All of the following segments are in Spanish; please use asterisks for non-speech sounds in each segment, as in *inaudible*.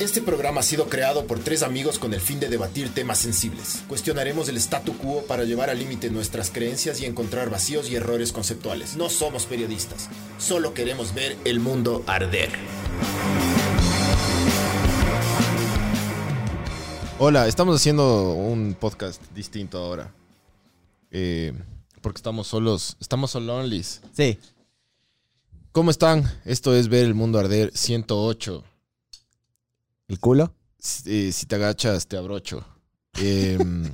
Este programa ha sido creado por tres amigos con el fin de debatir temas sensibles. Cuestionaremos el statu quo para llevar al límite nuestras creencias y encontrar vacíos y errores conceptuales. No somos periodistas, solo queremos ver el mundo arder. Hola, estamos haciendo un podcast distinto ahora. Eh, porque estamos solos, estamos lonelys. Sí. ¿Cómo están? Esto es Ver el Mundo Arder 108. ¿El culo? Si, eh, si te agachas, te abrocho. Em,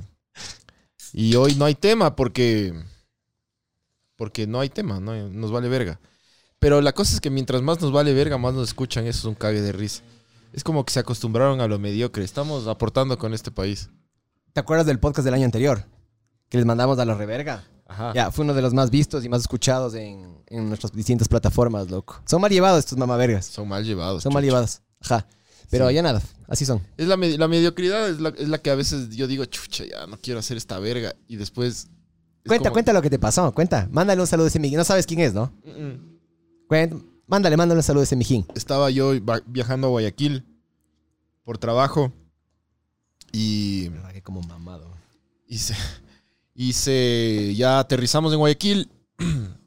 y hoy no hay tema porque. Porque no hay tema, no hay- nos vale verga. Pero la cosa es que mientras más nos vale verga, más nos escuchan. Eso es un cague de risa. Es como que se acostumbraron a lo mediocre. Estamos aportando con este país. ¿Te acuerdas del podcast del año anterior? Que les mandamos a la reverga. Ajá. Ya, fue uno de los más vistos y más escuchados en, en nuestras distintas plataformas, loco. Son mal llevados estos mamavergas. Son mal llevados. Son mal llevados. Ajá. Pero Sí. ya nada, así son. Es la, la mediocridad es la, es la que a veces yo digo, chucha, ya no quiero hacer esta verga. Y después. es Cuenta, como- cuenta lo que te pasó, cuenta. Mándale un saludo a ese mijín. No sabes quién es, ¿no? Cuenta, mándale, mándale un saludo a ese mijín. Estaba yo viajando a Guayaquil por trabajo. Y Que como mamado. hice, hice. Ya aterrizamos en Guayaquil. *clears throat*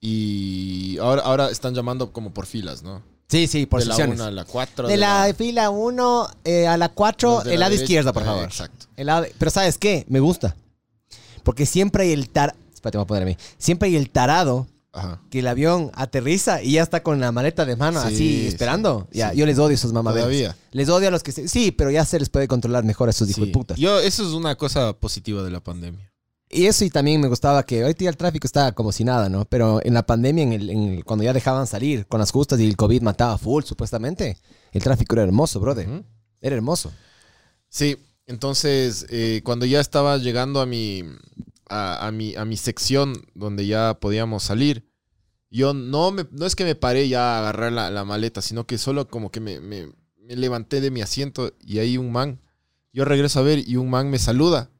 Y ahora, ahora están llamando como por filas, ¿no? Sí, sí, por de la sesiones. 1 a la 4. De la fila 1 a la 4, los de el la lado derecha. izquierda, por Eh, favor. Exacto. El lado- Pero ¿sabes qué? Me gusta. Porque siempre hay el tar... Espérate, voy a poner a mí. Siempre hay el tarado Ajá. que el avión aterriza y ya está con la maleta de mano Sí, así sí, esperando. Ya, sí. yo les odio a esos mamaveros. Todavía. Les odio a los que se... Sí, pero ya se les puede controlar mejor a esos hijos Sí. de putas. Yo, eso es una cosa positiva de la pandemia. Y eso y también me gustaba que ahorita ya el tráfico estaba como si nada, ¿no? Pero en la pandemia, en el, en el- cuando ya dejaban salir con las justas y el COVID mataba full, supuestamente, el tráfico era hermoso, brother. Era hermoso. Sí, entonces eh, cuando ya estaba llegando a mi, a, a mi, a mi sección donde ya podíamos salir, yo no, me, no es que me paré ya a agarrar la, la maleta, sino que solo como que me, me- me levanté de mi asiento y ahí un man, yo regreso a ver y un man me saluda,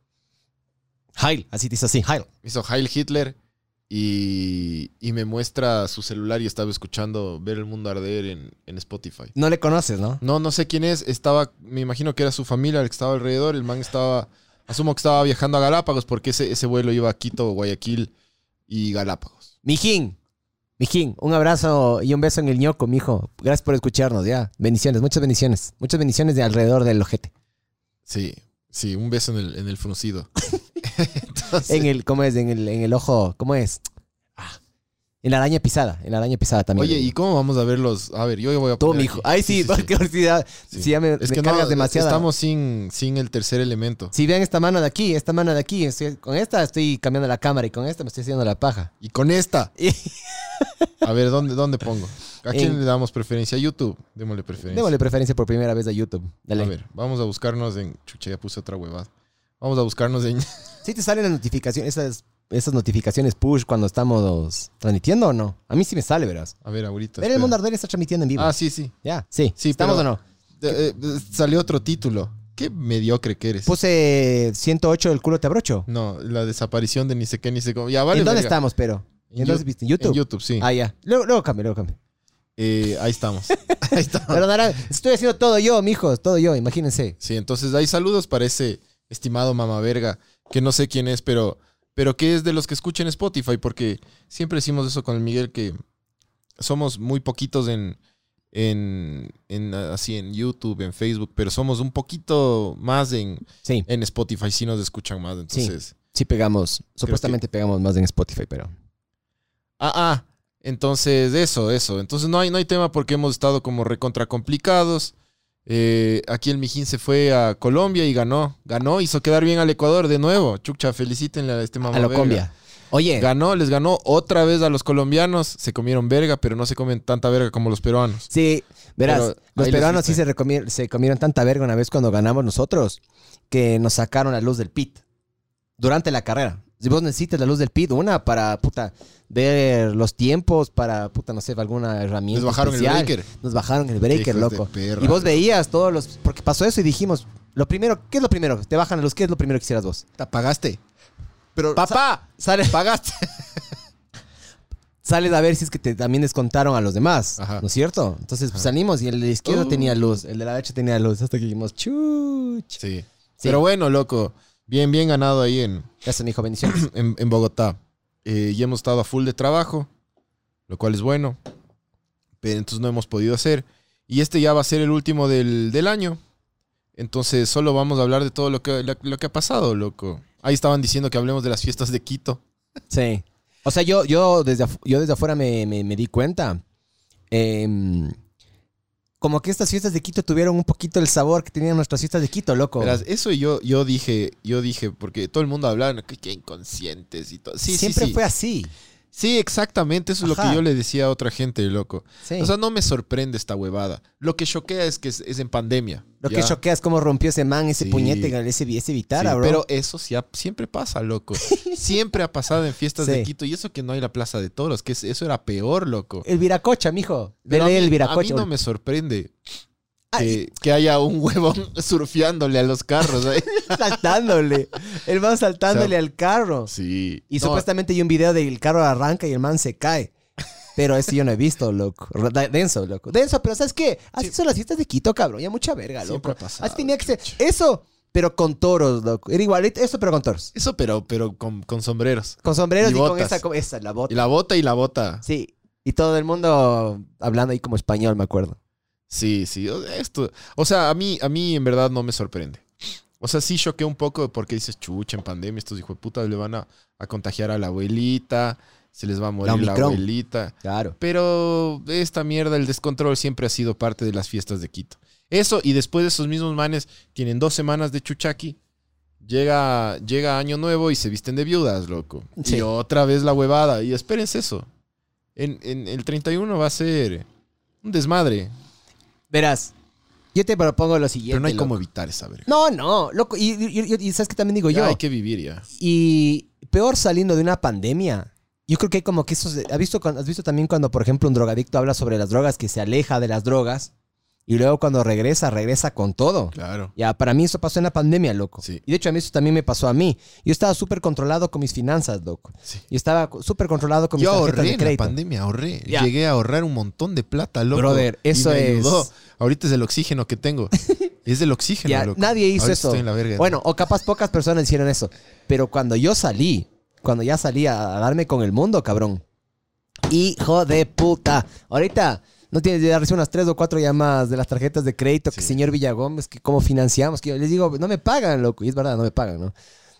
Heil, así te hizo así, Heil. me hizo Heil Hitler y, y me muestra su celular y estaba escuchando Ver el Mundo Arder en, en Spotify. No le conoces, ¿no? No, no sé quién es. Estaba, me imagino que era su familia el que estaba alrededor. El man estaba, asumo que estaba viajando a Galápagos porque ese, ese vuelo iba a Quito, Guayaquil y Galápagos. Mijín, Mijín, un abrazo y un beso en el ñoco, mijo. Gracias por escucharnos, ya. Bendiciones, muchas bendiciones. Muchas bendiciones de alrededor del ojete. Sí, sí, un beso en el, en el fruncido. *laughs* Entonces, En el, ¿cómo es? En el, en el ojo, ¿cómo es? Ah, en la araña pisada, en la araña pisada también. oye, ¿y cómo vamos a ver los? A ver, yo voy a poner mijo. aquí. Ay, sí, porque Sí. si ya me, Es me que cargas no, demasiado. estamos sin, sin el tercer elemento. Si vean esta mano de aquí, esta mano de aquí, estoy- con esta estoy cambiando la cámara y con esta me estoy haciendo la paja. Y con esta, *laughs* Y- a ver, ¿dónde, dónde pongo? ¿A quién En- le damos preferencia? A YouTube. Démosle preferencia. Démosle preferencia por primera vez a YouTube. Dale. A ver, vamos a buscarnos en... Chucha, ya puse otra huevada. Vamos a buscarnos en... *laughs* ¿Sí te salen las notificaciones, esas, esas notificaciones push cuando estamos transmitiendo o no? A mí sí me sale, verás. A ver, ahorita. Ver el espera. mundo arder está transmitiendo en vivo. Ah, sí, sí. ya, sí. Sí, ¿Estamos pero- o no? Eh, eh, salió otro título. Qué mediocre que eres. Puse 108 el culo te abrocho. no, la desaparición de ni sé qué, ni sé cómo. Ya, vale. ¿En dónde verga. estamos, pero? En ¿En dónde viste? ¿En YouTube? En YouTube, sí. Ah, ya. Luego, luego cambio, luego cambio. Eh, ahí estamos. *laughs* ahí estamos. Pero estoy haciendo todo yo, mijos, todo yo, imagínense. Sí, entonces hay saludos para ese estimado mamá verga, que no sé quién es, pero, pero que es de los que escuchen Spotify, porque siempre decimos eso con el Miguel, que somos muy poquitos en, en, en, así en YouTube, en Facebook, pero somos un poquito más en, Sí, en Spotify, si nos escuchan más. Entonces, sí pegamos. Supuestamente pegamos más en Spotify, pero. ah, ah, entonces eso, eso. Entonces no hay, no hay tema porque hemos estado como recontra complicados. Eh, aquí el Mijín se fue a Colombia y ganó. Ganó, hizo quedar bien al Ecuador de nuevo. Chucha, felicítenle a este mamá. a combia. Oye, Ganó, les ganó otra vez a los colombianos. Se comieron verga, pero no se comen tanta verga como los peruanos. sí, verás, Pero los peruanos sí se, se comieron tanta verga una vez cuando ganamos nosotros que nos sacaron la luz del pit durante la carrera. Si vos necesitas la luz del pit, una para, puta, ver los tiempos, para, puta, no sé, alguna herramienta Les bajaron especial. el breaker. Nos bajaron el breaker, loco. perra. Y vos veías todos los... Porque pasó eso y dijimos, lo primero, ¿qué es lo primero? Te bajan la luz, ¿qué es lo primero que hicieras vos? Te apagaste. Pero, Papá, sale, *laughs* pagaste. sales a ver si es que te también descontaron a los demás, Ajá. ¿no es cierto? Entonces pues, salimos y el de la izquierda Uh. tenía luz, el de la derecha tenía luz, hasta que dijimos, chuch. Sí. Sí. Pero bueno, loco. Bien, bien ganado ahí en, Eso, mijo, bendiciones. *clears throat* en, en Bogotá. Eh, y hemos estado a full de trabajo, lo cual es bueno. Pero entonces no hemos podido hacer. Y este ya va a ser el último del, del año. Entonces solo vamos a hablar de todo lo que, lo, lo que ha pasado, loco. Ahí estaban diciendo que hablemos de las fiestas de Quito. Sí. O sea, yo, yo, desde, yo desde afuera me, me- me di cuenta. em, como que estas fiestas de Quito tuvieron un poquito el sabor que tenían nuestras fiestas de Quito, loco. Verás, eso yo, yo dije, yo dije, porque todo el mundo hablaba, que, que inconscientes y todo. Sí, Siempre sí, sí. fue así. Sí, exactamente. Eso es lo que yo le decía a otra gente, loco. Sí. O sea, no me sorprende esta huevada. Lo que choquea es que es, es en pandemia. Lo ¿ya? que choquea es cómo rompió ese man, ese Sí. puñete, ese, ese vitara, Sí, bro. Pero eso sí ha- siempre pasa, loco. *laughs* siempre ha pasado en fiestas de. Quito. Y eso que no hay la Plaza de Toros, que es- eso era peor, loco. El viracocha, mijo. Pero a Dele mí, el a viracocha. mí no me sorprende. Que, que haya un huevón *laughs* surfeándole a los carros. ¿eh? *laughs* saltándole. El man saltándole O sea, al carro. Sí. Y No, supuestamente hay un video del carro arranca y el man se cae. Pero ese yo no he visto, loco. Denso, loco. Denso, pero ¿sabes qué? Así Sí. son las fiestas de Quito, cabrón. Ya mucha verga, loco. pasado, Así tenía que ser. Eso, pero con toros, loco. Era igualito, eso, pero con toros. Eso, pero, pero con, con sombreros. Con sombreros Y y, con esa, con esa, la bota. Y la bota y la bota. Sí. Y todo el mundo hablando ahí como español, me acuerdo. Sí, sí. Esto, o sea, a mí, a mí en verdad no me sorprende. O sea, sí choqué un poco porque dices, chucha, en pandemia estos hijos de puta le van a, a contagiar a la abuelita, se les va a morir la, abuelita. Claro. Pero esta mierda, el descontrol siempre ha sido parte de las fiestas de Quito. Eso, y después de esos mismos manes, tienen dos semanas de chuchaqui. Llega, llega Año Nuevo y se visten de viudas, loco. Sí. Y otra vez la huevada. Y espérense eso. En, en el 31 va a ser un desmadre. Verás, yo te propongo lo siguiente. Pero no hay loco. cómo evitar esa verga. No, no, loco. Y, y- y- y sabes que también digo Ya yo. hay que vivir ya. Y peor saliendo de una pandemia. Yo creo que hay como que eso... ¿has visto, ¿Has visto también cuando, por ejemplo, un drogadicto habla sobre las drogas, que se aleja de las drogas y luego cuando regresa, regresa con todo? Claro. Ya, para mí eso pasó en la pandemia, loco. Sí. Y de hecho a mí eso también me pasó a mí. Yo estaba súper controlado con mis finanzas, loco. Sí. Yo estaba súper controlado con mis Yo tarjetas ahorré de en la pandemia, ahorré. Ya. Llegué a ahorrar un montón de plata, loco. Brother, Y eso me es- ayudó. Ahorita es el oxígeno que tengo. *laughs* Es del oxígeno, Ya, loco. nadie hizo Ahorita eso. Estoy en la verga. Bueno, o capaz pocas personas hicieron eso. Pero cuando yo salí, cuando ya salí a, a darme con el mundo, cabrón. Hijo de puta. Ahorita no tienes ya recibo unas tres o cuatro llamadas de las tarjetas de crédito que señor Villagómez, que cómo financiamos. Que yo les digo, no me pagan, loco. Y es verdad, no me pagan, ¿no?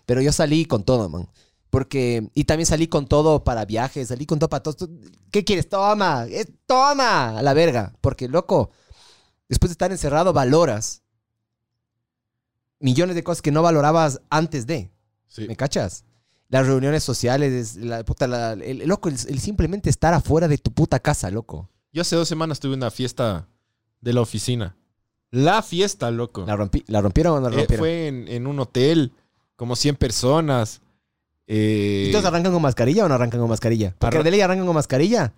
Pero yo salí con todo, man. Porque, y también salí con todo para viajes, salí con todo para todo. ¿Qué quieres? Toma, eh, toma, a la verga. Porque, loco, después de estar encerrado, valoras millones de cosas que no valorabas antes de. Sí. ¿Me cachas? Las reuniones sociales, la puta, la- el, el- loco, el, el simplemente estar afuera de tu puta casa, loco. Yo hace dos semanas tuve una fiesta de la oficina. La fiesta, loco. ¿La, rompí- ¿la rompieron o no la Eh, rompieron? fue en, en un hotel, como 100 personas. Eh, ¿Y todos arrancan con mascarilla o no arrancan con mascarilla? Porque Arran- de ley arrancan con mascarilla,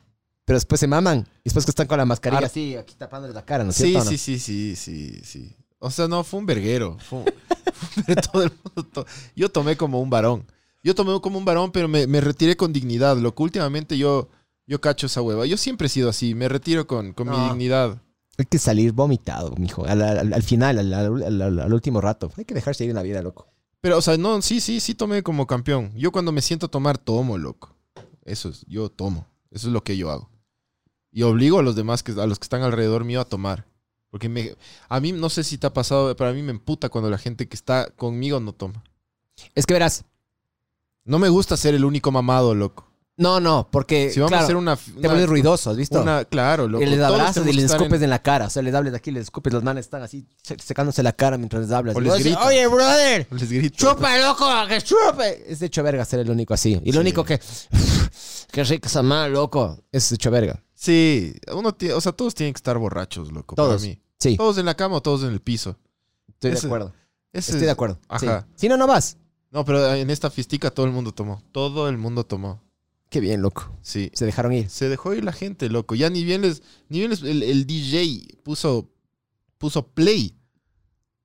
pero después se maman. Y después que están con la mascarilla Ar- así, aquí tapándoles la cara, ¿no es sí, cierto? o no? sí, sí, sí, sí, sí. O sea, no, fue un verguero. Fue un- *laughs* fue todo el mundo to- Yo tomé como un varón. Yo tomé como un varón, pero me, me retiré con dignidad. Lo que últimamente yo, yo cacho esa hueva. Yo siempre he sido así. Me retiro con, con mi No. dignidad. Hay que salir vomitado, mijo. Al, al- al final, al, al- al- al último rato. Hay que dejarse ir en la vida, loco. Pero, o sea, no, sí, sí, sí tomé como campeón. Yo cuando me siento a tomar, tomo, loco. Eso es, yo tomo. Eso es lo que yo hago. Y obligo a los demás, que, a los que están alrededor mío, a tomar. Porque me, a mí, no sé si te ha pasado, pero a mí me emputa cuando la gente que está conmigo no toma. Es que verás, No me gusta ser el único mamado, loco. No, no, porque Si vamos claro, a hacer una... te vuelves ruidoso, ¿has visto? una- claro, loco. y les abrazas y les escupes en- en la cara. O sea, les hables de aquí, les escupes. Los manes están así se- secándose la cara mientras les hablas. O les gritas. Oye, brother, Les grito. chupa, loco, que chupe. Es de hecho verga ser el único así. Y lo Sí. único que... *laughs* Qué rica esa mal, loco. Es de hecho verga. Sí, uno tiene, o sea, todos tienen que estar borrachos, loco. Todos. Para mí. Sí, Todos en la cama o todos en el piso. estoy de acuerdo. Ese Estoy es- de acuerdo. Ajá. Sí. Si no, no vas. No, pero en esta fiestica todo el mundo tomó. Todo el mundo tomó. Qué bien, loco. Sí. Se dejaron ir. Se dejó ir la gente, loco. Ya ni bien les. Ni bien les- el, el DJ puso. Puso play.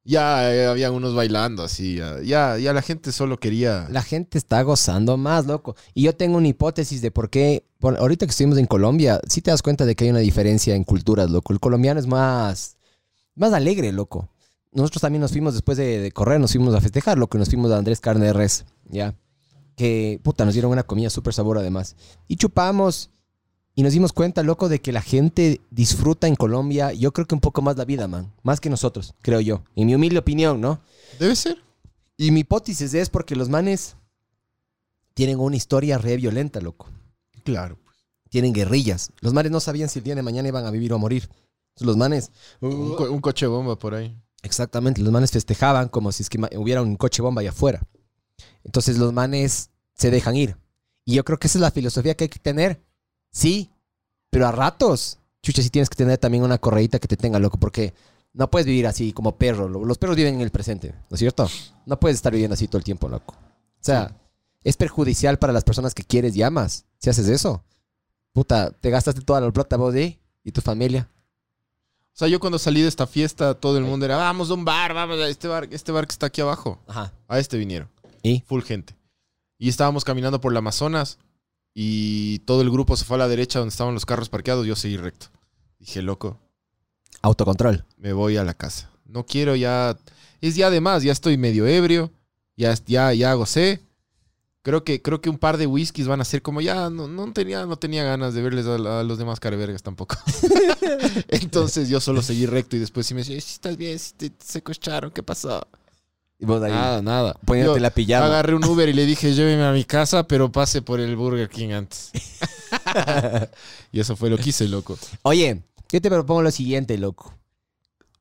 Ya eh, habían unos bailando así. Ya, ya, ya la gente solo quería. La gente está gozando más, loco. Y yo tengo una hipótesis de por qué, por- ahorita que estuvimos en Colombia, sí te das cuenta de que hay una diferencia en culturas, loco. El colombiano es más, más alegre, loco. Nosotros también nos fuimos después de, de correr, nos fuimos a festejar, loco. Nos fuimos a Andrés Carne de Res, ¿ya? Que, puta, nos dieron una comida súper sabor además. Y chupamos y nos dimos cuenta, loco, de que la gente disfruta en Colombia, yo creo que un poco más la vida, man. Más que nosotros, creo yo. En mi humilde opinión, ¿no? Debe ser. Y mi hipótesis es porque los manes tienen una historia re violenta, loco. Claro. Tienen guerrillas. Los manes no sabían si el día de mañana iban a vivir o a morir. Entonces, los manes, Un, co- un coche bomba por ahí. exactamente, los manes festejaban como si es que hubiera un coche bomba allá afuera. Entonces los manes se dejan ir. Y yo creo que esa es la filosofía que hay que tener. Sí, pero a ratos, chucha, sí tienes que tener también una correíta que te tenga, loco, porque no puedes vivir así como perro. lo- Los perros viven en el presente, ¿no es cierto? No puedes estar viviendo así todo el tiempo, loco. O sea, es perjudicial para las personas que quieres y amas. Si haces eso, puta, te gastaste toda la plata vos ¿eh? y tu familia. O sea, yo cuando salí de esta fiesta, todo el mundo era, vamos a un bar, vamos a este bar, este bar que está aquí abajo. Ajá. A este vinieron. ¿Y? Full gente. Y estábamos caminando por la Amazonas y todo el grupo se fue a la derecha donde estaban los carros parqueados. Yo seguí recto. Dije, loco, Autocontrol. me voy a la casa. No quiero ya. Es ya de más, ya estoy medio ebrio. Ya, ya, ya gocé. Creo que, creo que un par de whiskies van a ser como ya. No, no, tenía, no tenía ganas de verles a, a los demás carevergas tampoco. *laughs* Entonces yo solo seguí recto y después sí me decía, "Sí, estás bien, si te secuestraron, ¿qué pasó? Y vos ahí Nada, nada. poniéndote Yo la pijama. agarré un Uber y le dije, lléveme a mi casa, pero pase por el Burger King antes. *laughs* y eso fue lo que hice, loco. Oye, yo te propongo lo siguiente, loco.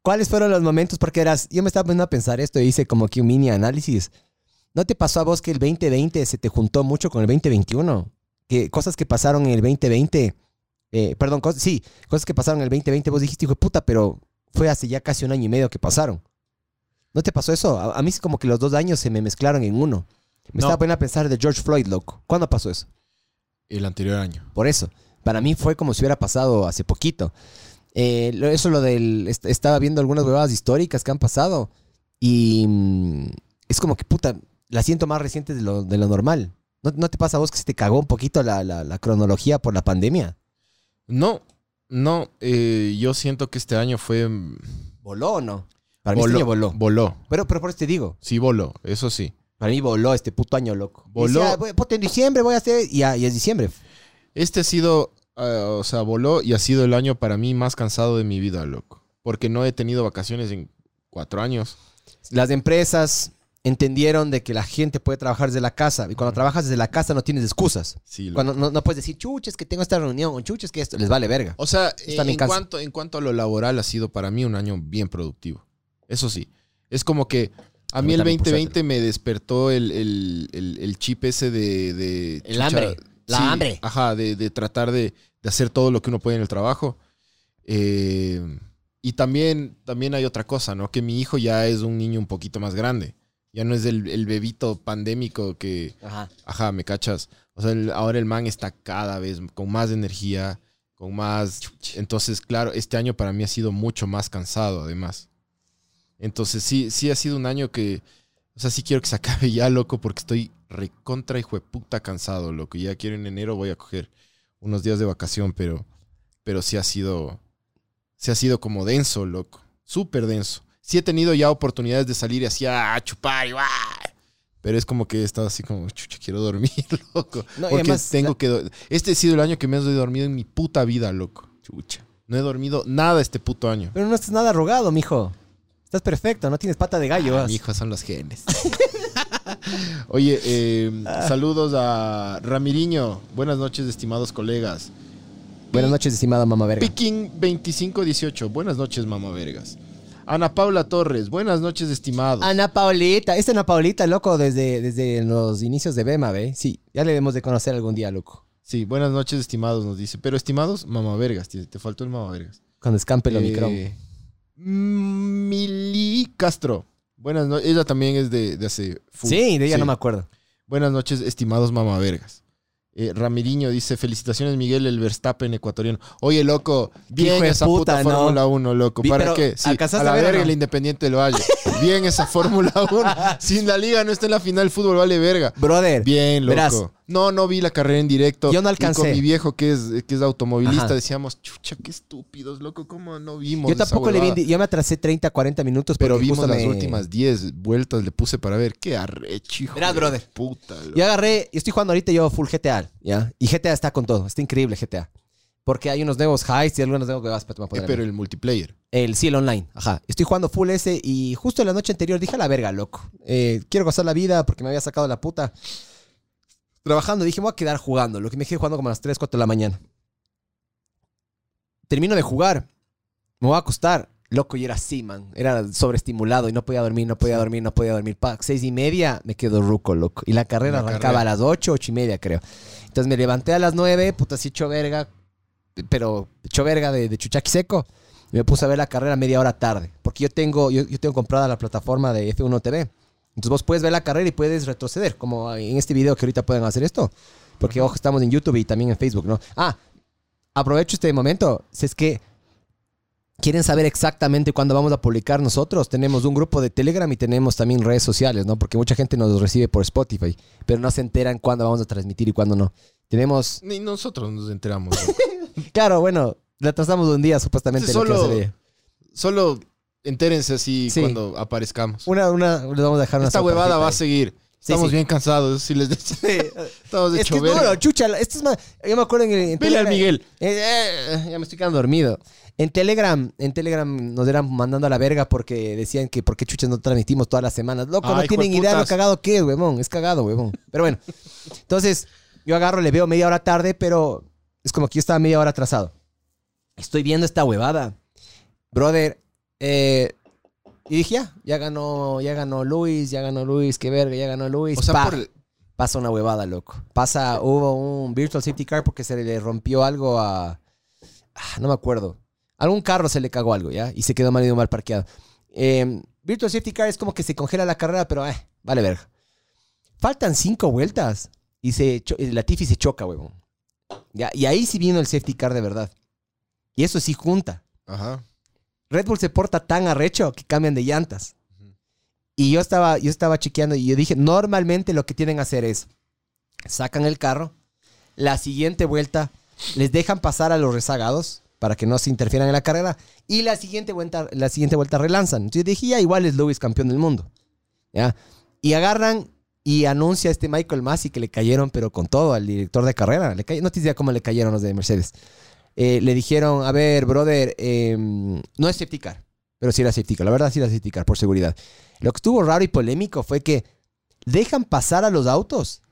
¿Cuáles fueron los momentos? Porque eras, yo me estaba poniendo a pensar esto y hice como que un mini análisis. ¿No te pasó a vos que el 2020 se te juntó mucho con el 2021? Que cosas que pasaron en el 2020, eh, perdón, cos- sí, cosas que pasaron en el 2020, vos dijiste, hijo de puta, pero fue hace ya casi un año y medio que pasaron. ¿No te pasó eso? A, a mí es como que los dos años se me mezclaron en uno. Me No. estaba poniendo a pensar de George Floyd, loco. ¿Cuándo pasó eso? El anterior año. Por eso. Para mí fue como si hubiera pasado hace poquito. Eh, eso lo del... est- Estaba viendo algunas huevadas históricas que han pasado. Y mm, es como que, puta, la siento más reciente de lo, de lo normal. ¿No, no te pasa a vos que se te cagó un poquito la, la- la cronología por la pandemia? No, no. eh, yo siento que este año fue. mm, ¿Voló o no? Para mí este año voló. Voló. Pero, pero por eso te digo. Sí, voló. Eso sí. Para mí voló este puto año, loco. Voló. decía, "Voy- puta, en diciembre voy a hacer... Y ya, y es diciembre. Este ha sido. ah, o sea, voló y ha sido el año para mí más cansado de mi vida, loco. Porque no he tenido vacaciones en cuatro años. Las empresas entendieron de que la gente puede trabajar desde la casa. Y cuando trabajas desde la casa no tienes excusas. Sí. Cuando no, no puedes decir, chuches, que tengo esta reunión, o chuches, que esto, les vale verga. O sea, Están en en, cuanto, en cuanto a lo laboral ha sido para mí un año bien productivo. Eso sí. Es como que a mí el también, por 2020 me despertó el, el- el- el chip ese de... de El hambre. La hambre. Ajá, de, de tratar de, de hacer todo lo que uno puede en el trabajo. Eh, y también, también hay otra cosa, ¿no? Que mi hijo ya es un niño un poquito más grande. Ya no es el, el bebito pandémico que... Ajá. Ajá, me cachas. O sea, ahora el man está cada vez con más energía, con más... Entonces, claro, este año para mí ha sido mucho más cansado, además. Entonces, sí, sí ha sido un año que... O sea, sí quiero que se acabe ya, loco, porque estoy recontra hijo de puta cansado, loco. Ya quiero en enero voy a coger unos días de vacación, pero... Pero sí ha sido... Sí ha sido como denso, loco. Súper denso. Sí he tenido ya oportunidades de salir y así a chupar y ¡guau! Pero es como que he estado así como, chucha, quiero dormir, *laughs* loco. No, Porque además, tengo la- que... Este ha sido el año que menos he dormido en mi puta vida, loco. Chucha. No he dormido nada este puto año. Pero no estás nada arrugado, mijo. Estás perfecto, no tienes pata de gallo. Ah, mi hijo son los genes. *laughs* Oye, eh, Ah. saludos a Ramiriño. Buenas noches, estimados colegas. Buenas noches, estimada mamá verga. Piking 2518. Buenas noches, mamá vergas. Ana Paula Torres. Buenas noches, estimados. Ana Paulita, esta Ana Paulita, loco, desde, desde los inicios de Bema, ¿ve? Sí, ya le debemos de conocer algún día, loco. Sí, buenas noches, estimados, nos dice. Pero, estimados, mamá vergas. Te, te faltó el mamá vergas. Cuando escampe el Eh, Omicron. Mili Castro. Buenas noches. Ella también es de, de hace... full. Sí, de ella Sí. no me acuerdo. Buenas noches, estimados mamavergas. Eh, Ramiriño dice, felicitaciones Miguel, el Verstappen ecuatoriano. Oye, loco, bien Hijo esa puta, puta, ¿no? Fórmula 1, loco. ¿Para pero, qué? Sí, ¿alcanzaste a la verga no? el Independiente del Valle. bien esa Fórmula 1. *laughs* Sin la liga no está en la final, fútbol vale verga. Brother. Bien, loco. Verás. No, no vi la carrera en directo. Yo no Y alcancé. con mi viejo, que es, que es automovilista, Ajá. decíamos, chucha, qué estúpidos, loco, ¿cómo no vimos Yo esa tampoco le vi, huevada?" yo me atrasé 30, 40 minutos. Pero vimos justo las me- últimas 10 vueltas, le puse para ver. Qué arrecho, hijo Verás, brother. Puta, loco. Yo agarré, yo estoy jugando ahorita yo full GTA, ¿ya? Y GTA está con todo, está increíble GTA. Porque hay unos nuevos highs y algunos nuevos huevas, pero te voy a Eh, poner pero el multiplayer. El sí, el online. Ajá. Estoy jugando full ese y justo la noche anterior dije a la verga, loco. Eh, quiero gozar la vida porque me había sacado la puta. Trabajando, dije, me voy a quedar jugando. Lo que me quedé jugando como a las 3, 4 de la mañana. Termino de jugar. Me voy a acostar. Loco, y era así, man. Era sobreestimulado y no podía dormir, no podía dormir, no podía dormir. Pa, seis y media me quedo ruco, loco. Y la carrera La arrancaba carrera. a las 8, 8 y media, creo. Entonces me levanté a las 9, puta, así hecho verga. Pero hecho verga de, de chuchaqui seco. Y me puse a ver la carrera media hora tarde. Porque yo tengo, yo, yo tengo comprada la plataforma de F1 TV. Entonces vos puedes ver la carrera y puedes retroceder, como en este video que ahorita pueden hacer esto. Porque ojo, estamos en YouTube y también en Facebook, ¿no? Ah, aprovecho este momento. Si es que quieren saber exactamente cuándo vamos a publicar nosotros, tenemos un grupo de Telegram y tenemos también redes sociales, ¿no? Porque mucha gente nos recibe por Spotify, pero no se enteran cuándo vamos a transmitir y cuándo no. Tenemos, Ni nosotros nos enteramos. *laughs* claro, bueno, retrasamos un día supuestamente. Sí, solo-. Solo entérense así Sí. cuando aparezcamos. Una, una, les vamos a dejar una Esta huevada va a seguir. Estamos bien cansados. Si les ahí. *laughs* estamos de Es que es duro, chucha. Esto es más, yo me acuerdo en, en Vele al Miguel. Eh, eh, ya me estoy quedando dormido. En Telegram, en Telegram nos eran mandando a la verga porque decían que por qué chuchas no transmitimos todas las semanas. Loco, Ay, no tienen idea de lo cagado que es, huevón. Es cagado, huevón. Pero bueno. Entonces, yo agarro, le veo media hora tarde, pero es como que yo estaba media hora atrasado. Estoy viendo esta huevada. Brother, eh, y dije, ya, ya ganó, ya ganó Luis, ya ganó Luis, qué verga, ya ganó Luis. O sea, Pa. por el- Pasa una huevada, loco. Pasa, hubo un virtual safety car porque se le rompió algo a. ah, no me acuerdo. Algún carro se le cagó algo, ¿ya? Y se quedó mal, mal parqueado. Eh, virtual safety car es como que se congela la carrera, pero eh, vale verga. Faltan cinco vueltas y se cho- y la Tiffy se choca, huevón. Ya, y ahí sí vino el safety car de verdad. Y eso sí junta. Ajá. Red Bull se porta tan arrecho que cambian de llantas. Y yo estaba, yo estaba chequeando y yo dije, normalmente lo que tienen que hacer es, sacan el carro, la siguiente vuelta les dejan pasar a los rezagados para que no se interfieran en la carrera y la siguiente vuelta, la siguiente vuelta relanzan. Entonces dije, ya igual es Lewis campeón del mundo. Y agarran y anuncia este Michael Massey que le cayeron, pero con todo, al director de carrera. Le no te idea cómo le cayeron los de Mercedes. Eh, le dijeron, a ver, brother, eh, no es safety car, pero sí era safety car. La verdad sí era safety car, por seguridad. Lo que estuvo raro y polémico fue que dejan pasar a los autos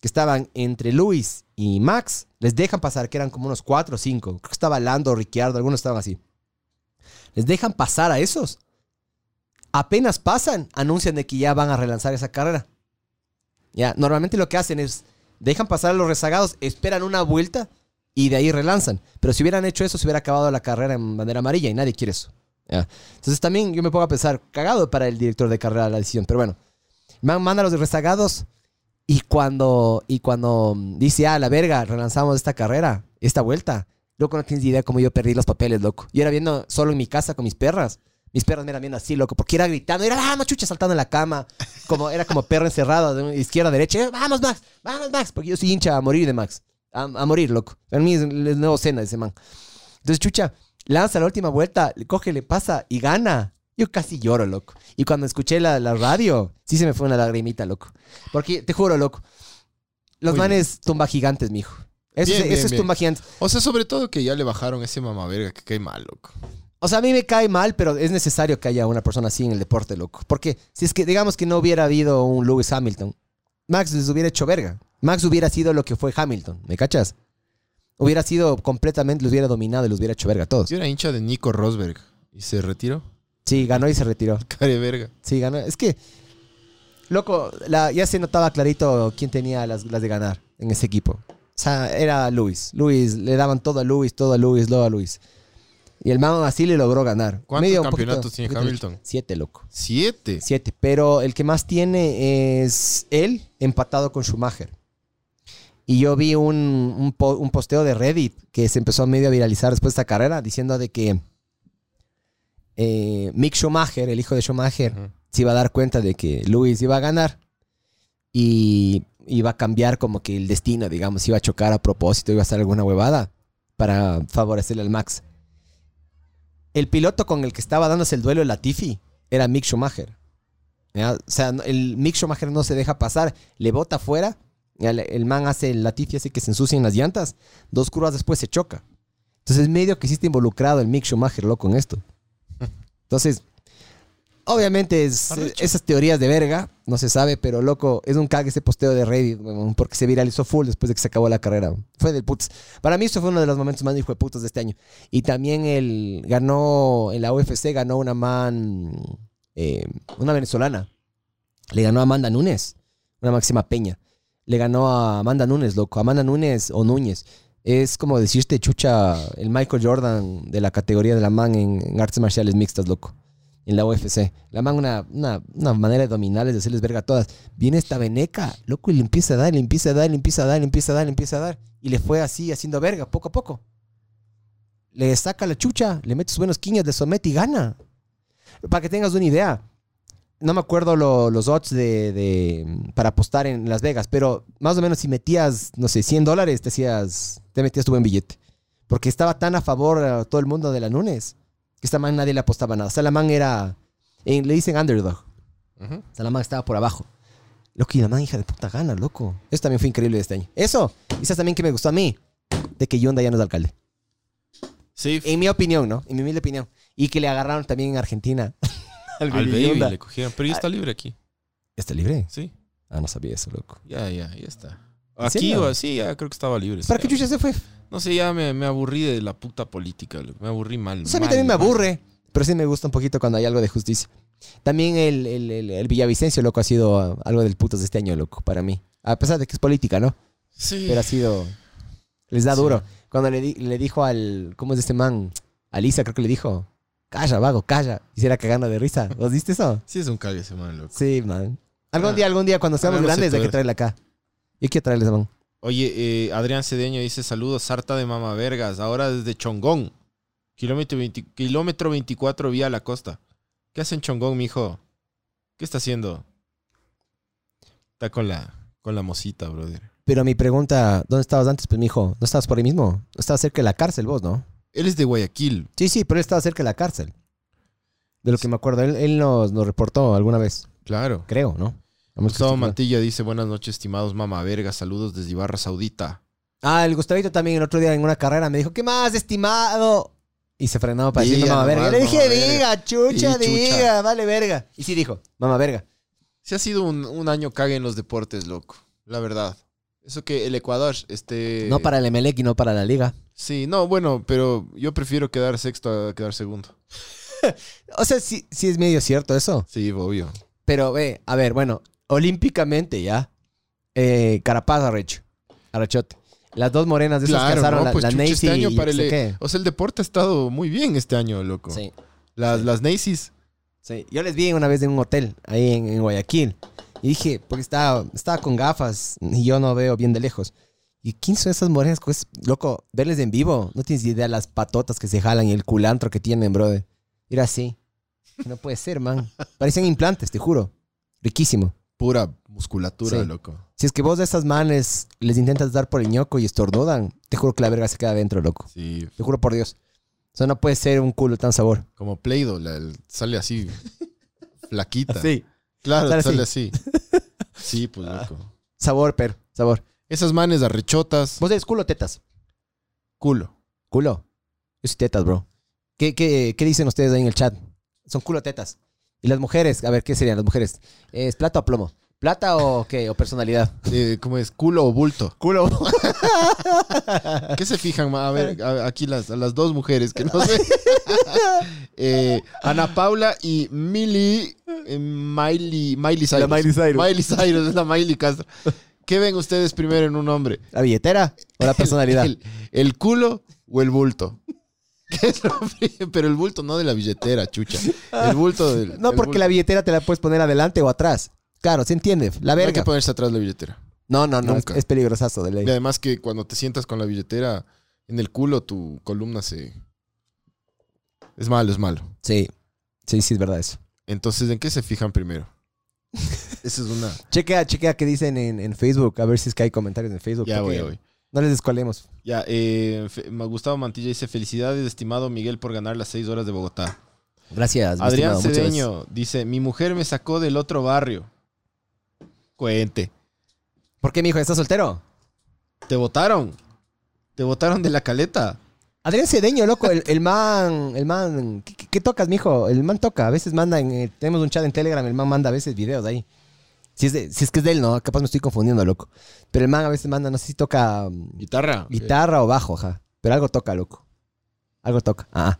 que estaban entre Luis y Max. Les dejan pasar, que eran como unos cuatro o cinco. Creo que estaba Lando, Ricciardo, algunos estaban así. Les dejan pasar a esos. Apenas pasan, anuncian de que ya van a relanzar esa carrera. Ya, normalmente lo que hacen es dejan pasar a los rezagados, esperan una vuelta y de ahí relanzan. Pero si hubieran hecho eso, se hubiera acabado la carrera en bandera amarilla y nadie quiere eso. Ya. Entonces también yo me pongo a pensar, cagado para el director de carrera la decisión, pero bueno. Man, manda a los rezagados y cuando, y cuando dice, ah, la verga, relanzamos esta carrera, esta vuelta, loco, no tienes idea cómo yo perdí los papeles, loco. Yo era viendo solo en mi casa con mis perras. Mis perras me eran viendo así, loco, porque era gritando, era, vamos, chucha, saltando en la cama. Como, era como perro encerrado de izquierda a derecha. "Eh, Vamos, Max, vamos, Max, porque yo soy hincha a morir de Max. A, a morir, loco. Para mí es el nuevo cena ese man. Entonces, chucha, lanza la última vuelta, le coge, le pasa y gana. Yo casi lloro, loco. Y cuando escuché la, la radio, sí se me fue una lagrimita, loco. Porque, te juro, loco, los Muy manes tumba gigantes, mijo. Eso, Bien, es, bien, eso es tumba gigantes. O sea, sobre todo que ya le bajaron ese mamaverga que cae mal, loco. O sea, a mí me cae mal, pero es necesario que haya una persona así en el deporte, loco. Porque si es que, digamos que no hubiera habido un Lewis Hamilton, Max les hubiera hecho verga. Max hubiera sido lo que fue Hamilton, ¿me cachas? Hubiera sido completamente, los hubiera dominado y los hubiera hecho verga a todos. Yo era hincha de Nico Rosberg y se retiró. Sí, ganó y se retiró. *laughs* Care verga. Sí, ganó. Es que, loco, la- ya se notaba clarito quién tenía las, las de ganar en ese equipo. O sea, era Luis. Luis, le daban todo a Luis, todo a Luis, todo a Luis. Y el man así le logró ganar. ¿Cuántos Medio, campeonatos tiene Hamilton? Siete, loco. Siete. Siete. Pero el que más tiene es él, empatado con Schumacher. Y yo vi un, un, po- un posteo de Reddit que se empezó a medio a viralizar después de esta carrera diciendo de que eh, Mick Schumacher, el hijo de Schumacher, Ujú. se iba a dar cuenta de que Lewis iba a ganar y iba a cambiar como que el destino, digamos, iba a chocar a propósito, iba a hacer alguna huevada para favorecerle al Max. El piloto con el que estaba dándose el duelo el Latifi era Mick Schumacher. ¿ya? O sea, el Mick Schumacher no se deja pasar, le bota afuera, el, el man hace el Latifi así que se ensucian las llantas, dos curvas después se choca. Entonces medio que está involucrado el Mick Schumacher, loco, en esto. *laughs* Entonces, obviamente es- esas teorías de verga, no se sabe, pero loco, es un cague ese posteo de Reddit, porque se viralizó full después de que se acabó la carrera. Fue del putz. Para mí eso fue uno de los momentos más hijo de putos de este año. Y también el ganó, en la UFC ganó una man, eh, una venezolana. Le ganó a Amanda Núñez, una máxima peña. Le ganó a Amanda Núñez, loco. Amanda Núñez o Núñez. Es como decirte, chucha, el Michael Jordan de la categoría de la man en, en artes marciales mixtas, loco. En la UFC. La man, una, una, una manera de dominarles, de hacerles verga a todas. Viene esta veneca, loco, y le empieza a dar, le empieza a dar, le empieza a dar, le empieza a dar, le empieza a dar. Y le fue así, haciendo verga, poco a poco. Le saca la chucha, le mete sus buenos quiñas, le somete y gana. Para que tengas una idea. No me acuerdo lo- los odds de, de- para apostar en Las Vegas, pero más o menos si metías, no sé, 100 dólares, te, hacías, te metías tu buen billete. Porque estaba tan a favor a todo el mundo de la Nunes que esta man nadie le apostaba nada. Salaman era, en- le dicen underdog. Ujú. Salaman estaba por abajo. Loco, y la man hija de puta gana, loco. Eso también fue increíble de este año. Eso, sabes también que me gustó a mí, de que Yonda ya no es alcalde. Sí, En mi opinión, ¿no? En mi humilde opinión. Y que le agarraron también en Argentina. *laughs* al Baby baby le cogieron. Pero ya está libre aquí. ¿Está libre? Sí. Ah, no sabía eso, loco. Ya, ya, ya está. ¿En Aquí o así, ya creo que estaba libre. ¿Para qué chucha se fue? No sé, ya me, me aburrí de la puta política. loco. Me aburrí mal. O sea, a mí mal, también me aburre, pero sí me gusta un poquito cuando hay algo de justicia. También el, el, el- el Villavicencio, loco, ha sido algo del putos de este año, loco, para mí. A pesar de que es política, ¿no? Sí. Pero ha sido... Les da Sí. duro. Cuando le, le dijo al... ¿Cómo es este man? Alisa, creo que le dijo. Calla, vago, calla. Hiciera cagando de risa. ¿Vos viste eso? Sí, es un cague ese man, loco. Sí, man. Algún Ah. día, algún día, cuando seamos grandes, hay que sectores. traerle acá. Yo quiero traerle ese man. Oye, eh, Adrián Cedeño dice saludos, Sarta de Mama Vergas, ahora desde Chongón. Kilómetro, 20 kilómetro 24 vía la costa. ¿Qué hace en Chongón, mijo? ¿Qué está haciendo? Está con la, con la mosita, brother. Pero mi pregunta, ¿dónde estabas antes? Pues, mijo, ¿no estabas por ahí mismo? Estabas cerca de la cárcel vos, ¿no? Él es de Guayaquil. Sí, sí, pero él estaba cerca de la cárcel. De lo que me acuerdo, él, él nos, nos reportó alguna vez, Claro. creo, ¿no? Que Gustavo. Mantilla dice, buenas noches, estimados Mama Vergas, saludos desde Ibarra Saudita. Ah, el Gustavito también el otro día en una carrera me dijo, ¿qué más, estimado? Y se frenó para decir mamá verga. Le dije, mamá verga. diga, chucha, Sí, chucha. diga, vale verga. Y sí dijo, mamá verga. Se ha sido un, un año cague en los deportes, loco. La verdad. Eso que el Ecuador, este... No para el Emelec y no para la liga. Sí, no, bueno, pero yo prefiero quedar sexto a quedar segundo. *laughs* O sea, sí, sí es medio cierto eso. Sí, obvio. Pero ve, a ver, bueno, olímpicamente ya. Eh, Carapaz arrecho. Arrechote. Las dos morenas de esas alzaron, no, la, pues, la Nancy este año y para el, qué. O sea, el deporte ha estado muy bien este año, loco. Sí, Las, las Nacy's. sí. Yo les vi una vez en un hotel ahí en, en Guayaquil. Y dije, porque estaba, estaba con gafas y yo no veo bien de lejos. ¿Y quién son esas morenas? Pues, loco, verles en vivo. No tienes idea las patotas que se jalan y el culantro que tienen, brother. Era así. No puede ser, man. Parecen implantes, te juro. Riquísimo. Pura musculatura, Sí. loco. Si es que vos de esas manes les intentas dar por el ñoco y estornudan, te juro que la verga se queda adentro, loco. Sí, Te juro por Dios. O sea, no puede ser un culo tan sabor. como Play-Doh, la- el- sale así, *laughs* flaquita. Sí. Claro, Sale sale así. *laughs* Sí, pues, Ah. loco. Sabor, pero, sabor. Esas manes arrechotas, ¿Vos eres culo o tetas? culo. Culo. Yo soy tetas, bro. ¿Qué, qué, qué dicen ustedes ahí en el chat? Son culo o tetas. Y las mujeres, a ver, ¿qué serían las mujeres? ¿Es plata o plomo? ¿Plata o qué? ¿O personalidad? *laughs* Eh, ¿Cómo es? ¿Culo o bulto? Culo. *laughs* ¿Qué se fijan? ma? A ver, a- aquí las, a las dos mujeres que no sé. *laughs* Eh, Ana Paula y Miley, eh, Miley, Miley Cyrus. La Miley Cyrus. Miley Cyrus, es la Miley Castro. ¿Qué ven ustedes primero en un hombre? ¿La billetera o la personalidad? *laughs* ¿El, el culo o el bulto? *laughs* ¿Qué es lo pri- Pero el bulto no de la billetera, chucha. El bulto del. *laughs* No, porque bulto. la billetera te la puedes poner adelante o atrás. Claro, se entiende. La No hay que verga. ponerse atrás la billetera. No, no, no. Es, es peligrosazo de ley. Y además que cuando te sientas con la billetera en el culo, tu columna se... Es malo, es malo. Sí. Sí, sí, es verdad eso. Entonces, ¿en qué se fijan primero? Esa es una... Chequea, chequea qué dicen en, en Facebook. A ver si es que hay comentarios en Facebook. Ya ya voy. No les descualemos. Ya, eh, Gustavo Mantilla dice, felicidades, estimado Miguel, por ganar las seis horas de Bogotá. Gracias. Adrián estimado. Cedeño dice, mi mujer me sacó del otro barrio. Cuente. ¿Por qué, mijo? ¿Estás soltero? ¿Te votaron? ¿Te votaron de la caleta? Adrián Cedeño, loco, el, el man, el man, ¿qué, qué- qué tocas, mijo? El man toca, a veces manda, en, eh, tenemos un chat en Telegram, el man manda a veces videos ahí. Si es, de- si es que es de él, ¿no? Capaz me estoy confundiendo, loco. Pero el man a veces manda, no sé si toca mm, ¿Guitarra? guitarra o bajo, ajá. Pero algo toca, loco. Algo toca. Ah.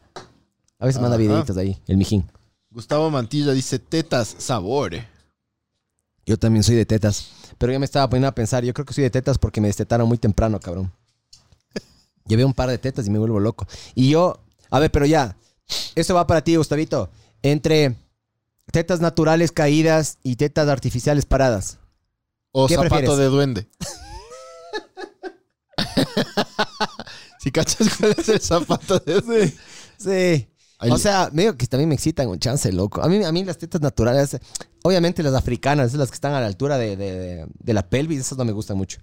A veces manda Ajá. videitos ahí, el mijín. Gustavo Mantilla dice, tetas, sabor. Yo también soy de tetas. Pero yo me estaba poniendo a pensar, yo creo que soy de tetas porque me destetaron muy temprano, cabrón. *laughs* Llevé un par de tetas y me vuelvo loco. Y yo, a ver, pero ya, eso va para ti, Gustavito. Entre tetas naturales caídas y tetas artificiales paradas. O ¿Qué zapato prefieres? de duende. *laughs* si cachas cuál es el zapato de duende. Sí. Ahí- O sea, medio que también me excitan un chance, loco. A mí, a mí las tetas naturales, obviamente las africanas, esas las que están a la altura de, de- la pelvis, esas no me gustan mucho.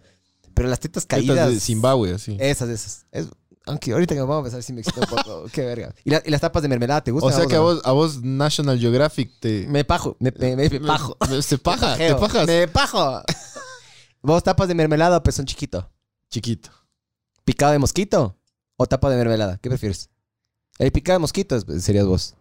Pero las tetas tetas caídas. de Zimbabue, así. Esas, esas. Es- aunque ahorita que vamos a besar sí me excita un poco. *laughs* Qué verga. ¿Y, la- y las tapas de mermelada te gustan? o sea que a vos, a vos National Geographic te... Me pajo. Me, me, me- me *laughs* pajo. *laughs* Se paja, te pajas. Me pajo. ¿Vos tapas de mermelada o pezón chiquito? Chiquito. ¿Picado de mosquito o tapa de mermelada? ¿Qué prefieres? El picado de mosquito es- serías vos.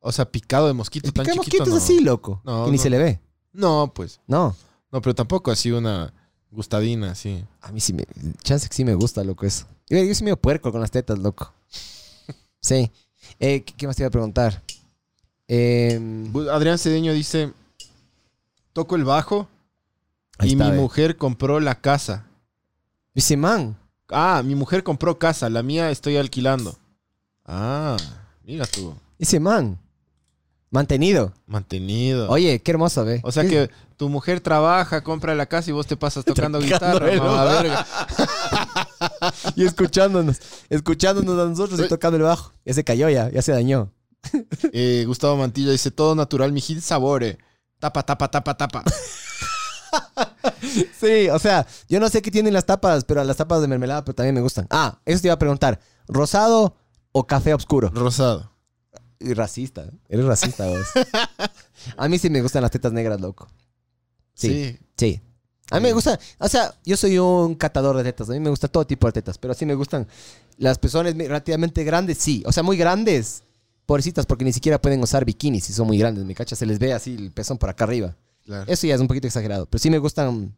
O sea, picado de mosquito El tan picado de chiquito, mosquito es no. así, loco. No, que ni no. se le ve. No, pues. No. No, pero tampoco así una gustadina, así. A mí sí me... Chance que sí me gusta, loco, eso. Yo, soy medio puerco con las tetas, loco. Sí. Eh, ¿qué, más te iba a preguntar? Eh, Bu- Adrián Cedeño dice, toco el bajo y está, mi mujer compró la casa. Dice, man, Ah, mi mujer compró casa, la mía estoy alquilando. Ah, mira tú, Dice, man, mantenido. mantenido. Oye, qué hermoso, ve. O sea que tu mujer trabaja, compra la casa y vos te pasas *laughs* tocando Tocando guitarra. *laughs* *laughs* Y escuchándonos, escuchándonos a nosotros y tocando el bajo. Ya se cayó ya, ya se dañó. *laughs* Eh, Gustavo Mantilla dice, todo natural, mi hit sabore. Tapa, tapa, tapa, tapa. *laughs* Sí, o sea, yo no sé qué tienen las tapas, pero las tapas de mermelada pero también me gustan. Ah, eso te iba a preguntar. ¿Rosado o café oscuro? Rosado. Y racista. Eres racista vos. a mí sí me gustan las tetas negras, loco. Sí. Sí. Sí. A mí me gusta, o sea, yo soy un catador de tetas. A mí me gusta todo tipo de tetas, pero sí me gustan las pezones relativamente grandes, sí. O sea, muy grandes, pobrecitas, porque ni siquiera pueden usar bikinis si son muy grandes. Mi cacha se les ve así el pezón por acá arriba. Claro. Eso ya es un poquito exagerado, pero sí me gustan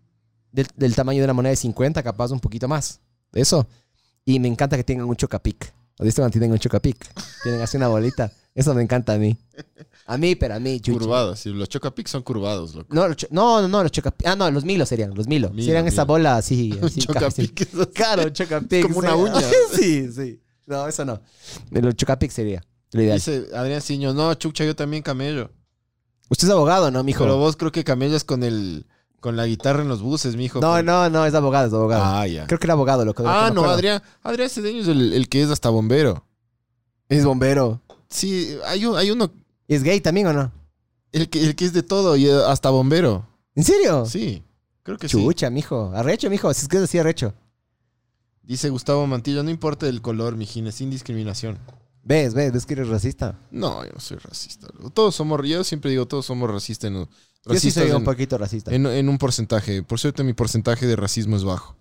del, del tamaño de una moneda de 50, capaz un poquito más. Eso. Y me encanta que tengan un chocapic. ¿Has visto cuando tienen un chocapic? Tienen así una bolita. Eso me encanta a mí. A mí, pero a mí, chuchi. Curvados, sí. Los chocapics son curvados, loco. No, los no, no, no, los chocapic. Ah, no, los milos serían, los milo. Milo, serían esa bola así. *laughs* así Chocapic. Claro, chocapic. Como una uña. *laughs* sí, sí. No, eso no. Los chocapic sería lo ideal. Dice Adrián Ciño, no, chucha, yo también camello. Usted es abogado, ¿no, mijo? Pero vos creo que camellas con el con la guitarra en los buses, mijo. no, no, no, es abogado, es abogado. Ah, ya. Creo que era abogado, loco. de lo que Ah, no. Adrián. Adrián Cedeño es el, el que es hasta bombero. Es bombero. Sí, hay, un- hay uno, ¿Es gay también o no? el que, el que es de todo y eh, hasta bombero. ¿En serio? Sí, creo que sí. Chucha, mijo. Arrecho, mijo. Si es que es así, arrecho. Dice Gustavo Mantillo, no importa el color, mijín, es sin discriminación. ¿Ves, ves? ¿Ves que eres racista? No, yo no soy racista. Todos somos, yo siempre digo, todos somos racistas en, Yo sí racistas soy un poquito racista. en- en un porcentaje. Por cierto, mi porcentaje de racismo es bajo.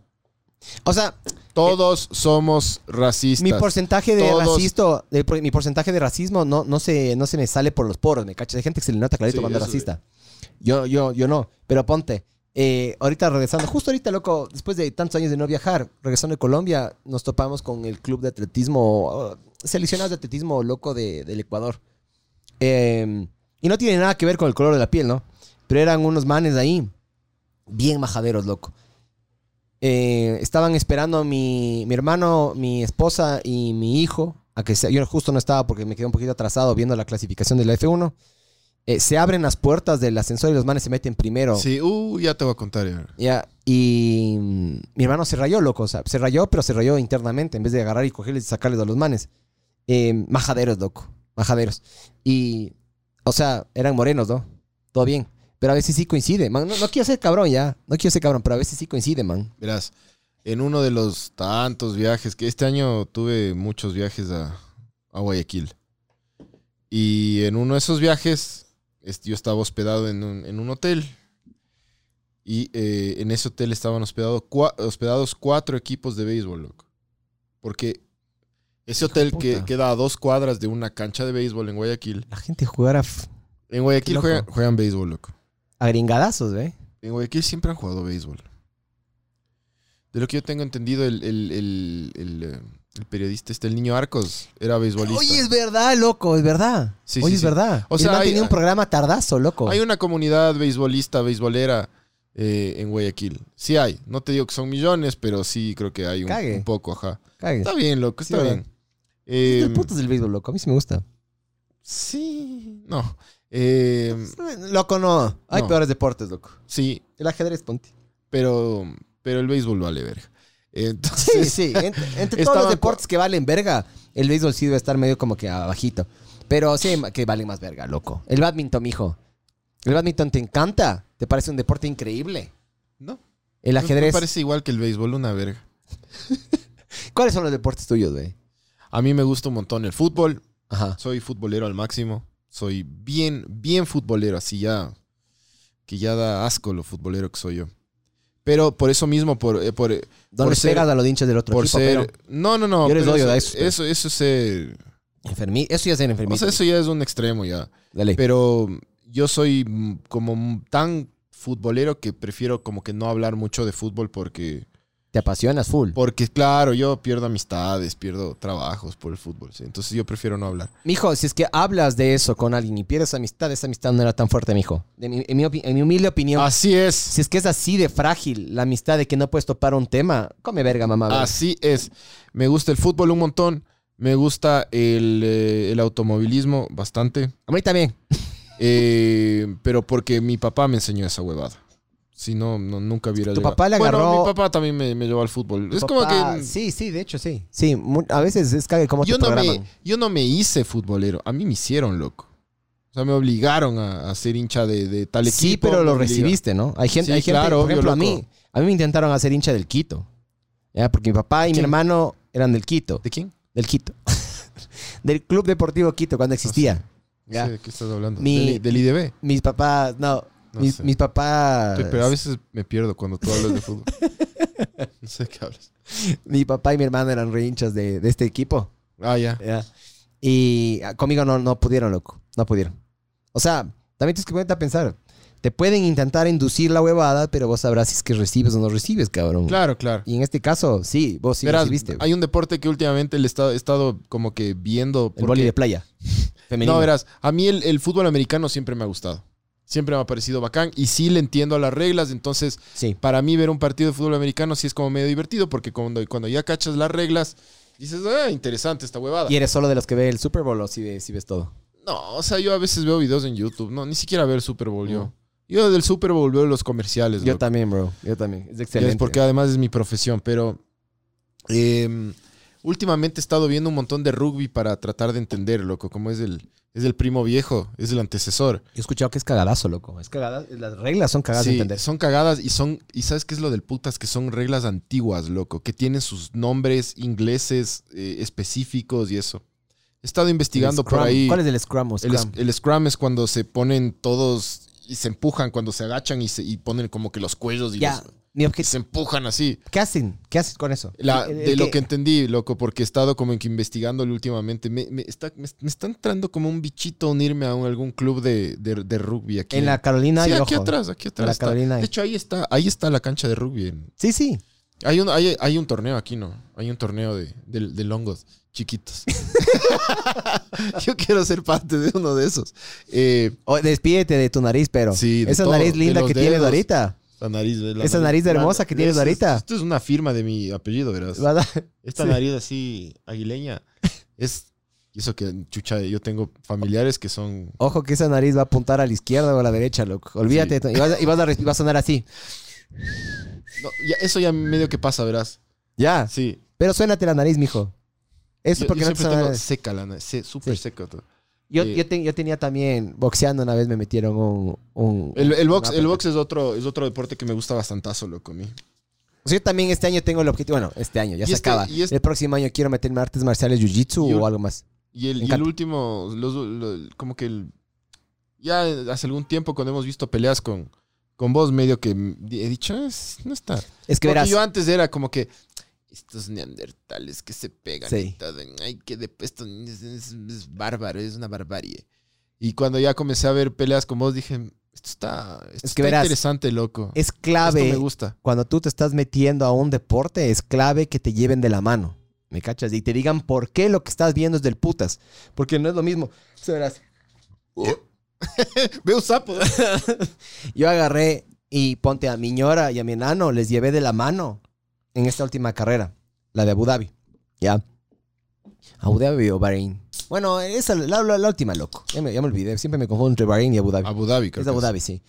O sea, Todos somos racistas. mi porcentaje de Todos- racismo, de mi porcentaje de racismo no, no, se, no se me sale por los poros, me cachas. Hay gente que se le nota clarito Sí, cuando es racista. Yo, yo, yo no. Pero ponte, eh, ahorita regresando, justo ahorita, loco, después de tantos años de no viajar, regresando de Colombia, nos topamos con el club de atletismo, uh, seleccionados de atletismo loco de- del Ecuador. Eh, y no tiene nada que ver con el color de la piel, ¿no? Pero eran unos manes ahí, bien majaderos, loco. Eh, estaban esperando a mi, mi hermano, mi esposa y mi hijo. A que sea, yo justo no estaba porque me quedé un poquito atrasado viendo la clasificación de la F1. eh, se abren las puertas del ascensor y los manes se meten primero. Sí, uh, ya te voy a contar. ya. Ya, y mm, mi hermano se rayó, loco. O sea, se rayó, pero se rayó internamente en vez de agarrar y cogerles y sacarles a los manes. Eh, majaderos, loco. Majaderos. Y, o sea, eran morenos, ¿no? Todo bien. Pero a veces sí coincide, man. No, no quiero ser cabrón ya. No quiero ser cabrón, pero a veces sí coincide, man. Verás, en uno de los tantos viajes, que este año tuve muchos viajes a, a Guayaquil. Y en uno de esos viajes, yo estaba hospedado en un, en un hotel. Y eh, en ese hotel estaban hospedado cua- hospedados cuatro equipos de béisbol, loco. Porque ese hotel que queda a dos cuadras de una cancha de béisbol en Guayaquil. La gente jugara f- En Guayaquil juegan béisbol, loco. A gringadazos, ¿ve? En Guayaquil siempre han jugado béisbol. De lo que yo tengo entendido, el, el- el- el, eh, el periodista este, el niño Arcos, era beisbolista. Oye, es verdad, loco, es verdad. Sí, Oye, sí, es sí. verdad. O sea, hay- tenía un programa tardazo, loco. Hay una comunidad beisbolista, beisbolera eh, en Guayaquil. Sí hay. No te digo que son millones, pero sí creo que hay un, poco, ajá. Cague. Está bien, loco, está bien. Es Eh, de putos del béisbol, loco. A mí sí me gusta. sí, no. Eh, Loco, no. Hay No. peores deportes, loco. sí, El ajedrez, ponte. pero, pero el béisbol vale verga. Sí, Entonces, sí. Entre, *laughs* entre todos los deportes que valen verga, el béisbol sí debe estar medio como que abajito. Pero sí que valen más verga, loco. El badminton, mijo. El badminton te encanta. Te parece un deporte increíble. no. El Me ajedrez. parece igual que el béisbol, una verga. *laughs* ¿Cuáles son los deportes tuyos, güey? A mí me gusta un montón el fútbol. Ajá. Soy futbolero al máximo. Soy bien, bien futbolero, así ya. Que ya da asco lo futbolero que soy yo. Pero por eso mismo, por, eh, por, No por les ser- pegas a los hinchas del otro por equipo, ser. pero No, no, no. Yo les doy eso, eso, eso es ser- enfermi- Eso ya es ser enfermito. O sea, eso ya es un extremo ya. Dale. Pero yo soy como tan futbolero que prefiero como que no hablar mucho de fútbol porque. Te apasionas full. Porque, claro, yo pierdo amistades, pierdo trabajos por el fútbol. ¿sí? Entonces yo prefiero no hablar. Mijo, si es que hablas de eso con alguien y pierdes amistad, esa amistad no era tan fuerte, mijo. Mi- en, mi opi- en mi humilde opinión, Así es. si es que es así de frágil la amistad de que no puedes topar un tema, come verga, mamá. verga. Así es. Me gusta el fútbol un montón. Me gusta el, eh, el automovilismo bastante. A mí también. Eh, pero porque mi papá me enseñó esa huevada. Si no, no nunca hubiera Tu llegado. papá le Bueno, agarró- mi papá también me, me llevó al fútbol. Es como Papá, que... Sí, sí, de hecho, sí. Sí, mu- a veces es cague como Yo te no, programan. me, yo no me hice futbolero. A mí me hicieron, loco. O sea, me obligaron a, a ser hincha de, de tal equipo. Sí, pero me lo recibiste, ¿no? Hay gente, Sí, hay gente claro, por obvio, ejemplo, a loco. mí, a mí me intentaron hacer hincha del Quito. ¿ya? Porque mi papá y mi ¿Quién? hermano eran del Quito. ¿De quién? Del Quito. *laughs* del Club Deportivo Quito, cuando existía. No Ya. sé de qué estás hablando. Mi- Del, del IDB. Mis papás, no, No mis, sé. mis papás... Sí, Pero a veces me pierdo cuando tú hablas de fútbol. *laughs* no sé qué hablas. Mi papá y mi hermano eran re hinchas de, de este equipo. Ah, ya. Ya. Y ah, conmigo no, no pudieron, loco. No pudieron. O sea, también tienes que ponerte a pensar. Te pueden intentar inducir la huevada, pero vos sabrás si es que recibes o no recibes, cabrón. Claro, claro. Y en este caso, sí, vos sí Verás, recibiste. hay un deporte que últimamente le he estado, he estado como que viendo. el porque- boli de playa. *laughs* Femenino. No, verás, a mí el, el fútbol americano siempre me ha gustado. Siempre me ha parecido bacán y sí le entiendo a las reglas. Entonces, Sí. para mí ver un partido de fútbol americano sí es como medio divertido porque cuando, cuando ya cachas las reglas, dices, ah, interesante esta huevada. ¿Y eres solo de los que ve el Super Bowl o si, ves- si ves todo? No, o sea, yo a veces veo videos en YouTube. No, ni siquiera ver Super Bowl yo. Mm. Yo del Super Bowl veo los comerciales. Yo loco. también, bro. Yo también. Es excelente. ves, porque además es mi profesión, pero eh, últimamente he estado viendo un montón de rugby para tratar de entender, loco, como es el, es el primo viejo, es el antecesor. Yo he escuchado que es cagadazo, loco. Es cagada. Las reglas son cagadas de Sí, entender. son cagadas y son, y sabes qué es lo del putas, que son reglas antiguas, loco, que tienen sus nombres ingleses eh, específicos y eso. He estado investigando por ahí. ¿Cuál es el Scrum o El, Scrum? el scrum es cuando se ponen todos y se empujan, cuando se agachan y, se, y ponen como que los cuellos y, ya. los- Mi y se empujan así. ¿Qué hacen? ¿Qué haces con eso? La- El- el de lo que entendí, loco, porque he estado como que investigándolo últimamente. Me, me está, me, me está entrando como un bichito unirme a un- algún club de, de- de rugby aquí. En la Carolina sí, hay aquí ojo. atrás, aquí atrás. la está. Carolina. De hecho, ahí está, ahí está la cancha de rugby. Sí, sí. Hay un, hay, hay un torneo aquí, ¿no? Hay un torneo de, de, de longos chiquitos. *laughs* *laughs* Yo quiero ser parte de uno de esos. Eh, despídete de tu nariz, pero. Sí, de Esa todo, nariz linda que tienes dedos. ahorita. Nariz, la Esa nariz hermosa que tienes Esto es- ahorita. Esto es una firma de mi apellido, verás. ¿Verdad? Esta Sí. nariz así aguileña es Y eso que, chucha, yo tengo familiares que son... Ojo que esa nariz va a apuntar a la izquierda o a la derecha, loco. Olvídate. Y, vas, a- y vas a, res- y va a sonar así. No, ya, eso ya medio que pasa, verás. Ya. Sí. Pero suénate la nariz, mijo. Eso Yo, porque yo no te tengo seca la nariz, súper Sí. seca. todo. Yo, Sí. yo, te- yo tenía también, boxeando una vez me metieron un... un El, el box, el box es, otro, es otro deporte que me gusta bastantazo, loco, a mí. O sea, yo también este año tengo el objetivo, bueno, este año ya se este- acaba. este- El próximo año quiero meterme a artes marciales, jiu-jitsu o algo más. Y el, y último, los- lo- como que el, ya hace algún tiempo cuando hemos visto peleas con, con vos, medio que he dicho, "Es- no está. Es que Porque verás, yo antes era como que estos neandertales que se pegan Sí. y todo, ay, que de, esto es, es- es bárbaro, es una barbarie. Y cuando ya comencé a ver peleas con vos, dije, esto está, esto Es que está verás, interesante, loco. es Esto clave me gusta. cuando tú te estás metiendo a un deporte, es clave que te lleven de la mano. ¿Me cachas? Y te digan por qué lo que estás viendo es del putas. Porque no es lo mismo. O sea, verás, *laughs* Veo sapo. *laughs* yo agarré y ponte a mi ñora y a mi enano, les llevé de la mano en esta última carrera, la de Abu Dhabi. ¿Ya? Abu Dhabi o Bahrein. Bueno, esa la, la- la última, loco. Ya me, ya me olvidé. Siempre me confundo entre Bahrein y Abu Dhabi. Abu Dhabi, creo Es Abu Dhabi, sí.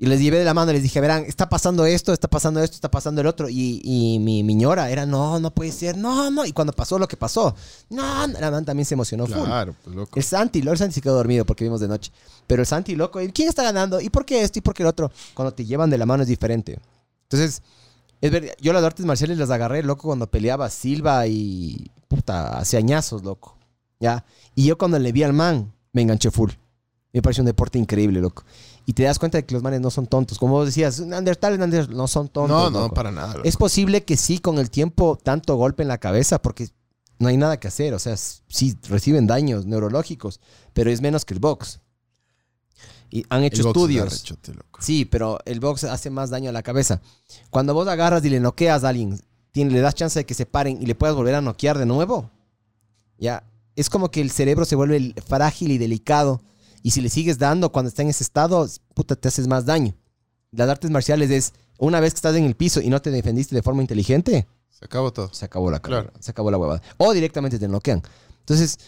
Y les llevé de la mano y les dije, verán, está pasando esto, está pasando esto, está pasando el otro. Y, y mi, mi ñora era, no, no puede ser, no, no. Y cuando pasó lo que pasó, no, no, la man también se emocionó full. Claro, pues loco. El Santi, el Santi se quedó dormido porque vimos de noche. Pero el Santi, loco, ¿y ¿quién está ganando? ¿Y por qué esto? ¿Y por qué el otro? Cuando te llevan de la mano es diferente. Entonces, es verdad, yo las artes marciales las agarré, loco, cuando peleaba Silva y, puta, hace añazos, loco. ¿Ya? Y yo cuando le vi al man, me enganché full. Me pareció un deporte increíble, loco. Y te das cuenta de que los manes no son tontos. Como vos decías, Neandertales, Neandertales, no son tontos. No, no, loco. para nada. loco. Es posible que sí, con el tiempo, tanto golpe en la cabeza, porque no hay nada que hacer. O sea, sí reciben daños neurológicos, pero es menos que el box. Y han hecho El es estudios. loco. Sí, pero el box hace más daño a la cabeza. Cuando vos agarras y le noqueas a alguien, tiene- le das chance de que se paren y le puedas volver a noquear de nuevo. Ya, es como que el cerebro se vuelve el- frágil y delicado. Y si le sigues dando cuando está en ese estado, puta, te haces más daño. Las artes marciales es, una vez que estás en el piso y no te defendiste de forma inteligente, Se acabó todo. se acabó la Claro. se acabó la huevada. O directamente te noquean. Entonces,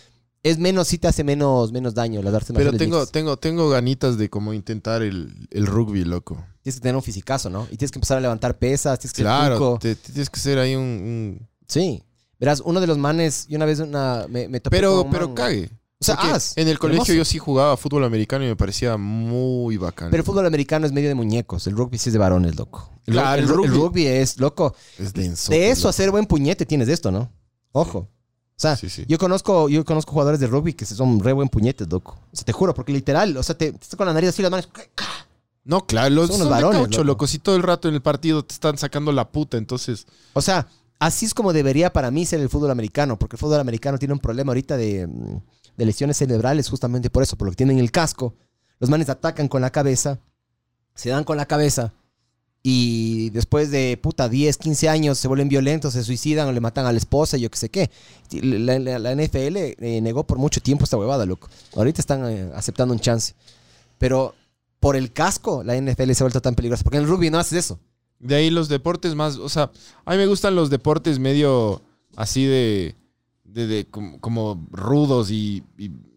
es menos, sí te hace menos, menos daño las artes Pero tengo, mixtas. tengo, tengo ganitas de como intentar el, el rugby, loco. Tienes que tener un fisicazo, ¿no? Y tienes que empezar a levantar pesas, tienes que ser Claro, te- te tienes que ser ahí un... un- Sí. Verás, uno de los manes, y una vez una, me, me topé Pero, con un pero man- cague. O sea, en el colegio hermoso. yo sí jugaba fútbol americano y me parecía muy bacán. Pero el fútbol americano es medio de muñecos. El rugby sí es de varones, loco. Claro, el el rugby, el rugby- rugby es, loco. es denso. De eso, hacer buen puñete tienes de esto, ¿no? Ojo. O sea, Sí, sí. yo conozco, yo conozco jugadores de rugby que son re buen puñetes, loco. O sea, te juro, porque literal, o sea, te, te estás con la nariz así las manos. No, claro, los Son son, de varones, caucho, loco. loco. Si todo el rato en el partido te están sacando la puta, entonces... O sea, así es como debería para mí ser el fútbol americano, porque el fútbol americano tiene un problema ahorita de, mm, de lesiones cerebrales justamente por eso, por lo que tienen el casco. Los manes atacan con la cabeza, se dan con la cabeza y después de puta 10, 15 años se vuelven violentos, se suicidan o le matan a la esposa yo qué sé qué. La, NFL eh, negó por mucho tiempo esta huevada, loco. Ahorita están eh, aceptando un chance. Pero por el casco la NFL se ha vuelto tan peligrosa, porque en el rugby no haces eso. De ahí los deportes más... O sea, a mí me gustan los deportes medio así de... de, de como, rudos y,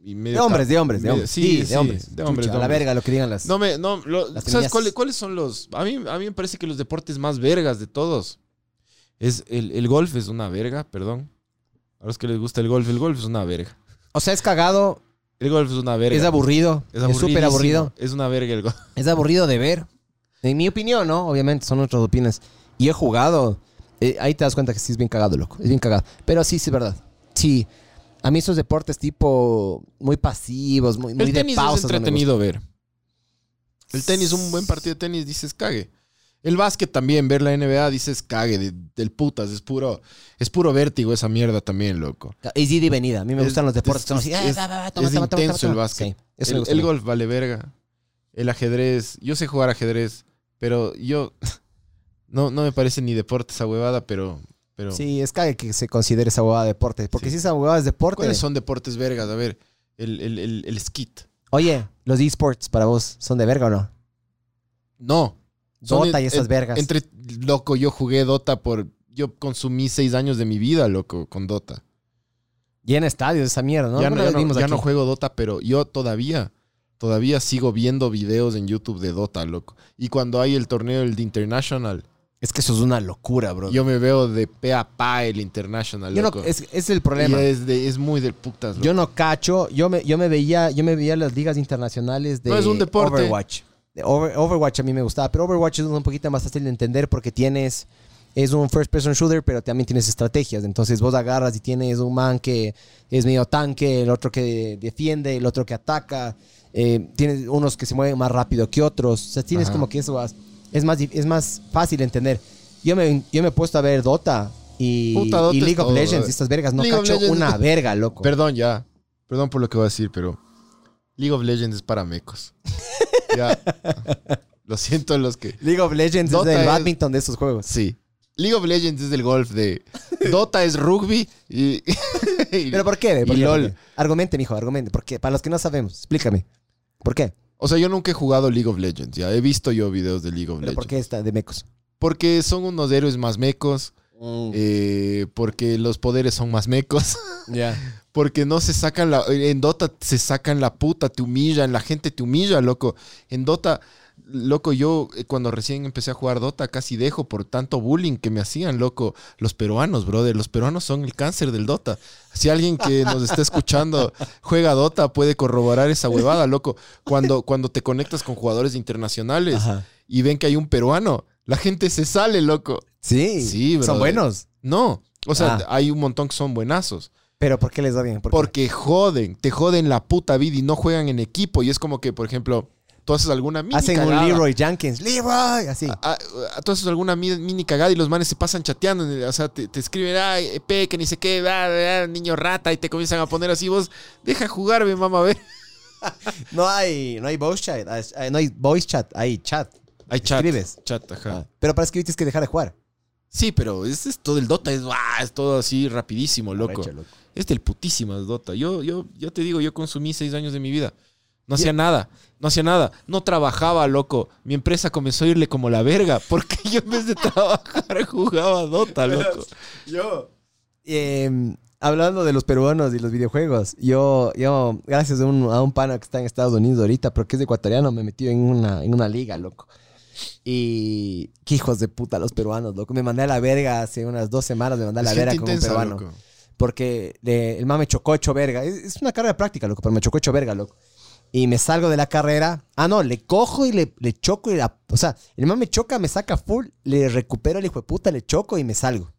y medio... De hombres, de hombres, de hombres. Sí, de sí, hombres. de hombres, de la verga lo que digan las. No me, no, lo- Las ¿sabes cuáles, cuáles son los? A mí, a mí me parece que los deportes más vergas de todos es el, el golf es una verga, perdón. A los que les gusta el golf, el golf es una verga. O sea, es cagado, El golf es una verga. es aburrido, es súper aburrido. Es una verga el golf. *laughs* Es aburrido de ver. En mi opinión, ¿no? Obviamente, son otras opiniones. Y he jugado. eh, ahí te das cuenta que sí es bien cagado, loco. Es bien cagado. Pero sí, sí es verdad. Sí. A mí esos deportes tipo muy pasivos, muy, muy El de tenis pausas. es no entretenido ver. El tenis, un buen partido de tenis, dices cague. El básquet también, ver la NBA, dices cague, de- del putas, es puro, es puro vértigo esa mierda también, loco. Es ida y venida. A mí me Es- gustan los deportes. es- que son así, es- "Ah, va, va, va, toma, es toma, toma, intenso el toma". básquet. Sí, El, el golf vale verga. El ajedrez, yo sé jugar ajedrez, pero yo *laughs* no, no me parece ni deporte esa huevada, pero, pero Sí, es cague que se considere esa huevada deporte. Porque Sí. si esa huevada es deporte. ¿cuáles son deportes vergas? A ver, el, el, el, el skit. Oye, los esports para vos son de verga o no? No. Dota y en- esas en- vergas. Entre, loco, yo jugué Dota por, yo consumí seis años de mi vida, loco, con Dota. Llena estadios esa mierda, ¿no? ya no, ya no- ya no juego Dota, pero yo todavía, todavía sigo viendo videos en YouTube de Dota, loco. Y cuando hay el torneo, el de International, Es que eso es una locura, bro. yo me veo de pe a pa el International, Yo no- es, es el Y problema. es, de- es muy del putas, loco. Yo no cacho, yo me, yo me veía, yo me veía las ligas internacionales de No, es un deporte. Overwatch. Over- Overwatch a mí me gustaba, pero Overwatch es un poquito más fácil de entender porque tienes, es un first person shooter, pero también tienes estrategias. Entonces vos agarras y tienes un man que es medio tanque, el otro que defiende, el otro que ataca. eh, tienes unos que se mueven más rápido que otros. O sea, tienes Ajá. como que eso vas- es más, es más fácil de entender. Yo me, yo me he puesto a ver Dota y, Puta, Dota y es League of todo, Legends eh. y estas vergas. No League cacho una verga, loco. Perdón, ya. Perdón por lo que voy a decir, pero League of Legends es para mecos. *laughs* ya. Lo siento los que... League of Legends Dota es el es- badminton de estos juegos. Sí. League of Legends es el golf de... Dota es rugby y... *laughs* y- ¿Pero por qué? ¿Por y qué? ¿Por LOL. qué? Argumente, mijo, argumente. ¿Por qué? Para los que no sabemos, explícame. ¿Por qué? O sea, yo nunca he jugado League of Legends, ya. He visto yo videos de League of ¿Pero Legends. por qué está de mecos? Porque son unos héroes más mecos. eh, porque los poderes son más mecos. *laughs* Ya. Porque no se sacan la. En Dota se sacan la puta, te humillan, la gente te humilla, loco. En Dota, loco, yo eh, cuando recién empecé a jugar Dota casi dejo por tanto bullying que me hacían, loco. Los peruanos, brother. Los peruanos son el cáncer del Dota. Si alguien que nos está escuchando *laughs* juega Dota, puede corroborar esa huevada, loco. Cuando, cuando te conectas con jugadores internacionales Ajá. y ven que hay un peruano, la gente se sale, loco. Sí. Sí, Son buenos. No. O sea, Ah. hay un montón que son buenazos. Pero ¿por qué les? ¿Por qué? Porque joden, te joden la puta vida y no juegan en equipo. Y es como que, por ejemplo, tú haces alguna mini Hacen cagada. un Leroy Jenkins. Leroy, así. Ah, ah, tú haces alguna mi- mini cagada y los manes se pasan chateando. O sea, te, te escriben, ay, EP, que ni sé qué, ah, ah, niño rata, y te comienzan a poner así. Vos, deja jugarme, mamá, a ver. *laughs* No hay, no hay voice chat. ah, No hay voice chat, hay chat. Hay chat. Escribes. Chat, ajá. Ah, Pero para escribir tienes que dejar de jugar. Sí, pero es, es todo el Dota, es, ah, es todo así rapidísimo, loco. Arrecho, loco. Es del putísimo el Dota. Yo, yo, yo te digo, yo consumí seis años de mi vida. No hacía nada, no hacía nada. No trabajaba, loco. Mi empresa comenzó a irle como la verga *laughs* porque yo en vez de trabajar *laughs* jugaba Dota, loco. Yo. Eh, hablando de los peruanos y los videojuegos, yo, yo gracias a un, a un pana que está en Estados Unidos ahorita, pero que es ecuatoriano, me metí en una, en una liga, loco. Y qué hijos de puta los peruanos, loco. Me mandé a la verga hace unas dos semanas, me mandé a la verga con un peruano. loco. Porque le- el man me chocó hecho verga. Es, es una carrera práctica, loco, pero me chocó hecho verga, loco. Y me salgo de la carrera. Ah, no, le cojo y le, le choco y la... O sea, el man me choca, me saca full, le recupero el hijo de puta, le choco y me salgo.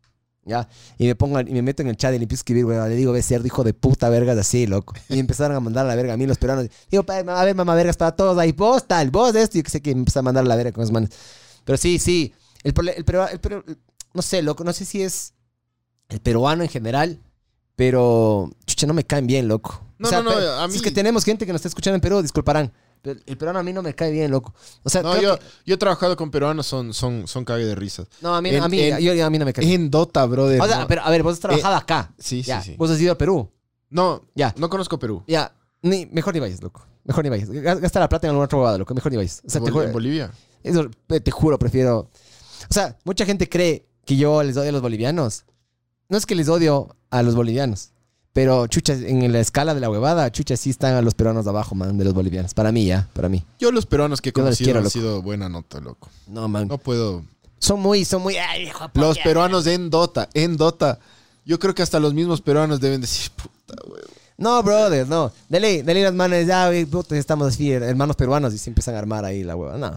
¿Ya? Y me pongo, y me meto en el chat y le empiezo a escribir, weón. Le digo, ve cerdo, hijo de puta, vergas, así, loco. Y empezaron a mandar a la verga a mí los peruanos. Digo, a ver, mamá, vergas, para todos ahí. Vos tal, vos de esto. Y que sé que me empezaron a mandar a la verga con esos manes. Pero sí, sí. El, el, el peru- no sé, loco, no sé si es el peruano en general, pero chucha, no me caen bien, loco. No, no, no, a si es que tenemos gente que nos está escuchando en Perú, disculparán. Pero el peruano a mí no me cae bien, loco. O sea, No, yo, que- yo he trabajado con peruanos, son, son, son cague de risas. no, a mí, en- a, mí, en- yo- a mí no me cae bien. En Dota, brother. O sea, no. pero a ver, vos has trabajado acá. sí, sí, Ya, sí. Vos has ido a Perú. No, Ya. no conozco Perú. Ya, ni, mejor ni vayas, loco. Mejor ni vayas. Gasta la plata en algún otro bobado, loco. Mejor ni vayas. O sea, ¿En te, Bol- juro- en Bolivia. eso, eh, te juro, prefiero. O sea, mucha gente cree que yo les odio a los bolivianos. No es que les odio a los bolivianos. Pero, chucha, en la escala de la huevada, chucha, sí están a los peruanos de abajo, man, de los bolivianos. Para mí, ya, para mí. Yo los peruanos que he Yo conocido quiero, han loco. sido buena nota, loco. No, man. No puedo. Son muy, son muy. ay, hijo de Los peruanos en Dota, en Dota. Yo creo que hasta los mismos peruanos deben decir, puta, güey. No, brother, no. Dele, dele las manos, ya, güey, puta, estamos así, hermanos peruanos, y se empiezan a armar ahí la hueva. No.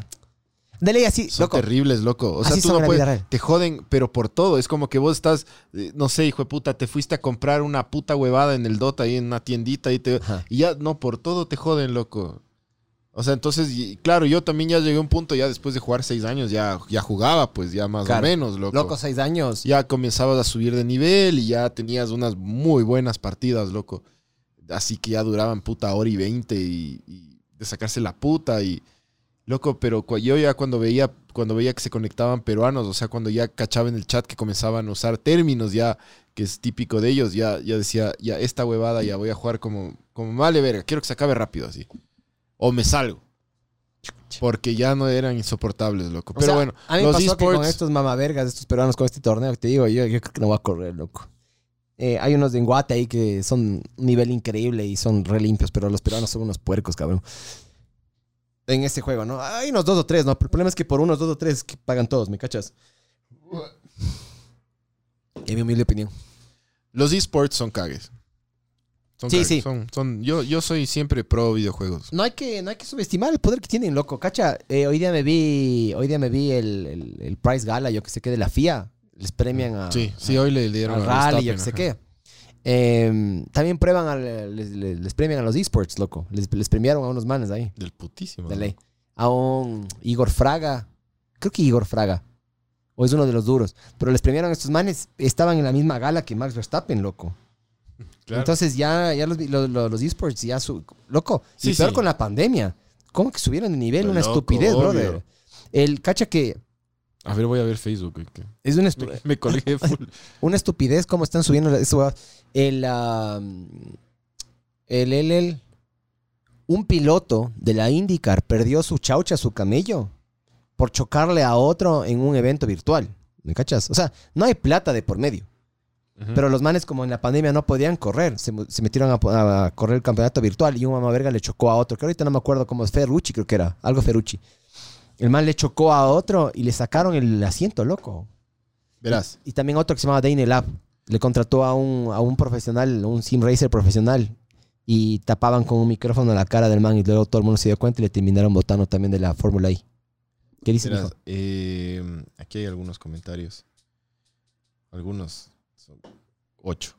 Dele así, Son loco. terribles, loco. O sea, Así tú no puedes. Te joden, pero por todo. Es como que vos estás, eh, no sé, hijo de puta, te fuiste a comprar una puta huevada en el Dota ahí en una tiendita y te. Ajá. Y ya, no, por todo te joden, loco. O sea, entonces, y- claro, yo también ya llegué a un punto, ya después de jugar seis años, ya, ya jugaba, pues ya más Claro. o menos, loco. Loco, seis años. Ya comenzabas a subir de nivel y ya tenías unas muy buenas partidas, loco. Así que ya duraban puta hora y veinte y, y de sacarse la puta y... Loco, pero yo ya cuando veía, cuando veía que se conectaban peruanos, o sea, cuando ya cachaba en el chat que comenzaban a usar términos ya, que es típico de ellos, ya, ya decía, ya esta huevada ya voy a jugar como, como vale verga, quiero que se acabe rápido así. O me salgo. Porque ya no eran insoportables, loco. O Pero sea, bueno, a mí los pasó que con esports... estos mamavergas, estos peruanos con este torneo que te digo, yo, yo creo que no voy a correr, loco. Eh, hay unos de Guate ahí que son un nivel increíble y son re limpios, pero los peruanos son unos puercos, cabrón. En este juego, ¿no? Hay unos dos o tres, ¿no? El problema es que por unos dos o tres que pagan todos, ¿me cachas? En mi humilde opinión. Los esports son cagues. Son Sí, cagues, sí. Son, son- yo, yo soy siempre pro videojuegos. No hay que, no hay que subestimar el poder que tienen, loco. Cacha, eh, hoy día me vi, hoy día me vi el, el, el Prize Gala, yo que sé qué, de la FIA. Les premian a, Sí, sí, hoy le dieron a rally, yo que sé qué. Eh, también prueban, al- les, les- les premian a los esports, loco. Les, les premiaron a unos manes ahí, Del putísimo. de. A un Igor Fraga. Creo que Igor Fraga. O es uno de los duros. Pero les premiaron a estos manes. Estaban en la misma gala que Max Verstappen, loco. Claro. Entonces ya, ya los, los, los- los esports ya su... Loco, y Sí, peor sí. con la pandemia. ¿Cómo que subieron de nivel? Pero Una loco, estupidez, obvio. brother. El cacha que a ver, voy a ver Facebook. es una, estu- Me, me colgué *laughs* full. una estupidez cómo están subiendo eso. El, ah, el, el, el- un piloto de la IndyCar perdió su chaucha, su camello, por chocarle a otro en un evento virtual. ¿Me cachas? O sea, no hay plata de por medio. Pero los manes, como en la pandemia no podían correr, se, metieron a, a correr el campeonato virtual y un mamá verga le chocó a otro, que ahorita no me acuerdo cómo es, Ferrucci creo que era, algo Ferrucci. El man le chocó a otro y le sacaron el asiento, loco. Verás. Y también otro que se llama Dane Lab. Le contrató a un, a un profesional, un sim racer profesional. Y tapaban con un micrófono la cara del man y luego todo el mundo se dio cuenta y le terminaron votando también de la Fórmula I. ¿Qué dice, Verás, eh, aquí hay algunos comentarios. Algunos. Son ocho.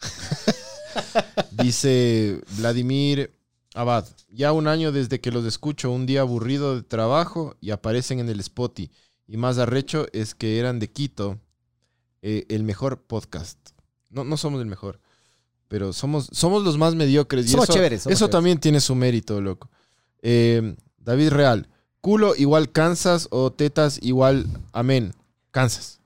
*laughs* Dice Vladimir Abad. Ya un año desde que los escucho, un día aburrido de trabajo y aparecen en el Spotify. Y más arrecho es que eran de Quito, eh, el mejor podcast. No, no somos el mejor, pero somos, somos los más mediocres. Y Somos eso, chéveres, somos eso chéveres. también tiene su mérito, loco. Eh, David Real. Culo igual Kansas o tetas igual amén. Kansas.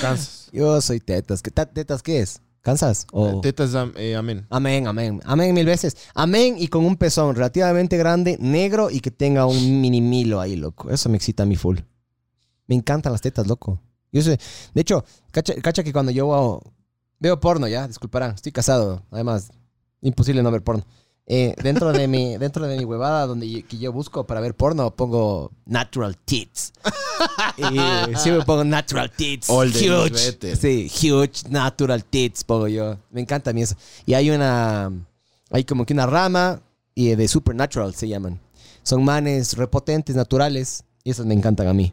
Kansas. *laughs* Yo soy tetas. ¿Qué ta- tetas qué es? ¿Cansas? O... Tetas am- eh, amén. Amén, amén. Amén mil veces. Amén y con un pezón relativamente grande, negro y que tenga un mini milo ahí, loco. Eso me excita a mí full. Me encantan las tetas, loco. Yo sé, de hecho, cacha, cacha que cuando yo veo, veo porno ya, disculparán, estoy casado, además, imposible no ver porno. Eh, dentro de mi dentro de mi huevada donde yo, que yo busco para ver porno pongo natural tits. y siempre pongo natural tits. All huge. Sí, huge natural tits pongo yo. Me encanta a mí eso. Y hay una hay como que una rama y de supernatural se llaman. Son manes repotentes naturales y esos me encantan a mí.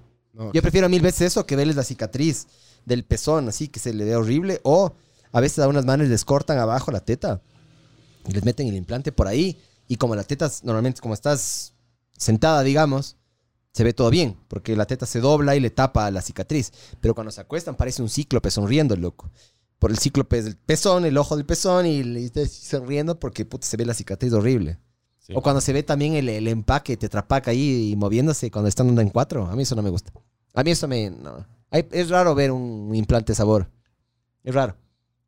Yo prefiero mil veces eso que verles la cicatriz del pezón, así que se le ve horrible. O a veces a unas manes les cortan abajo la teta les meten el implante por ahí. Y como la teta, normalmente, como estás sentada, digamos, se ve todo bien, porque la teta se dobla y le tapa la cicatriz. Pero cuando se acuestan, parece un cíclope sonriendo, loco. Por el cíclope del pezón, el ojo del pezón, y le está sonriendo porque puta, se ve la cicatriz horrible. sí. O cuando se ve también el, el empaque tetrapac ahí y moviéndose cuando están andando en cuatro. A mí eso no me gusta. A mí eso me... no. Es raro ver un implante sabor. Es raro.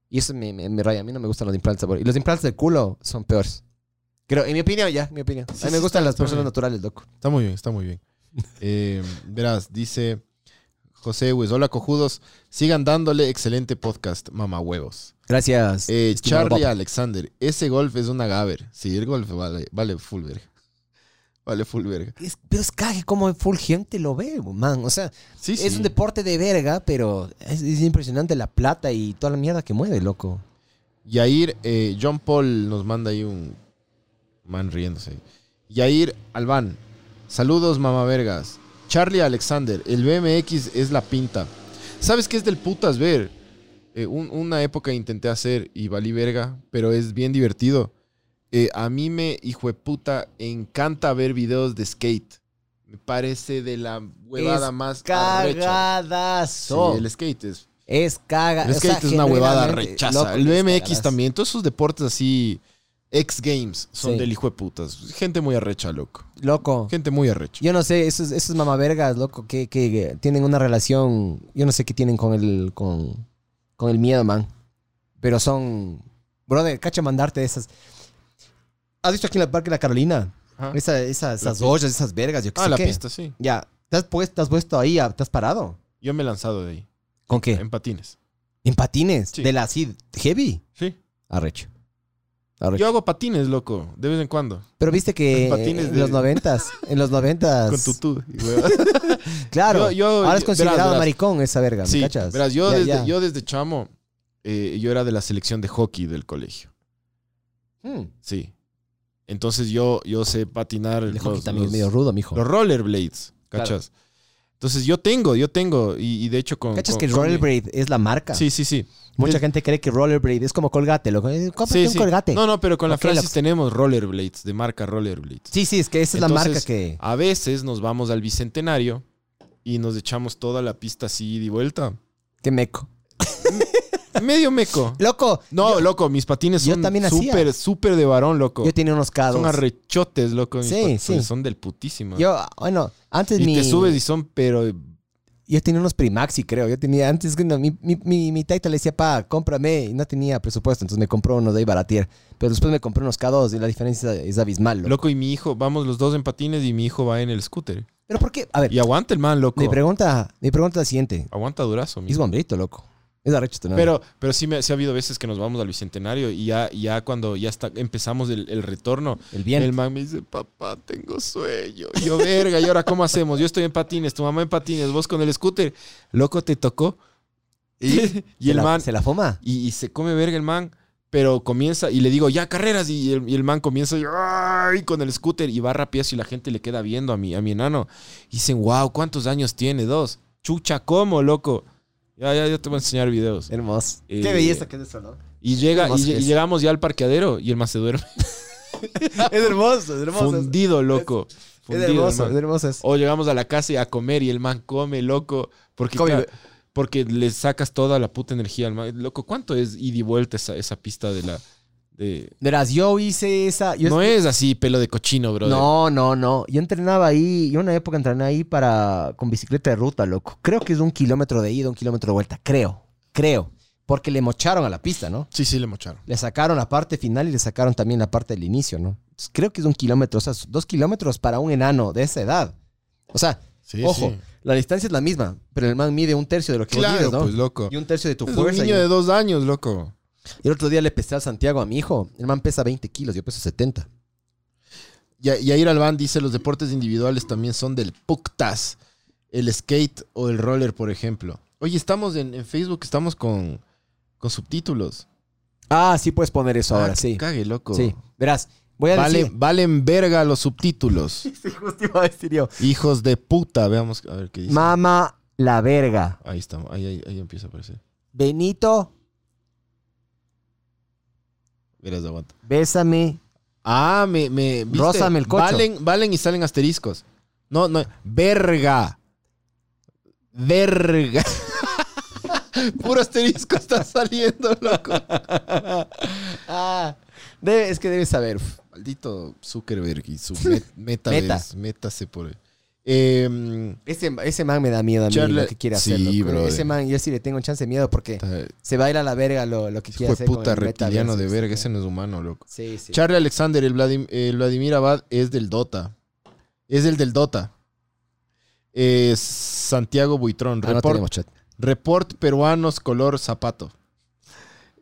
Y eso me, me, me raya. A mí no me gustan los implantes de sabor. Y los implantes de culo son peores. Creo, en mi opinión, ya, en mi opinión. Sí, a mí me sí, gustan está- las está personas bien. naturales, loco. Está muy bien, está muy bien. *laughs* Eh, verás, dice José Hues, hola cojudos, sigan dándole excelente podcast, mamá huevos. Gracias. Eh, Charlie. Alexander, ese golf es una gaber. Sí, el golf vale, vale full verga. Vale full verga. Es- pero es cague como full gente lo ve, man. O sea, Sí, es sí. un deporte de verga, pero es, es impresionante la plata y toda la mierda que mueve, loco. Yair, eh, John Paul nos manda ahí un man riéndose. Yair Albán, saludos mamá vergas. Charlie Alexander, el BMX es la pinta. ¿Sabes qué es del putas ver? Eh, un- una época intenté hacer y valí verga, pero es bien divertido. Eh, a mí me, hijo de puta, encanta ver videos de skate. Me parece de la huevada Es más arrecha. Sí, Cagadazo. el skate es Es caga. el o sea, skate es una huevada rechaza. el BMX cagadazo. también. Todos esos deportes así, X Games, son Sí. del hijo de putas. Gente muy arrecha, loco. Loco. Gente muy arrecha. Yo no sé, esos, esos mamavergas, loco, que, que, que tienen una relación. Yo no sé qué tienen con el, con, con el miedo, man. Pero son. Brother, cacha mandarte esas. ¿Has visto aquí en el Parque La Carolina? Ajá. Esa- esas pista. ollas, esas vergas, yo qué Ah, sé la qué. pista, sí. Ya. ¿Te has, puesto, te has puesto ahí? ¿Te has parado? Yo me he lanzado de ahí. ¿Con qué? En patines. En patines. Sí. De la así, heavy. Sí. Arrecho. Arrecho. Yo hago patines, loco, de vez en cuando. Pero viste que Patines en de- los noventas, en los noventas. Con tutú. y *laughs* huevo. Claro. Yo- yo- ahora es yo- considerado verás, verás. maricón esa verga, ¿me Sí, cachas? verás, yo, Ya, desde, ya. yo desde chamo, eh, yo era de la selección de hockey del colegio. Hmm. Sí. Entonces yo, yo sé patinar El hockey los, también los- es medio rudo, mijo. los rollerblades, ¿cachas? Entonces yo tengo, yo tengo, y, y de hecho con... ¿Cachas con- que con rollerblade es la marca? Sí, sí, sí. Mucha Es- gente cree que rollerblade es como colgate, loco. Eh, Sí, un sí. colgate. No, no, pero con la Ok, Francis tenemos rollerblades, de marca rollerblades. Sí, sí, es que esa es la marca que... A veces nos vamos al Bicentenario y nos echamos toda la pista así de vuelta. Que meco. *laughs* Medio meco. Loco, No, yo, loco, mis patines yo son también súper, súper de varón, loco. yo tenía unos K2. Son arrechotes, loco. mis Sí, patines, sí. Son del putísimo. Yo, bueno, antes y mi... te subes y son, pero... Yo tenía unos Primaxi, creo. Yo tenía, antes no, mi, mi, mi, mi taita le decía, pa, cómprame. Y no tenía presupuesto, entonces me compró unos de ahí baratier. Pero después me compré unos K2 y la diferencia es abismal, loco. Loco, y mi hijo, vamos los dos en patines y mi hijo va en el scooter. Pero ¿por qué? A ver, Y aguanta el man, loco. mi pregunta, mi pregunta es la siguiente. Aguanta durazo, Es bombrito, loco. Es arrecho. Pero, pero sí, me, sí ha habido veces que nos vamos al Bicentenario y ya, ya cuando ya está, empezamos el, el retorno, El bien. el man me dice, papá, tengo sueño. Y yo, verga, ¿y ahora cómo hacemos? Yo estoy en patines, tu mamá en patines, vos con el scooter. Loco, te tocó. Y, y ¿Se el la, man, ¿Se la fuma? y, y se come verga el man, pero comienza, y le digo, ya, carreras, y el, y el man comienza, y, ¡ay! con el scooter, y va rápido y la gente le queda viendo a mi, a mi enano. Y dicen, wow, ¿cuántos años tiene? Dos. Chucha, ¿cómo, loco? Ya, ya, ya te voy a enseñar videos. Hermoso. Eh, Qué belleza que es eso, ¿no? Y llega, y, es. llegamos ya al parqueadero, y el man se duerme. *laughs* es hermoso, es hermoso. Fundido, loco. es Fundido, el hermoso, man. es hermoso. eso. O llegamos a la casa y a comer y el man come, loco. Porque, Come. claro, porque le sacas toda la puta energía al man. Loco, ¿cuánto es ida y vuelta esa, esa pista de la... De... Verás, yo hice esa... yo- no es así pelo de cochino, bro. No, no, no. Yo entrenaba ahí, yo una época entrené ahí para con bicicleta de ruta, loco. Creo que es un kilómetro de ida, un kilómetro de vuelta. Creo, creo. Porque le mocharon a la pista, ¿no? Sí, sí, le mocharon. Le sacaron la parte final y le sacaron también la parte del inicio, ¿no? Entonces, creo que es un kilómetro, o sea, dos kilómetros para un enano de esa edad. O sea, Sí, ojo, sí. la distancia es la misma, pero el man mide un tercio de lo que vos Claro, mides, ¿no? pues, loco. Y un tercio de tu Es un fuerza. niño y- de dos años, loco. Y el otro día le pesé al Santiago a mi hijo. El man pesa 20 kilos, yo peso 70. Y Yair Albán dice, los deportes individuales también son del puctas. El skate o el roller, por ejemplo. Oye, estamos en, en Facebook, estamos con, con subtítulos. Ah, sí puedes poner eso ahora, Ah, sí. Cague, loco. Sí. Verás, voy a Vale, decir... valen verga los subtítulos. *laughs* Sí, justo iba a decir yo. Hijos de puta. Veamos a ver qué dice. Mama la verga. Ahí estamos. Ahí, ahí, ahí empieza a aparecer. Benito, Verás, aguanta. bésame. Ah, me, me ¿viste? Rózame el cocho. Valen, valen y salen asteriscos. No, no. Verga. Verga. *laughs* Puro asterisco está saliendo, loco. *laughs* Ah, debe- es que debes saber. Maldito Zuckerberg y su met-. Meta. Métase por Em, Ese, ese man me da miedo a mí Charla- lo que quiere hacer. Sí. Ese man, yo sí le tengo chance de miedo porque está- se va a ir a la verga lo, lo que quiere hacer. con puta el reptiliano de verga. Ese no es humano, loco. Sí, sí. Charlie Alexander, el, Vladim- el Vladimir Abad es del Dota. Es el del Dota. Es Santiago Buitrón. Ah, Report, chat. report peruanos color zapato.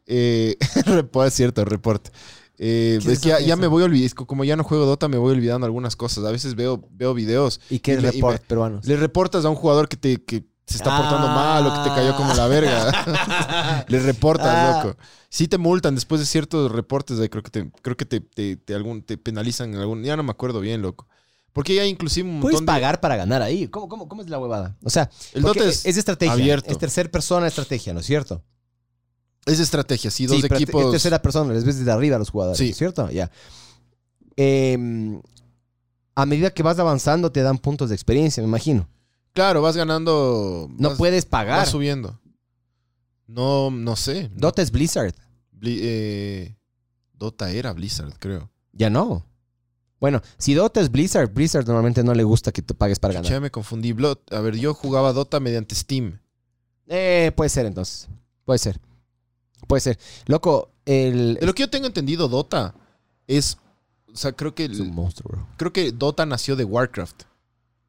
Eh, *laughs* report, es cierto, report. Eh, ¿Qué es que ya, ya me voy olvidando, como ya no juego Dota, me voy olvidando algunas cosas. A veces veo, veo videos. ¿Y qué report peruanos? Le reportas a un jugador que te que se está portando Ah. mal o que te cayó como la verga. *laughs* Le reportas, Ah. loco. Sí te multan después de ciertos reportes, de, creo que te, creo que te, te, te algún, te penalizan en algún. Ya no me acuerdo bien, loco. Porque ya inclusive un Puedes montón pagar para ganar ahí. ¿Cómo, cómo, cómo es la huevada? O sea, El porque Dota es, es estrategia. abierto. Es tercera persona estrategia, ¿no es cierto? Es estrategia, sí, dos sí, equipos. es tercera persona, les ves desde arriba a los jugadores, Sí. ¿no es cierto? Ya. Eh, a medida que vas avanzando te dan puntos de experiencia, me imagino. Claro, vas ganando. No vas- puedes pagar. Vas subiendo. No, no sé. Dota es Blizzard. Bli- eh, Dota era Blizzard, creo. Ya no. Bueno, si Dota es Blizzard, Blizzard normalmente no le gusta que tú pagues para ganar. Ya me confundí. A ver, yo jugaba Dota mediante Steam. Eh, puede ser entonces. Puede ser. Puede ser. Loco, el... De lo que yo tengo entendido, Dota es. O sea, creo que, Es un monstruo, bro. creo que Dota nació de Warcraft.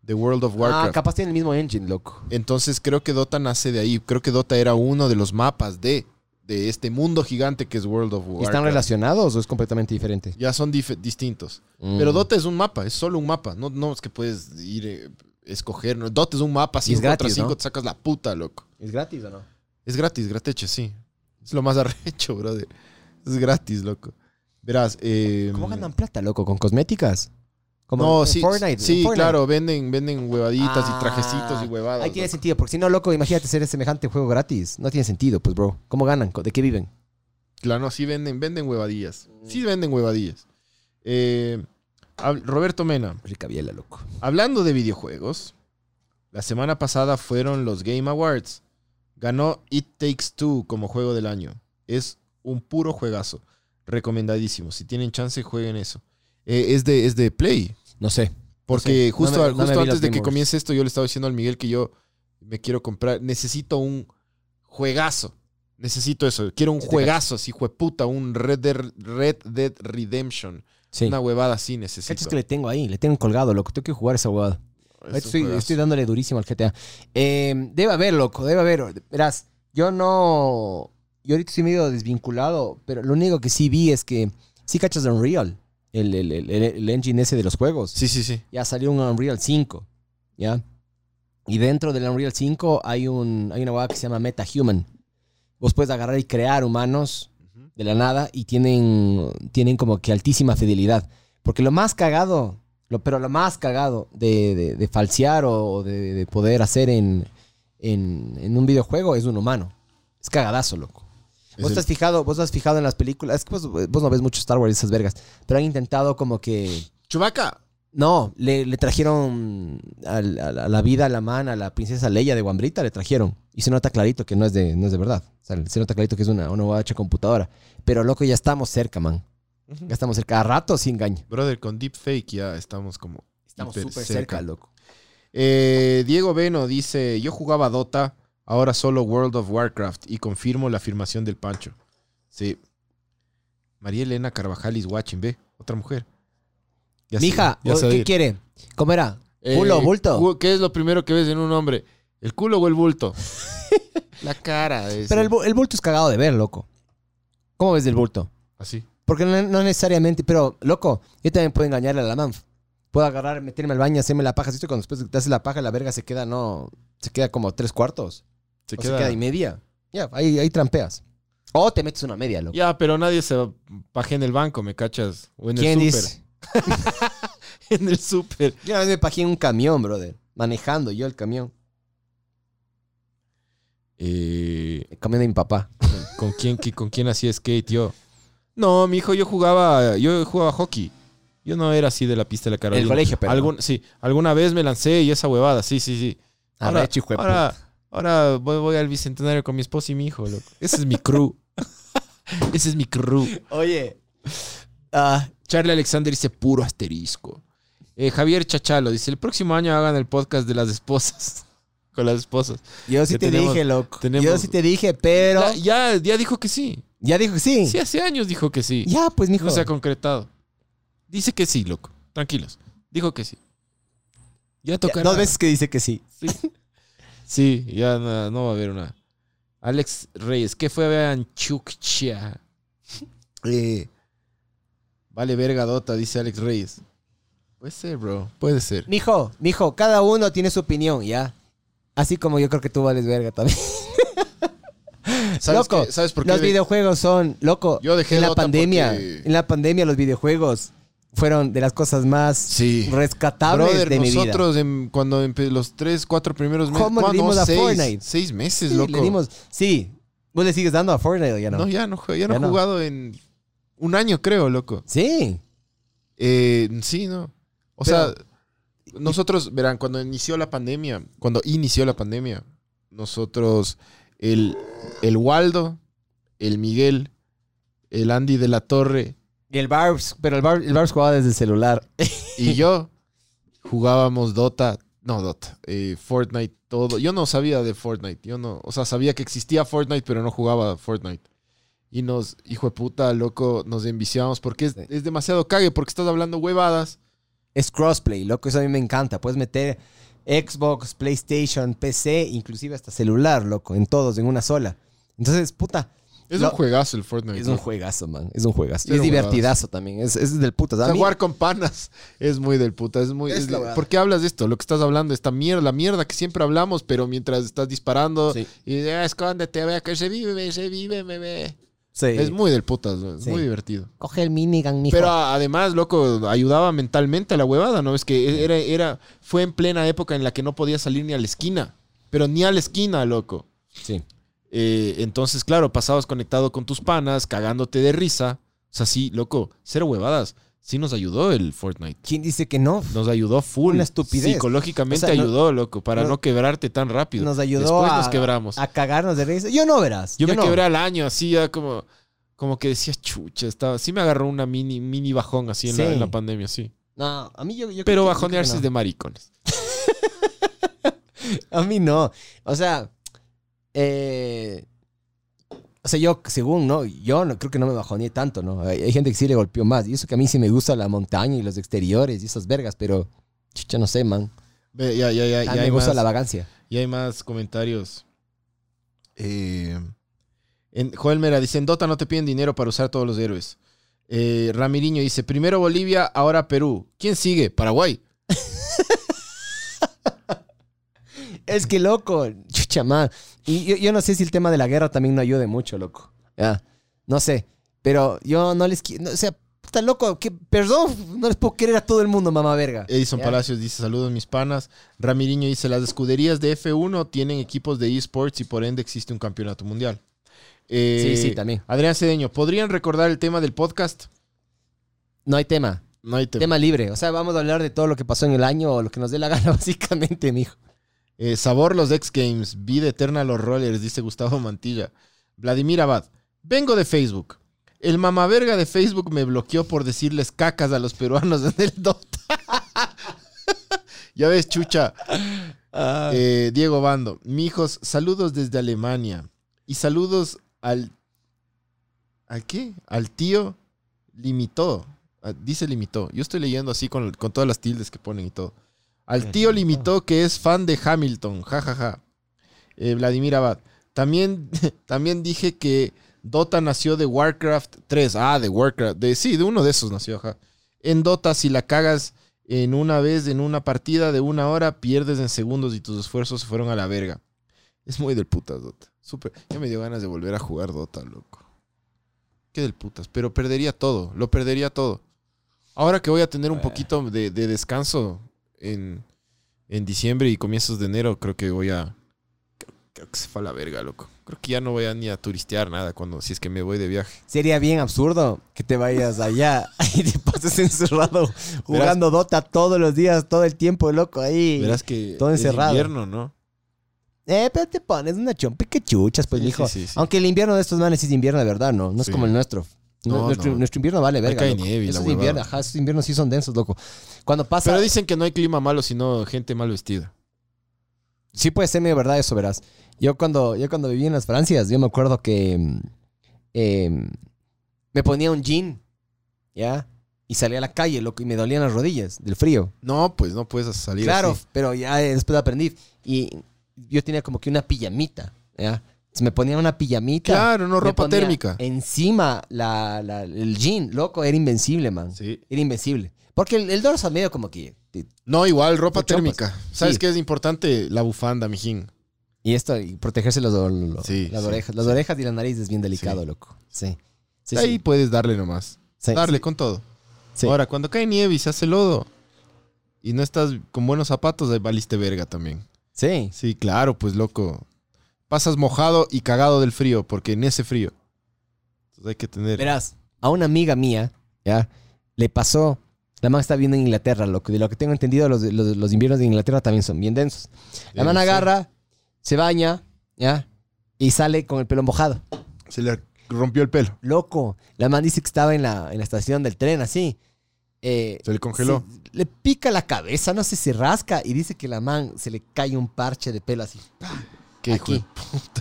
de World of Ah, Warcraft. capaz tiene el mismo engine, loco. Entonces creo que Dota nace de ahí. Creo que Dota era uno de los mapas de, de este mundo gigante que es World of ¿Y Warcraft. están relacionados o es completamente diferente? Ya son dif- distintos. Mm. Pero Dota es un mapa, es solo un mapa. No, no es que puedes ir eh, escoger. no. Dota es un mapa, Y es 5 contra gratis, 5 ¿no? te sacas la puta, loco. ¿Es gratis o no? Es gratis, grateche, sí. Es lo más *laughs* arrecho, brother. Es gratis, loco. Verás, eh, ¿Cómo ganan plata, loco? ¿Con cosméticas? Como No, en sí, Fortnite, sí en Fortnite. claro, venden, venden huevaditas Ah, y trajecitos y huevadas. Ahí tiene loco. sentido, porque si no, loco, imagínate ser semejante juego gratis. No tiene sentido, pues, bro. ¿Cómo ganan? ¿De qué viven? Claro, no, sí venden, venden huevadillas. Sí venden huevadillas. Eh, Roberto Mena, Rica biela, loco. hablando de videojuegos, la semana pasada fueron los Game Awards. Ganó It Takes Two como juego del año. Es un puro juegazo. Recomendadísimo. Si tienen chance, jueguen eso. Eh, es, de, es de Play. No sé. Porque sé. justo, No me- justo antes de que comience esto, yo le estaba diciendo al Miguel que yo me quiero comprar. Necesito un juegazo. Necesito eso. Quiero un juegazo, así, jueputa. Un Red Dead, Red Dead Redemption. Sí. Una huevada así necesito. ¿Cachas que le tengo ahí? Le tengo colgado, loco. Tengo que jugar esa huevada. Estoy, estoy dándole durísimo al GTA. Eh, debe haber, loco, debe haber. Verás, yo no. Yo ahorita estoy medio desvinculado, pero lo único que sí vi es que sí cachas de Unreal, el, el, el- el- engine ese de los juegos. Sí, sí, sí. Ya salió un Unreal 5, ¿ya? Y dentro del Unreal 5 hay, un, hay una hueá que se llama MetaHuman. Vos puedes agarrar y crear humanos de la nada y tienen, tienen como que altísima fidelidad. Porque lo más cagado, lo, pero lo más cagado de, de- de falsear o de, de poder hacer en, en, en un videojuego es un humano. Es cagadazo, loco. Es Vos el- has fijado, vos has fijado en las películas, es que vos, vos no ves mucho Star Wars y esas vergas, pero han intentado como que Chubaca. no, le, le trajeron a, la- a la vida, a la man, a la princesa Leia de Guambrita, le trajeron. Y se nota clarito que no es de, no es de verdad. O sea, se nota clarito que es una, una guacha computadora. Pero loco, ya estamos cerca, man. Ya estamos cerca. A rato sin engaño. Brother, con Deepfake ya estamos como. Estamos súper cerca, loco. Eh, Diego Beno dice: Yo jugaba Dota, ahora solo World of Warcraft. Y confirmo la afirmación del Pancho. Sí. María Elena Carvajal is watching, ve. Otra mujer. Ya Mija, ya ¿o- sé ¿qué quiere? ¿Cómo era? Eh, ¿Culo, bulto? cu- ¿Qué es lo primero que ves en un hombre? ¿El culo o el bulto? *laughs* la cara. Pero el, el bulto es cagado de ver, loco. ¿Cómo ves del bulto? Así. Porque no, no necesariamente, pero loco, yo también puedo engañarle a la manf. Puedo agarrar, meterme al baño, hacerme la paja. ¿sí? Cuando después te haces la paja, la verga se queda, no, se queda como tres cuartos. Se o queda. se queda y media. Ya, ahí, ahí trampeas. O te metes una media, loco. Ya, pero nadie se paje en el banco, ¿me cachas? O en ¿Quién el súper. *laughs* en el súper. Yo una vez me pajé en un camión, brother. Manejando yo el camión. Eh, El camión de mi papá. ¿con, quién, ¿Con quién hacía skate yo? No, mi hijo, yo jugaba, yo jugaba hockey. Yo no era así de la pista de la Carolina. El colegio, pero. Algún, sí, alguna vez me lancé y esa huevada, sí, sí, sí. Ahora, Arrecho, hijo de ahora, ahora voy, voy al bicentenario con mi esposa y mi hijo, loco. Ese es mi crew. *laughs* Ese es mi crew. Oye. ah, Charlie Alexander dice puro asterisco. Eh, Javier Chachalo dice, el próximo año hagan el podcast de las esposas. *laughs* Con las esposas. yo sí te tenemos- dije, loco. tenemos- Yo sí te dije, pero. Ya, ya, ya dijo que sí. Ya dijo que sí. Sí, hace años dijo que sí. Ya, pues, mijo. No se ha concretado. Dice que sí, loco. Tranquilos. Dijo que sí. Ya tocará. dos veces que dice que sí. Sí, Sí, ya no, no va a haber una. Alex Reyes, ¿qué fue a ver en Chukcha? *laughs* Eh, vale verga Dota, dice Alex Reyes. Puede ser, bro. Puede ser. Mijo, mijo, cada uno tiene su opinión, ¿ya? Así como yo creo que tú vales verga también. *laughs* ¿Sabes, Loco, qué? ¿Sabes por qué? Los de- videojuegos son, loco, Yo dejé en la Dota pandemia, porque- en la pandemia los videojuegos fueron de las cosas más Sí. rescatables Brother, de mi vida. nosotros en- cuando empe- los tres, cuatro primeros meses. ¿Cómo le ¿cuándo? dimos a seis, Fortnite? Seis meses, Sí, loco. le dimos, sí, vos le sigues dando a Fortnite o ya no. No, ya no, jue- ya no Ya he no. jugado en un año, creo, loco. Sí, Eh, sí, no. O sea, nosotros, verán, cuando inició la pandemia, cuando inició la pandemia, nosotros, el, el Waldo, el Miguel, el Andy de la Torre y el Barbs, pero el, Bar- el Barbs jugaba desde el celular. *laughs* y yo jugábamos Dota, no Dota, eh, Fortnite, todo. Yo no sabía de Fortnite, yo no, o sea, sabía que existía Fortnite, pero no jugaba Fortnite. Y nos, hijo de puta, loco, nos enviciamos porque es, Sí. es demasiado cague, porque estás hablando huevadas es crossplay, loco, eso a mí me encanta. Puedes meter Xbox, PlayStation, PC, inclusive hasta celular, loco, en todos, en una sola. Entonces, puta, Es Lo- un juegazo el Fortnite. es ¿no? un juegazo, man. Es un juegazo. Es divertidazo también. Es, es del puta. O sea, jugar con panas es muy del puta. Es muy. Es la. ¿Por qué hablas de esto? Lo que estás hablando, esta mierda, la mierda que siempre hablamos, pero mientras estás disparando Sí. y ah, escóndete, vea que revive, revive, bebé. Sí. Es muy del putas, es Sí. muy divertido. Coge el minigun, mijo. Pero además, loco, ayudaba mentalmente a la huevada, ¿no? Es que era, era, fue en plena época en la que no podía salir ni a la esquina. Pero ni a la esquina, loco. sí. Eh, entonces, claro, pasabas conectado con tus panas, cagándote de risa. O sea, sí, loco, cero huevadas. Sí nos ayudó el Fortnite. ¿Quién dice que no? Nos ayudó full. Una estupidez. Psicológicamente O sea, no- ayudó, loco, para no- no, quebrarte tan rápido. Nos ayudó Después a, nos quebramos. a cagarnos de risa. Yo no verás. Yo, me no. quebré al año, así ya como, como que decía, chucha, estaba, sí me agarró una mini, mini bajón así en, la, Sí. en la pandemia, sí. No, a mí yo, yo Pero yo bajonearse creo es de maricones. *laughs* A mí no. O sea, eh, o sea, yo, según, ¿no? Yo no, creo que no me bajoneé tanto, ¿no? Hay, hay gente que sí le golpeó más. Y eso que a mí sí me gusta la montaña y los exteriores y esas vergas, pero, chucha, no sé, man. Ve, ya, ya, ya, hay me gusta más, la vagancia. ya hay más comentarios. Eh, en, Joel Mera dice, en Dota no te piden dinero para usar todos los héroes. Eh, Ramiriño dice, primero Bolivia, ahora Perú. ¿Quién sigue? Paraguay. *laughs* Es que loco, chucha man. Y yo, yo no sé si el tema de la guerra también no ayude mucho, loco. Ya, no sé. Pero yo no les quiero. o sea, puta loco, que, perdón, no les puedo querer a todo el mundo, mamá verga. Edison Ya. Palacios dice, saludos mis panas. Ramiriño dice, las escuderías de F1 tienen equipos de esports y por ende existe un campeonato mundial. Eh, Sí, sí, también. Adrián Cedeño, ¿podrían recordar el tema del podcast? No hay tema. No hay tema. Tema libre. O sea, vamos a hablar de todo lo que pasó en el año o lo que nos dé la gana, *laughs* básicamente, mijo. Eh, sabor los X Games, vida eterna los rollers, dice Gustavo Mantilla. Vladimir Abad, vengo de Facebook. El mamaverga de Facebook me bloqueó por decirles cacas a los peruanos en el Dota. *laughs* ya ves, chucha. Eh, Diego Bando, mijos, saludos desde Alemania. Y saludos al. ¿Al qué? Al tío limitó. Ah, Dice limitó. Yo estoy leyendo así con, con todas las tildes que ponen y todo. Al tío limitó que es fan de Hamilton. Ja, ja, ja. Eh, Vladimir Abad. También, *laughs* también dije que Dota nació de Warcraft 3. Ah, de Warcraft. De, sí, de uno de esos nació. ajá. En Dota, si la cagas en una vez, en una partida de una hora, pierdes en segundos y tus esfuerzos se fueron a la verga. Es muy del putas, Dota. Súper. Ya me dio ganas de volver a jugar Dota, loco. Qué del putas. Pero perdería todo. Lo perdería todo. Ahora que voy a tener un poquito de, de descanso en, en diciembre y comienzos de enero, creo que voy a. Creo, creo que se fue a la verga, loco. Creo que ya no voy a ni a turistear nada cuando si es que me voy de viaje. Sería bien absurdo que te vayas allá *laughs* y te pases encerrado jugando Dota todos los días, todo el tiempo, loco, ahí. Verás que todo es encerrado. invierno, ¿no? Eh, pero te pones una chompa que chuchas, pues, Sí, mijo. sí, sí, sí. Aunque el invierno de estos manes es invierno de verdad, ¿no? No es como el nuestro. No, nuestro, no. nuestro invierno vale verga. cae loco. nieve Esos huevada. inviernos, ajá, esos inviernos sí son densos, loco. Cuando pasa. Pero dicen que no hay clima malo, sino gente mal vestida. Sí puede ser medio verdad eso, verás. Yo cuando, yo cuando viví en las Francias, yo me acuerdo que em, me ponía un jean, ¿ya? Y salía a la calle, loco, y me dolían las rodillas del frío. No, pues no puedes salir Claro, así. pero ya después aprendí. Y yo tenía como que una pijamita, ¿ya? Entonces me ponía una pijamita. Claro, no ropa térmica. Encima la, la- el jean, loco, era invencible, man. Sí. Era invencible. Porque el, el dorso medio como que... No, igual, ropa térmica. ¿Sabes Sí. qué es importante? La bufanda, mijín. Y esto, y protegerse los, los- Sí, las sí, orejas. Las orejas y la nariz es bien delicado, loco. Sí. Ahí puedes darle nomás. Sí, darle con todo. Sí. Ahora, cuando cae nieve y se hace lodo y no estás con buenos zapatos, ahí valiste verga también. Sí. Sí, claro, pues loco. Pasas mojado y cagado del frío, porque en ese frío. Entonces hay que tener. Verás, a una amiga mía, ¿ya? Le pasó... La man está viendo en Inglaterra, loco. De lo que tengo entendido, los, los, los inviernos de Inglaterra también son bien densos. La man agarra, se baña, ¿ya? Y sale con el pelo mojado. Se le rompió el pelo. Loco. La man dice que estaba en la, en la estación del tren, así. Eh, Se le congeló. se- le pica la cabeza, no sé si rasca, y dice que la man se le cae un parche de pelo así. Qué hijo aquí.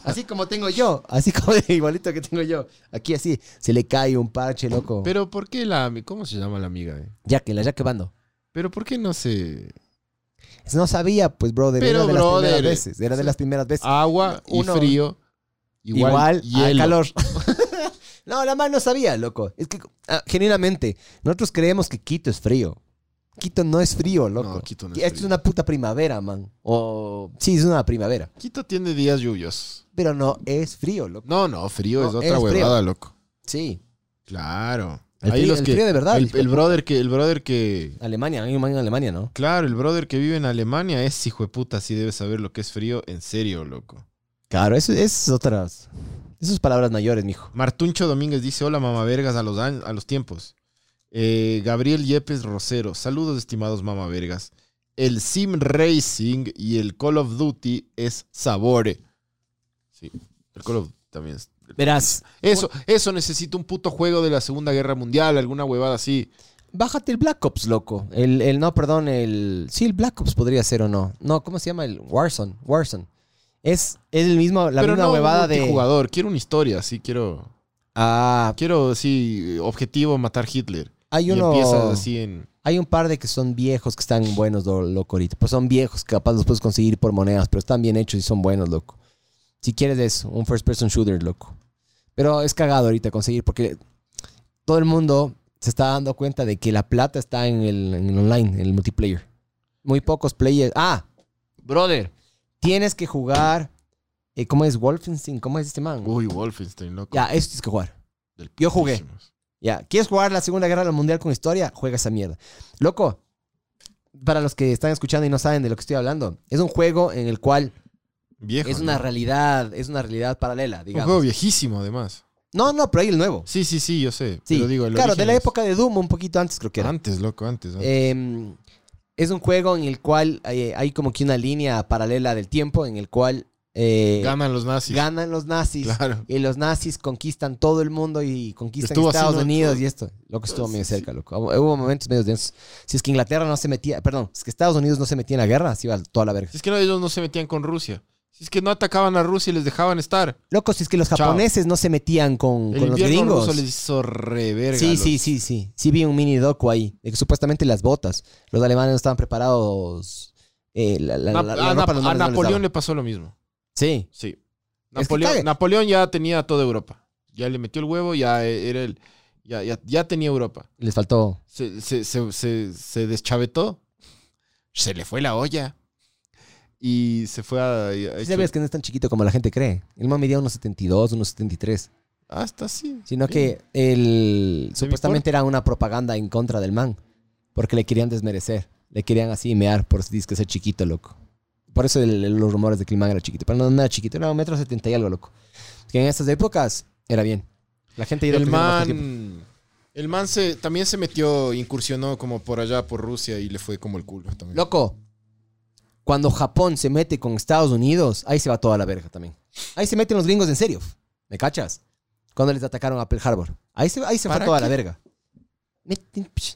Así como tengo yo, así como igualito que tengo yo. Aquí así, se le cae un parche, loco. Pero ¿por qué la. ¿Cómo se llama la amiga? eh? Jaque, la Jaque Bando. Pero ¿por qué no se...? No sabía, pues, brother. Pero, era de las brother, primeras veces. Era de las primeras veces. Agua y Uno- frío. Igual, Igual, al hielo. calor. *laughs* *laughs* no, la mano no sabía, loco. Es que, ah, genuinamente, nosotros creemos que Quito es frío. Quito no es frío, loco. No, Quito no es Esto es una puta primavera, man. O... Sí, es una primavera. Quito tiene días lluviosos. Pero no es frío, loco. No, no, frío No, es otra es frío. huevada, loco. Sí. Claro. El Ahí frío- los el que- frío de verdad, El, brother que, el brother que. Alemania, hay un man en Alemania, ¿no? Claro, el brother que vive en Alemania es hijo de puta, sí debe saber lo que es frío, en serio, loco. Claro, eso es otras... Esas palabras mayores, mijo. Martuncho Domínguez dice: Hola, mamá vergas, a los, a los tiempos. Eh, Gabriel Yepes Rosero, saludos, estimados mamá vergas. El Sim Racing y el Call of Duty es sabore. Sí, el Call of Duty también es. Verás, Eso, eso necesita un puto juego de la Segunda Guerra Mundial, alguna huevada así. bájate el Black Ops, loco. El, el, no, perdón, el... Sí, el Black Ops podría ser o no. No, ¿cómo se llama? El Warzone. Warzone. Es, es el mismo, la Pero misma no huevada de... jugador, quiero una historia, sí, quiero. Ah, Quiero, sí, objetivo matar Hitler. Hay uno... empiezas así en. Hay un par de que son viejos que están buenos, lo- loco, ahorita. Pues son viejos, capaz los puedes conseguir por monedas, pero están bien hechos y son buenos, loco. Si quieres eso, un first person shooter, loco. Pero es cagado ahorita conseguir porque todo el mundo se está dando cuenta de que la plata está en el, en el online, en el multiplayer. Muy pocos players. Ah, brother, tienes que jugar. eh, ¿Cómo es Wolfenstein? ¿Cómo es este man? Uy, Wolfenstein, loco. Ya, eso tienes que jugar. Yo jugué. Ya, ¿quieres jugar la Segunda Guerra Mundial con historia? Juega esa mierda. Loco, para los que están escuchando y no saben de lo que estoy hablando, es un juego en el cual Viejo. es una ¿no? realidad, es una realidad paralela, Un juego digamos. viejísimo, además. No, no, pero hay el nuevo. Sí, sí, sí, yo sé. Sí, Pero digo, el claro, de la es- época de Doom, un poquito antes creo que era. Antes, loco, antes. antes. Eh, es un juego en el cual eh, hay como que una línea paralela del tiempo en el cual eh, Ganan los nazis. ganan los nazis. Claro. Y los nazis conquistan todo el mundo y conquistan Estuvo así, Estados ¿no? Unidos y esto. Lo que estuvo Sí, medio cerca, loco. Hubo momentos medio densos. Si es que Inglaterra no se metía, perdón, si es que Estados Unidos no se metía en la guerra, se iba toda la verga. Si es que no, ellos no se metían con Rusia. Si es que no atacaban a Rusia y les dejaban estar. Loco, si es que los Chao. japoneses no se metían con, El con los gringos. ruso les hizo reverga. Sí, los- sí, sí, sí. Sí vi un mini docu ahí. De que supuestamente las botas. Los alemanes no estaban preparados. eh, la, la- Na- la- a, Nap- Napoleón le pasó lo mismo. Sí. Sí. Napoleón, ya tenía toda Europa. Ya le metió el huevo, ya era el. Ya, ya, ya tenía Europa. Les faltó. Se, se, se, se, se deschavetó. Se le fue la olla. Y se fue a. a- Sí sabías que no es tan chiquito como la gente cree. El man medía unos 72, unos 73. Hasta sí. Sino que el me supuestamente era una propaganda en contra del man. Porque le querían desmerecer. Le querían así mear por si que ser chiquito, loco. Por eso el- los rumores de que el man era chiquito. Pero no, no era chiquito, era un metro setenta y algo, loco. Que en estas épocas era bien. La gente ido El man. El man se, también se metió, incursionó como por allá, por Rusia, y le fue como el culo también. Loco, cuando Japón se mete con Estados Unidos, ahí se va toda la verga también. Ahí se meten los gringos en serio. ¿Me cachas? Cuando les atacaron a Pearl Harbor. Ahí se, ahí se fue ¿Para toda la verga.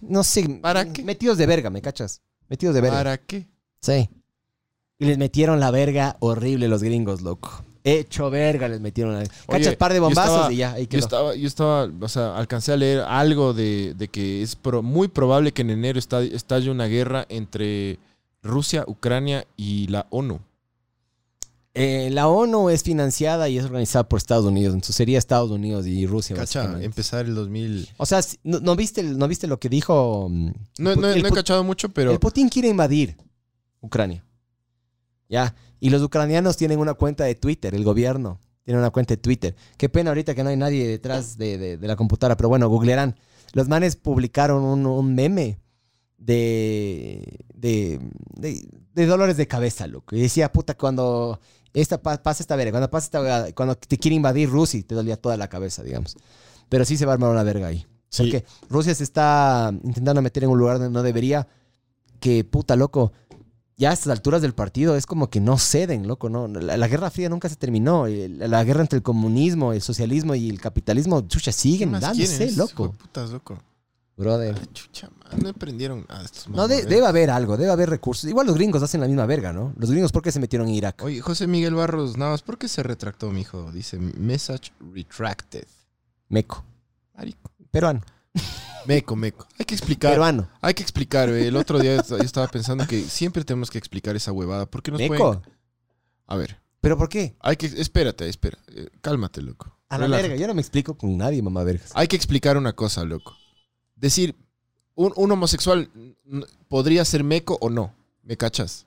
No sé. ¿Para qué? Metidos de verga, ¿me cachas? Metidos de verga. ¿Para qué? Sí. Y les metieron la verga horrible los gringos, loco. Hecho verga les metieron la Cachas Oye, par de bombazos estaba- y ya, ahí Yo estaba, yo estaba, o sea, alcancé a leer algo de, de que es pro- muy probable que en enero esta- estalle una guerra entre Rusia, Ucrania y la ONU. Eh, la ONU es financiada y es organizada por Estados Unidos. Entonces sería Estados Unidos y Rusia. Cacha, empezar el 2000. O sea, ¿no, no viste, ¿no viste lo que dijo? mm, No, no, Pu- el no he cachado mucho, pero El Putin quiere invadir Ucrania. Ya. Y los ucranianos tienen una cuenta de Twitter, el gobierno tiene una cuenta de Twitter. Qué pena ahorita que no hay nadie detrás de, de- de la computadora, pero bueno, googlearán. Los manes publicaron un, un meme de, de, de, dolores de cabeza, loco. Y decía, puta, cuando esta pa- pasa esta verga, cuando pasa esta verga, cuando te quiere invadir Rusia, te dolía toda la cabeza, digamos. Pero sí se va a armar una verga ahí. Sí. Porque Rusia se está intentando meter en un lugar donde no debería. Que puta, loco. Ya a estas alturas del partido es como que no ceden, loco, ¿no? La, la Guerra Fría nunca se terminó. El- La, guerra entre el comunismo, el socialismo y el capitalismo, chucha, ¿qué siguen dándose, quieren? Esos loco. hijueputas, loco. Brother. Ah, chucha, man, no aprendieron nada estos No, de- debe haber algo, debe haber recursos. Igual los gringos hacen la misma verga, ¿no? Los gringos, ¿por qué se metieron en Irak? Oye, José Miguel Barros, nada más, ¿por qué se retractó, mijo? Dice, message retracted. Meco. Marico. Peruano. Meco, meco. Hay que explicar. Peruano. Hay que explicar. El otro día yo estaba pensando que siempre tenemos que explicar esa huevada. ¿Por qué nos Meco. pueden- A ver, ¿Pero por qué? hay que... Espérate, espera. Eh, Cálmate, loco. A la Relájate. verga. Yo no me explico con nadie, mamá vergas. Hay que explicar una cosa, loco. Decir, un, un homosexual podría ser meco o no. ¿Me cachas?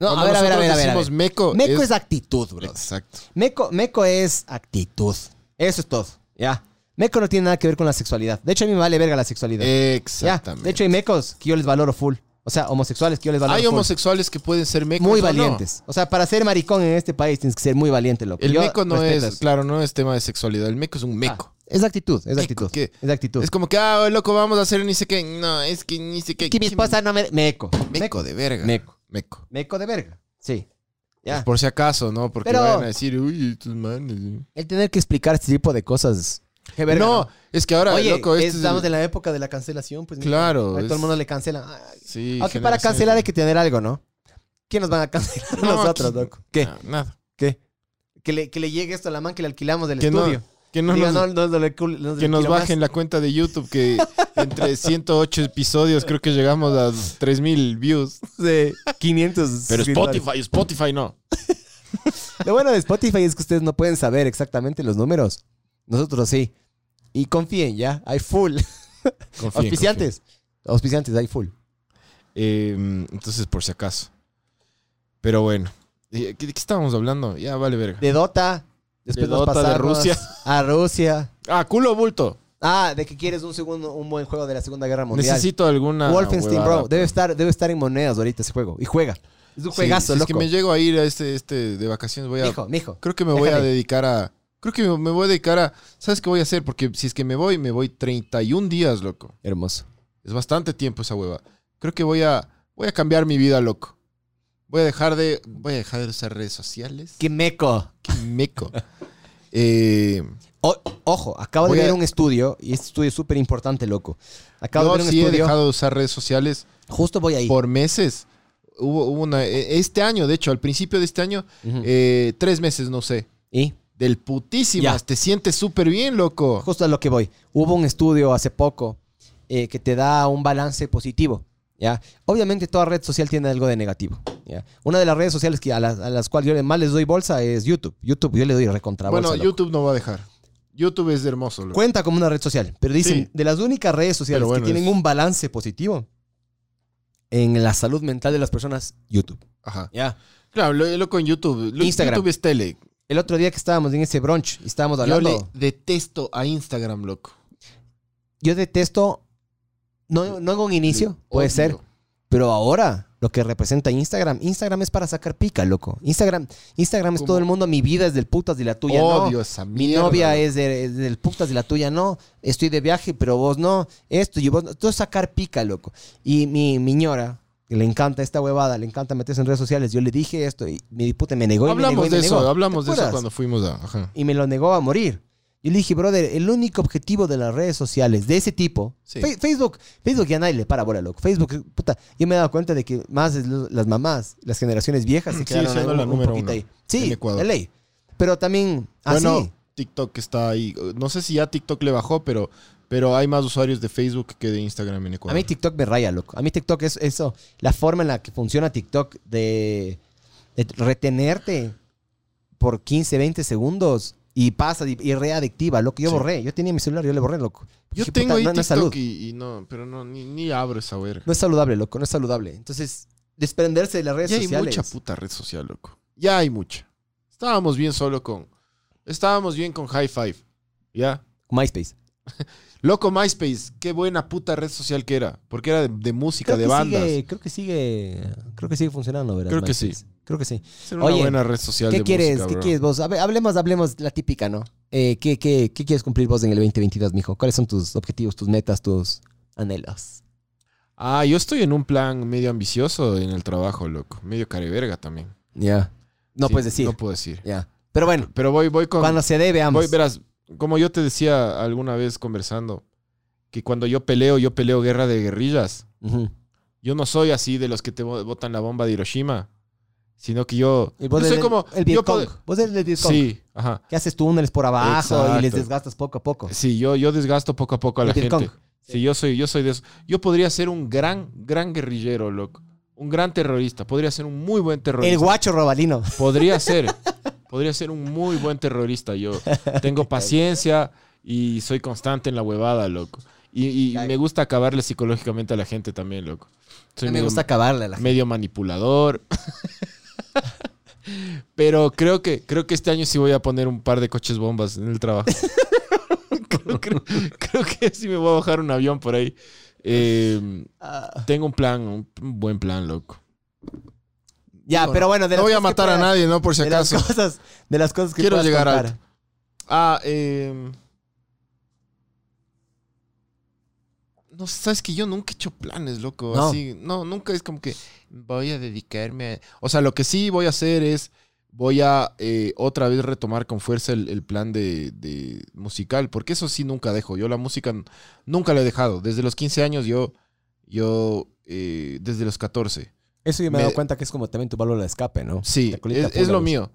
No, Cuando a ver, a ver, a ver, a ver, a decimos ver. meco, Meco es, actitud, bro. Exacto. Meco, meco es actitud. Eso es todo. Ya. Meco no tiene nada que ver con la sexualidad. De hecho, a mí me vale verga la sexualidad. Ya. Exactamente. De hecho, hay mecos que yo les valoro full. O sea, homosexuales que yo les valoro hay full. homosexuales que pueden ser mecos Muy o no. valientes. O sea, para ser maricón en este país tienes que ser muy valiente, loco. El Yo meco no es, eso. claro, no es tema de sexualidad. El meco es un meco. Ah, es actitud, es actitud. ¿qué? Es actitud. Es como que, ah, loco, vamos a hacer ni sé qué. No, es que ni sé qué. que mi esposa no me... Meco. Meco de verga. Meco. Meco. Meco de verga. Sí. Ya. Por si acaso, ¿no? Porque Pero- van a decir, uy, estos manes. El tener que explicar este tipo de cosas... Qué verga, no, es que ahora, Oye, loco, este es estamos en la época de la cancelación, pues. Claro, A todo el mundo le cancela. Ay, Sí, Aunque para cancelar hay que tener algo, ¿no? ¿Quién nos van a cancelar *laughs* No, nosotros, aquí- loco? ¿Qué? Nada. ¿Qué? Que le, que le llegue esto a la man que le alquilamos del Que estudio. que no Diga, nos, no, no, que nos más. bajen la cuenta de YouTube, que *laughs* entre 108 episodios creo que llegamos a 3000 views. Sí, 500. Pero. Spotify, Spotify no. *laughs* Lo bueno de Spotify es que ustedes no pueden saber exactamente los números. Nosotros sí. Y confíen, ya. Hay full. *laughs* Confíen, Auspiciantes. Auspiciantes, hay full. Eh, entonces, por si acaso. Pero bueno. ¿De qué estábamos hablando? Ya vale verga. De Dota. Después De Dota, de Rusia. A Rusia. Ah, culo bulto. Ah, de que quieres un segundo, un buen juego de la Segunda Guerra Mundial. Necesito alguna. Wolfenstein, huevada, bro. Debe estar, debe estar en monedas ahorita ese juego. Y juega. Es un Sí, juegazo, si es loco. que me llego a ir a este, este de vacaciones, voy a. Mijo, mijo. Creo que me voy a dedicar a. Creo que me voy a dedicar a. ¿Sabes qué voy a hacer? Porque si es que me voy, me voy 31 días, loco. Hermoso. Es bastante tiempo esa hueva. Creo que voy a. Voy a cambiar mi vida, loco. Voy a dejar de. Voy a dejar de usar redes sociales. ¡Qué meco! Qué meco. *laughs* Eh, O- ojo, acabo de ver a- un estudio, y este estudio es súper importante, loco. Acabo de ver un sí he dejado de usar redes sociales Justo voy ahí. por meses. Hubo, hubo una. eh, Este año, de hecho, al principio de este año, eh, tres meses, no sé. y Del putísimas. Ya. Te sientes súper bien, loco. justo a lo que voy. Hubo un estudio hace poco eh, que te da un balance positivo. ¿ya? Obviamente toda red social tiene algo de negativo. ¿ya? Una de las redes sociales que a, las, a las cuales yo más les doy bolsa es YouTube. YouTube yo le doy recontra Bueno, bolsa, loco. YouTube no va a dejar. YouTube es hermoso, loco. Cuenta como una red social, pero dicen, Sí. de las únicas redes sociales bueno, que tienen es- un balance positivo en la salud mental de las personas, YouTube. Ajá. Ya. Claro, lo, loco en YouTube. Lo- Instagram. YouTube es tele. El otro día que estábamos en ese brunch y estábamos Yo hablando, le yo, detesto a Instagram, loco. detesto, no, no en un inicio, Le puede ser, pero ahora lo que representa Instagram, Instagram es para sacar pica, loco. Instagram, Instagram es ¿Cómo? todo el mundo, mi vida es del putas y la tuya no. Esa Mi novia es, de- es del putas y la tuya no. Estoy de viaje, pero vos no. Esto y vos no. Todo es sacar pica, loco. Y mi, mi ñora, que le encanta esta huevada, le encanta meterse en redes sociales. Yo le dije esto y mi puta me negó y me negó y me de eso, negó. hablamos ¿Te de eso cuando fuimos a. Ajá. Y me lo negó a morir. Yo le dije, brother, el único objetivo de las redes sociales de ese tipo, Sí. Facebook, Facebook ya nadie le para bola, loco. Facebook, puta, yo me he dado cuenta de que más las mamás, las generaciones viejas se quedaron siendo un, la un poquito ahí. Sí, de ley. Pero también, así. Bueno, TikTok está ahí. No sé si ya TikTok le bajó, pero, pero hay más usuarios de Facebook que de Instagram en A Ecuador. mí TikTok me raya, loco. A mí TikTok es eso. La forma en la que funciona TikTok de, de retenerte por 15, 20 segundos y pasa y, y readictiva, loco. Yo Sí. borré. Yo tenía mi celular, yo le borré, loco. Yo Dije, tengo puta, ahí no, no es salud. TikTok y, y no, pero no, ni, ni abro esa verga. No es saludable, loco. No es saludable. Entonces, desprenderse de las redes Ya hay sociales. mucha puta red social, loco. Ya hay mucha. Estábamos bien solo con. Estábamos bien con High Five. ¿Ya? MySpace. *laughs* Loco MySpace, qué buena puta red social que era. Porque era de, de música, Creo de bandas. sigue, creo que sigue. Creo que sigue funcionando, ¿verdad? Creo que MySpace? Creo que sí. Era una Oye, buena red social ¿Qué de quieres? música, ¿Qué bro. quieres vos? Ver, hablemos, hablemos la típica, ¿no? Eh, ¿qué, qué, qué quieres cumplir vos en el 2022, mijo? ¿Cuáles son tus objetivos, tus metas, tus anhelos? Ah, yo estoy en un plan medio ambicioso en el trabajo, loco. Medio careverga también. Ya. No Sí, puedes decir. No puedo decir. Ya. Pero bueno, Pero voy, voy con. cuando se dé, veamos. voy, verás, como yo te decía alguna vez conversando, que cuando yo peleo, yo peleo guerra de guerrillas. Yo no soy así de los que te bo- botan la bomba de Hiroshima, sino que yo, Y vos yo soy como el yo Vietcong. pod- Vos eres el Vietcong. Sí, ajá. Que haces túneles por abajo y les desgastas poco a poco. Sí, yo, yo desgasto poco a poco a El la Vietcong. gente. Sí, yo soy, yo soy de eso. Yo podría ser un gran, gran guerrillero, loco. Un gran terrorista. Podría ser un muy buen terrorista. El guacho robalino. Podría ser. Podría ser un muy buen terrorista. Yo *laughs* tengo paciencia y soy constante en la huevada, loco. Y, me gusta acabarle psicológicamente a la gente también, loco. Soy me medio, gusta acabarle a la gente. medio manipulador. *laughs* Pero creo que, creo que este año sí voy a poner un par de coches bombas en el trabajo. *laughs* creo, creo- creo que sí me voy a bajar un avión por ahí. Eh, Ah. tengo un plan, un buen plan, loco. Ya, pero bueno, de No voy a matar a nadie, ¿no? Por si de las acaso. cosas, de las cosas que Quiero llegar contar. alto. Ah, eh, No, sabes que yo nunca he hecho planes, loco. No. Así, no, nunca es como que voy a dedicarme a... O sea, lo que sí voy a hacer es, voy a eh, otra vez retomar con fuerza el, el plan de, de musical, porque eso sí nunca dejo. Yo la música nunca la he dejado. Desde los 15 años yo, yo, eh, desde los 14. Eso yo me, he dado cuenta que es como también tu válvula de escape, ¿no? Sí, es, lo mío.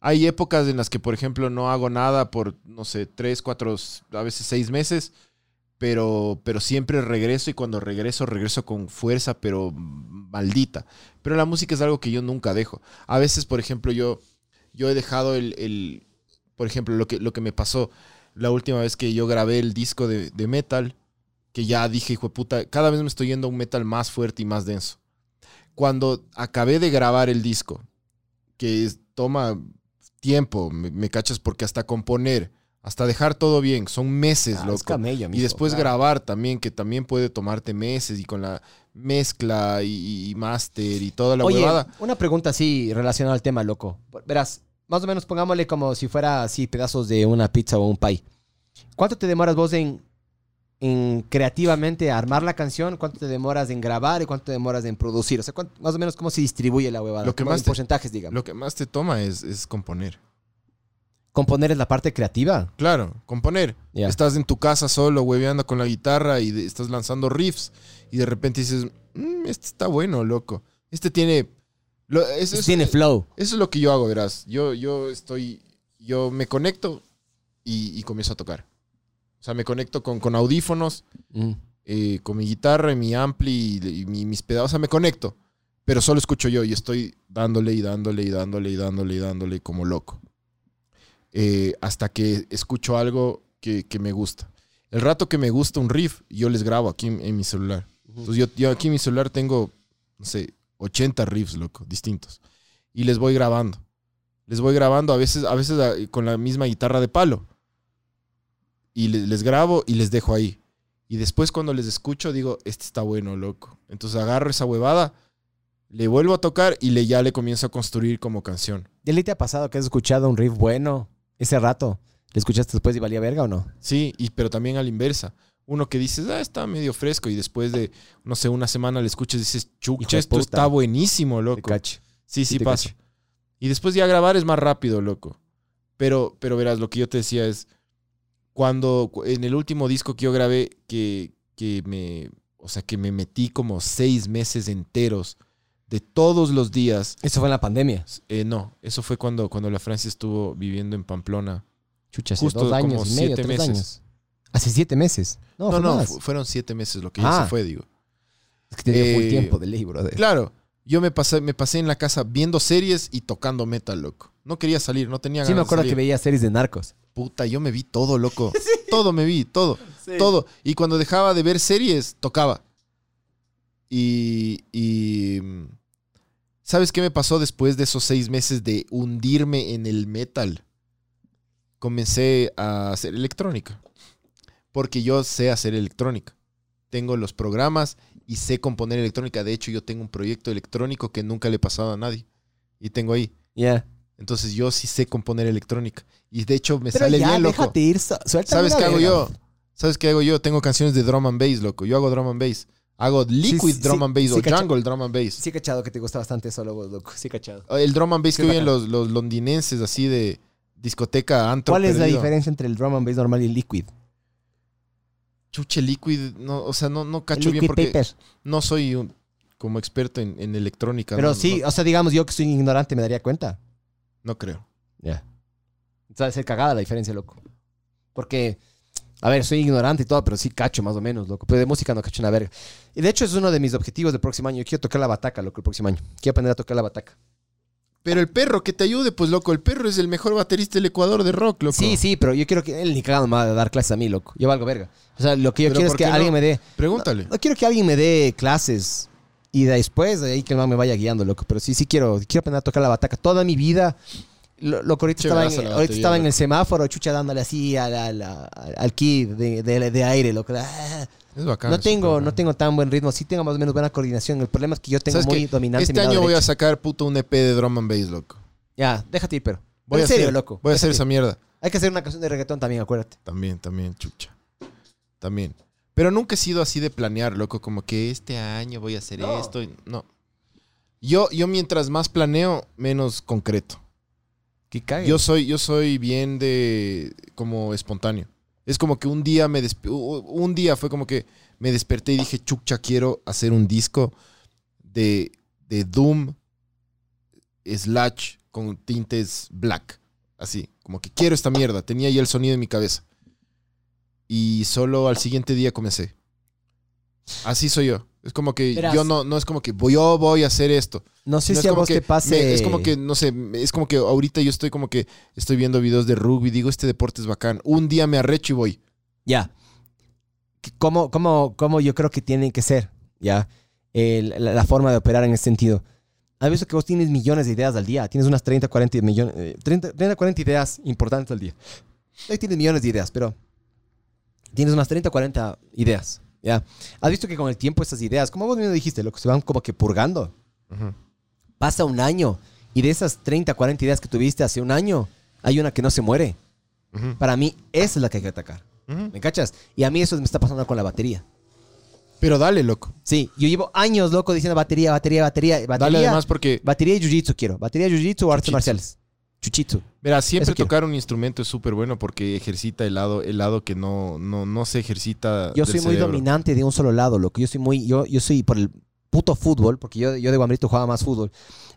Hay épocas en las que, por ejemplo, no hago nada por, no sé, tres, cuatro, a veces seis meses, pero, pero siempre regreso y cuando regreso, regreso con fuerza, pero maldita. Pero la música es algo que yo nunca dejo. A veces, por ejemplo, yo, yo he dejado el, el- por ejemplo, lo que, lo que me pasó la última vez que yo grabé el disco de, de metal, que ya dije, hijo de puta, cada vez me estoy yendo a un metal más fuerte y más denso. Cuando acabé de grabar el disco, que es- toma tiempo, me, me cachas, porque hasta componer, hasta dejar todo bien, son meses, Ah, es loco. camello, Y amigo, después claro. grabar también, que también puede tomarte meses y con la mezcla y, y máster y toda la Oye, huevada. una pregunta así relacionada al tema, loco. Verás, más o menos pongámosle como si fuera así pedazos de una pizza o un pie. ¿Cuánto te demoras vos en, en creativamente armar la canción? ¿Cuánto te demoras en grabar y cuánto te demoras en producir? O sea, ¿cuánto- más o menos cómo se distribuye la huevada. Lo que más te- porcentajes, digamos. Lo que más te toma es, es componer. Componer es la parte creativa. Claro, componer. Ya. Estás en tu casa solo, hueveando con la guitarra y de- estás lanzando riffs y de repente dices, "Mm, este está bueno, loco. Este tiene... lo- es- es- Tiene flow. Eso es lo que yo hago, verás. Yo, yo estoy, yo me conecto y, y comienzo a tocar. O sea, me conecto con, con audífonos, Mm. eh, con mi guitarra y mi ampli y, y mi- mis pedazos. O sea, me conecto. Pero solo escucho yo y estoy dándole y dándole y dándole y dándole y dándole como loco. Eh, hasta que escucho algo que, que me gusta. El rato que me gusta un riff, yo les grabo aquí en, en mi celular. Entonces yo, yo aquí en mi celular tengo, no sé, 80 riffs, loco, distintos. Y les voy grabando. Les voy grabando a veces, a veces con la misma guitarra de palo. Y le- les grabo y les dejo ahí. Y después cuando les escucho digo, este está bueno, loco. Entonces agarro esa huevada, le vuelvo a tocar y le, ya le comienzo a construir como canción. ¿Y a ti te ha pasado que has escuchado un riff bueno ese rato? ¿Le escuchaste después y valía verga o no? Sí, y, pero también a la inversa. Uno que dices, ah, está medio fresco y después de, no sé, una semana le escuchas y dices, chucha, esto puta. está buenísimo, loco. Sí, Sí sí pasa. cacho. Y después ya grabar es más rápido, loco. Pero, pero verás, lo que yo te decía es, cuando cu- en el último disco que yo grabé, que, que me, o sea, que me metí como seis meses enteros de todos los días. Eso fue en la pandemia. Eh, no, eso fue cuando, cuando la Francia estuvo viviendo en Pamplona. Chucha, hace Justo dos años como y medio, siete tres meses. años. Hace siete meses. No, No, fueron siete meses lo que Ah. ya se fue, digo. Es que te dio Eh, tiempo de ley, brother. Claro, yo me pasé, me pasé en la casa viendo series y tocando metal, loco. No quería salir, no tenía Sí, me ganas de acuerdo salir. que veía series de narcos. Puta, yo me vi todo, loco. *laughs* Todo me vi, todo. Todo. Y cuando dejaba de ver series, tocaba. Y, y, ¿Sabes qué me pasó después de esos seis meses de hundirme en el metal? Comencé a hacer electrónica. Porque yo sé hacer electrónica. Tengo los programas y sé componer electrónica. De hecho, yo tengo un proyecto electrónico que nunca le he pasado a nadie. Y tengo ahí. Ya. Entonces yo sí sé componer electrónica. Y de hecho me Pero sale ya, bien, loco. déjate ir. ¿Sabes qué hago yo? ¿Sabes qué hago yo? Tengo canciones de drum and bass, loco. Yo hago drum and bass. Hago liquid sí, drum sí, and bass sí, o jungle drum and bass. Sí, cachado que te gusta bastante eso, loco. loco. Sí, cachado. El drum and bass que oyen los, los londinenses así de discoteca antro ¿Cuál es la diferencia entre el drum and bass normal y el liquid? Chuche liquid, no, o sea, no, no cacho bien porque paper. no soy un- como experto en, en electrónica. Pero no, sí, no, o sea, digamos, yo que soy ignorante me daría cuenta. No creo. Ya. Sabe ser cagada la diferencia, loco. Porque A ver, soy ignorante y todo, pero sí cacho más o menos, loco. Pero de música no cacho una verga. Y de hecho es uno de mis objetivos del próximo año. Yo quiero tocar la bataca, loco, el próximo año. Quiero aprender a tocar la bataca. Pero el perro que te ayude, pues loco, el perro es el mejor baterista del Ecuador de rock, loco. Sí, sí, pero yo quiero que él ni cagando me va a dar clases a mí, loco. Yo valgo verga. O sea, lo que yo Pero quiero es ¿por que no? alguien me dé... Pregúntale. No quiero que alguien me dé clases y de después de ahí que el man me vaya guiando, loco. Pero sí, sí quiero, quiero aprender a tocar la bataca. Toda mi vida, lo, loco, ahorita estaba, en, la ahorita estaba el semáforo, chucha, dándole así al, al, al- al key de, de- de aire, loco. Ah, Es bacán. No tengo, no tengo tan buen ritmo. Sí tengo más o menos buena coordinación. El problema es que yo tengo ¿Sabes muy dominante Este año voy a sacar puto un EP de drum and bass, loco. Ya, déjate ir, pero. Voy en a serio, hacer, loco. Voy a hacer esa mierda. Hay que hacer una canción de reggaetón también, acuérdate. También, también, chucha. También. Pero nunca he sido así de planear, loco, como que este año voy a hacer No. esto. No. Yo, yo mientras más planeo, menos concreto. Que cague. Yo soy, yo soy bien de como espontáneo. Es como que un día me desp- un día fue como que me desperté y dije, chucha, quiero hacer un disco de, de Doom slash con tintes black. Así, como que quiero esta mierda. Tenía ya el sonido en mi cabeza. Y solo al siguiente día comencé. Así soy yo. Es como que Verás. yo no, no es como que voy, yo voy a hacer esto. no sé No, si a vos te pase. me- es como que, no sé, es como que ahorita yo estoy como que estoy viendo videos de rugby, digo, este deporte es bacán. Un día me arrecho y voy. Ya. ¿Cómo, cómo, cómo yo creo que tiene que ser? Ya. El- la, la forma de operar en ese sentido. Has visto que vos tienes millones de ideas al día. Tienes unas 30, 40 millones. eh, 30, 30, 40 ideas importantes al día. Ahí tienes millones de ideas, pero. Tienes unas 30, 40 ideas. Ya. Has visto que con el tiempo esas ideas, como vos mismo dijiste, lo que se van como que purgando. Pasa un año y de esas 30, 40 ideas que tuviste hace un año, hay una que no se muere. Para mí, esa es la que hay que atacar. ¿Me cachas? Y a mí eso me está pasando con la batería. Pero dale, loco. Sí, yo llevo años, loco, diciendo batería, batería, batería, batería. Dale además porque, Batería y jiu-jitsu quiero. Batería, jiu-jitsu o artes marciales. Chuchitsu. verás, siempre Eso quiero. tocar un instrumento es súper bueno porque ejercita el lado, el lado que no, no, no se ejercita. Yo del soy muy cerebro. dominante de un solo lado, loco. Yo soy muy, yo, yo soy por el puto fútbol, porque yo, yo de Guambrito jugaba más fútbol.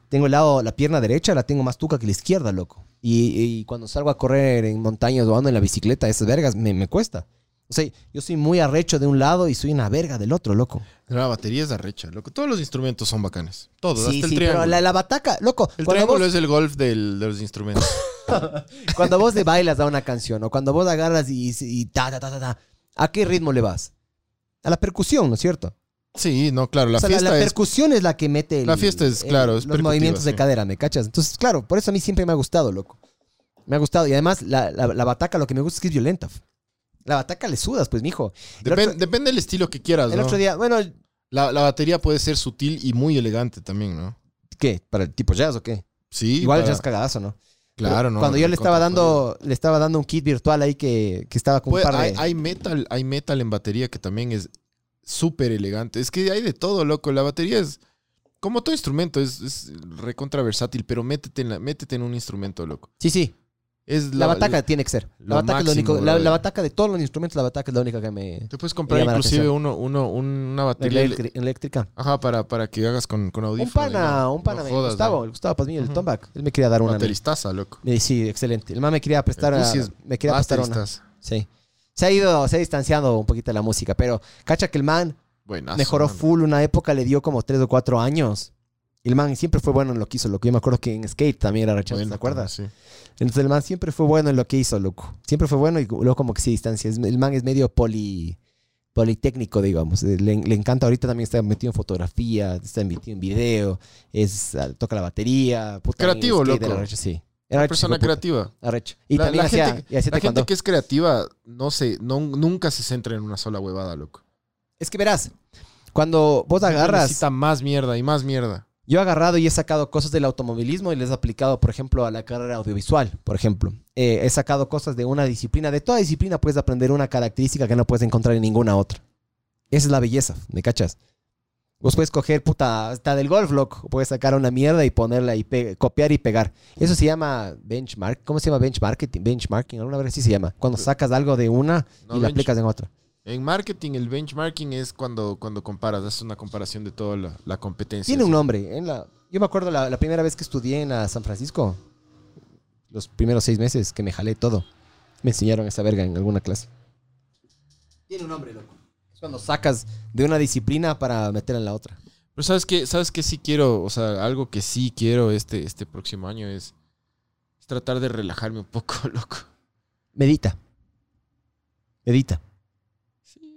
Tengo el lado, la pierna derecha la tengo más tuca que la izquierda, loco. Y, y cuando salgo a correr en montañas o ando en la bicicleta, esas vergas me, me cuesta. O sea, yo soy muy arrecho de un lado y soy una verga del otro, loco. La batería es arrecha, loco. Todos los instrumentos son bacanes. Todos, Sí, hasta el sí, triángulo. pero la, la bataca, loco. El triángulo vos- es el golf del- de los instrumentos. *laughs* Cuando vos le bailas a una canción o cuando vos agarras y, y ta, ta, ta, ta, ta, ¿a qué ritmo le vas? A la percusión, ¿no es cierto? sí, no, claro. La o sea, fiesta la, percusión es la que mete el- La fiesta es, claro, es los movimientos de cadera, ¿me cachas? Entonces, claro, por eso a mí siempre me ha gustado, loco. Me ha gustado. Y además, la, la- la bataca lo que me gusta es que es violenta. La bataca le sudas, pues, mijo. El, Depen- otro, depende del estilo que quieras, el ¿no? otro día, bueno, La, la batería puede ser sutil y muy elegante también, ¿no? ¿qué? ¿Para el tipo jazz o qué? Sí. Igual para- jazz cagadazo, ¿no? Claro, no. Cuando yo le estaba dando, le estaba dando un kit virtual ahí que, que estaba con un par de... hay, hay metal, hay metal en batería que también es súper elegante. Es que hay de todo, loco. La batería es, como todo instrumento, es, es recontra versátil, pero métete en, la- métete en un instrumento, loco. Sí, sí. Es La, bataca tiene que ser. La bataca es lo único. La, bataca de todos los instrumentos, la bataca es la única que me. Te puedes comprar inclusive uno, uno, una batería. eléctrica- eléctrica. Ajá, para, para que hagas con, con Un audífono. pana, ¿no? un pana, No jodas, Gustavo, ¿no? Gustavo Pazmiño, el Ujú. Tomback. Él me quería dar una. Bateristaza, loco. Sí, excelente. El man me quería prestar. A- sí me quería prestar una. Sí. Se ha ido, se ha distanciado un poquito de la música, pero cacha que el man Buenazo, mejoró full una época, le dio como tres o cuatro años. El man siempre fue bueno en lo que hizo, loco. Yo me acuerdo que en skate también era rechazado, Bueno, ¿te acuerdas? Sí. Entonces el man siempre fue bueno en lo que hizo, loco. Siempre fue bueno y luego como que se distancia. El man es medio poli, politécnico, digamos. Eh, Le, le encanta ahorita también está metido en fotografía, está metido en video, es, ah, toca la batería. puta, Creativo, skate, loco. arrecho, sí. Una persona puta. creativa. Arrecho. Y La- también la hacía, gente- y hacía La gente que es creativa no se, no, nunca se centra en una sola huevada, loco. Es que verás, cuando vos agarras... Necesita más mierda y más mierda. Yo he agarrado y he sacado cosas del automovilismo y les he aplicado, por ejemplo, a la carrera audiovisual, por ejemplo. Eh, he sacado cosas de una disciplina. De toda disciplina puedes aprender una característica que no puedes encontrar en ninguna otra. Esa es la belleza, ¿me cachas? Vos puedes coger, puta, hasta del golf, loco. Puedes sacar una mierda y ponerla y copiar y pegar. Eso se llama benchmark. ¿Cómo se llama benchmarking? Benchmarking, alguna vez así se llama. Cuando sacas algo de una No, y la bench- aplicas en otra. En marketing, el benchmarking es cuando, cuando comparas, haces una comparación de toda la, la competencia. Tiene un nombre. En la, yo me acuerdo la, la primera vez que estudié en la San Francisco, los primeros seis meses que me jalé todo, me enseñaron esa verga en alguna clase. Tiene un nombre, loco. Es cuando sacas de una disciplina para meterla en la otra. Pero sabes que, sabes que sí quiero, o sea, algo que sí quiero este, este próximo año es, es tratar de relajarme un poco, *laughs* loco. Medita. Medita.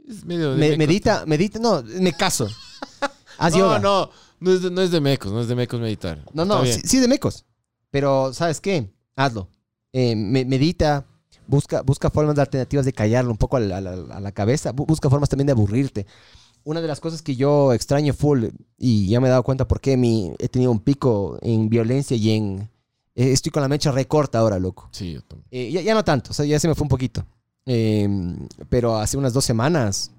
Sí, es medio de Me- mecos. medita, medita. No, me caso. *laughs* Haz No, yoga. no, no es, de, no es de mecos, no es de mecos meditar. No, no, sí, de mecos. Pero, ¿sabes qué? Hazlo. Eh, me- medita, busca, busca formas alternativas de callarlo un poco a la, a la- a la cabeza, bu- busca formas también de aburrirte. Una de las cosas que yo extraño full, y ya me he dado cuenta por qué mi, he tenido un pico en violencia y en... eh, estoy con la mecha recorta ahora, loco. Sí, yo también. Eh, ya, ya no tanto, o sea, ya se me fue un poquito. Eh, pero hace unas dos semanas,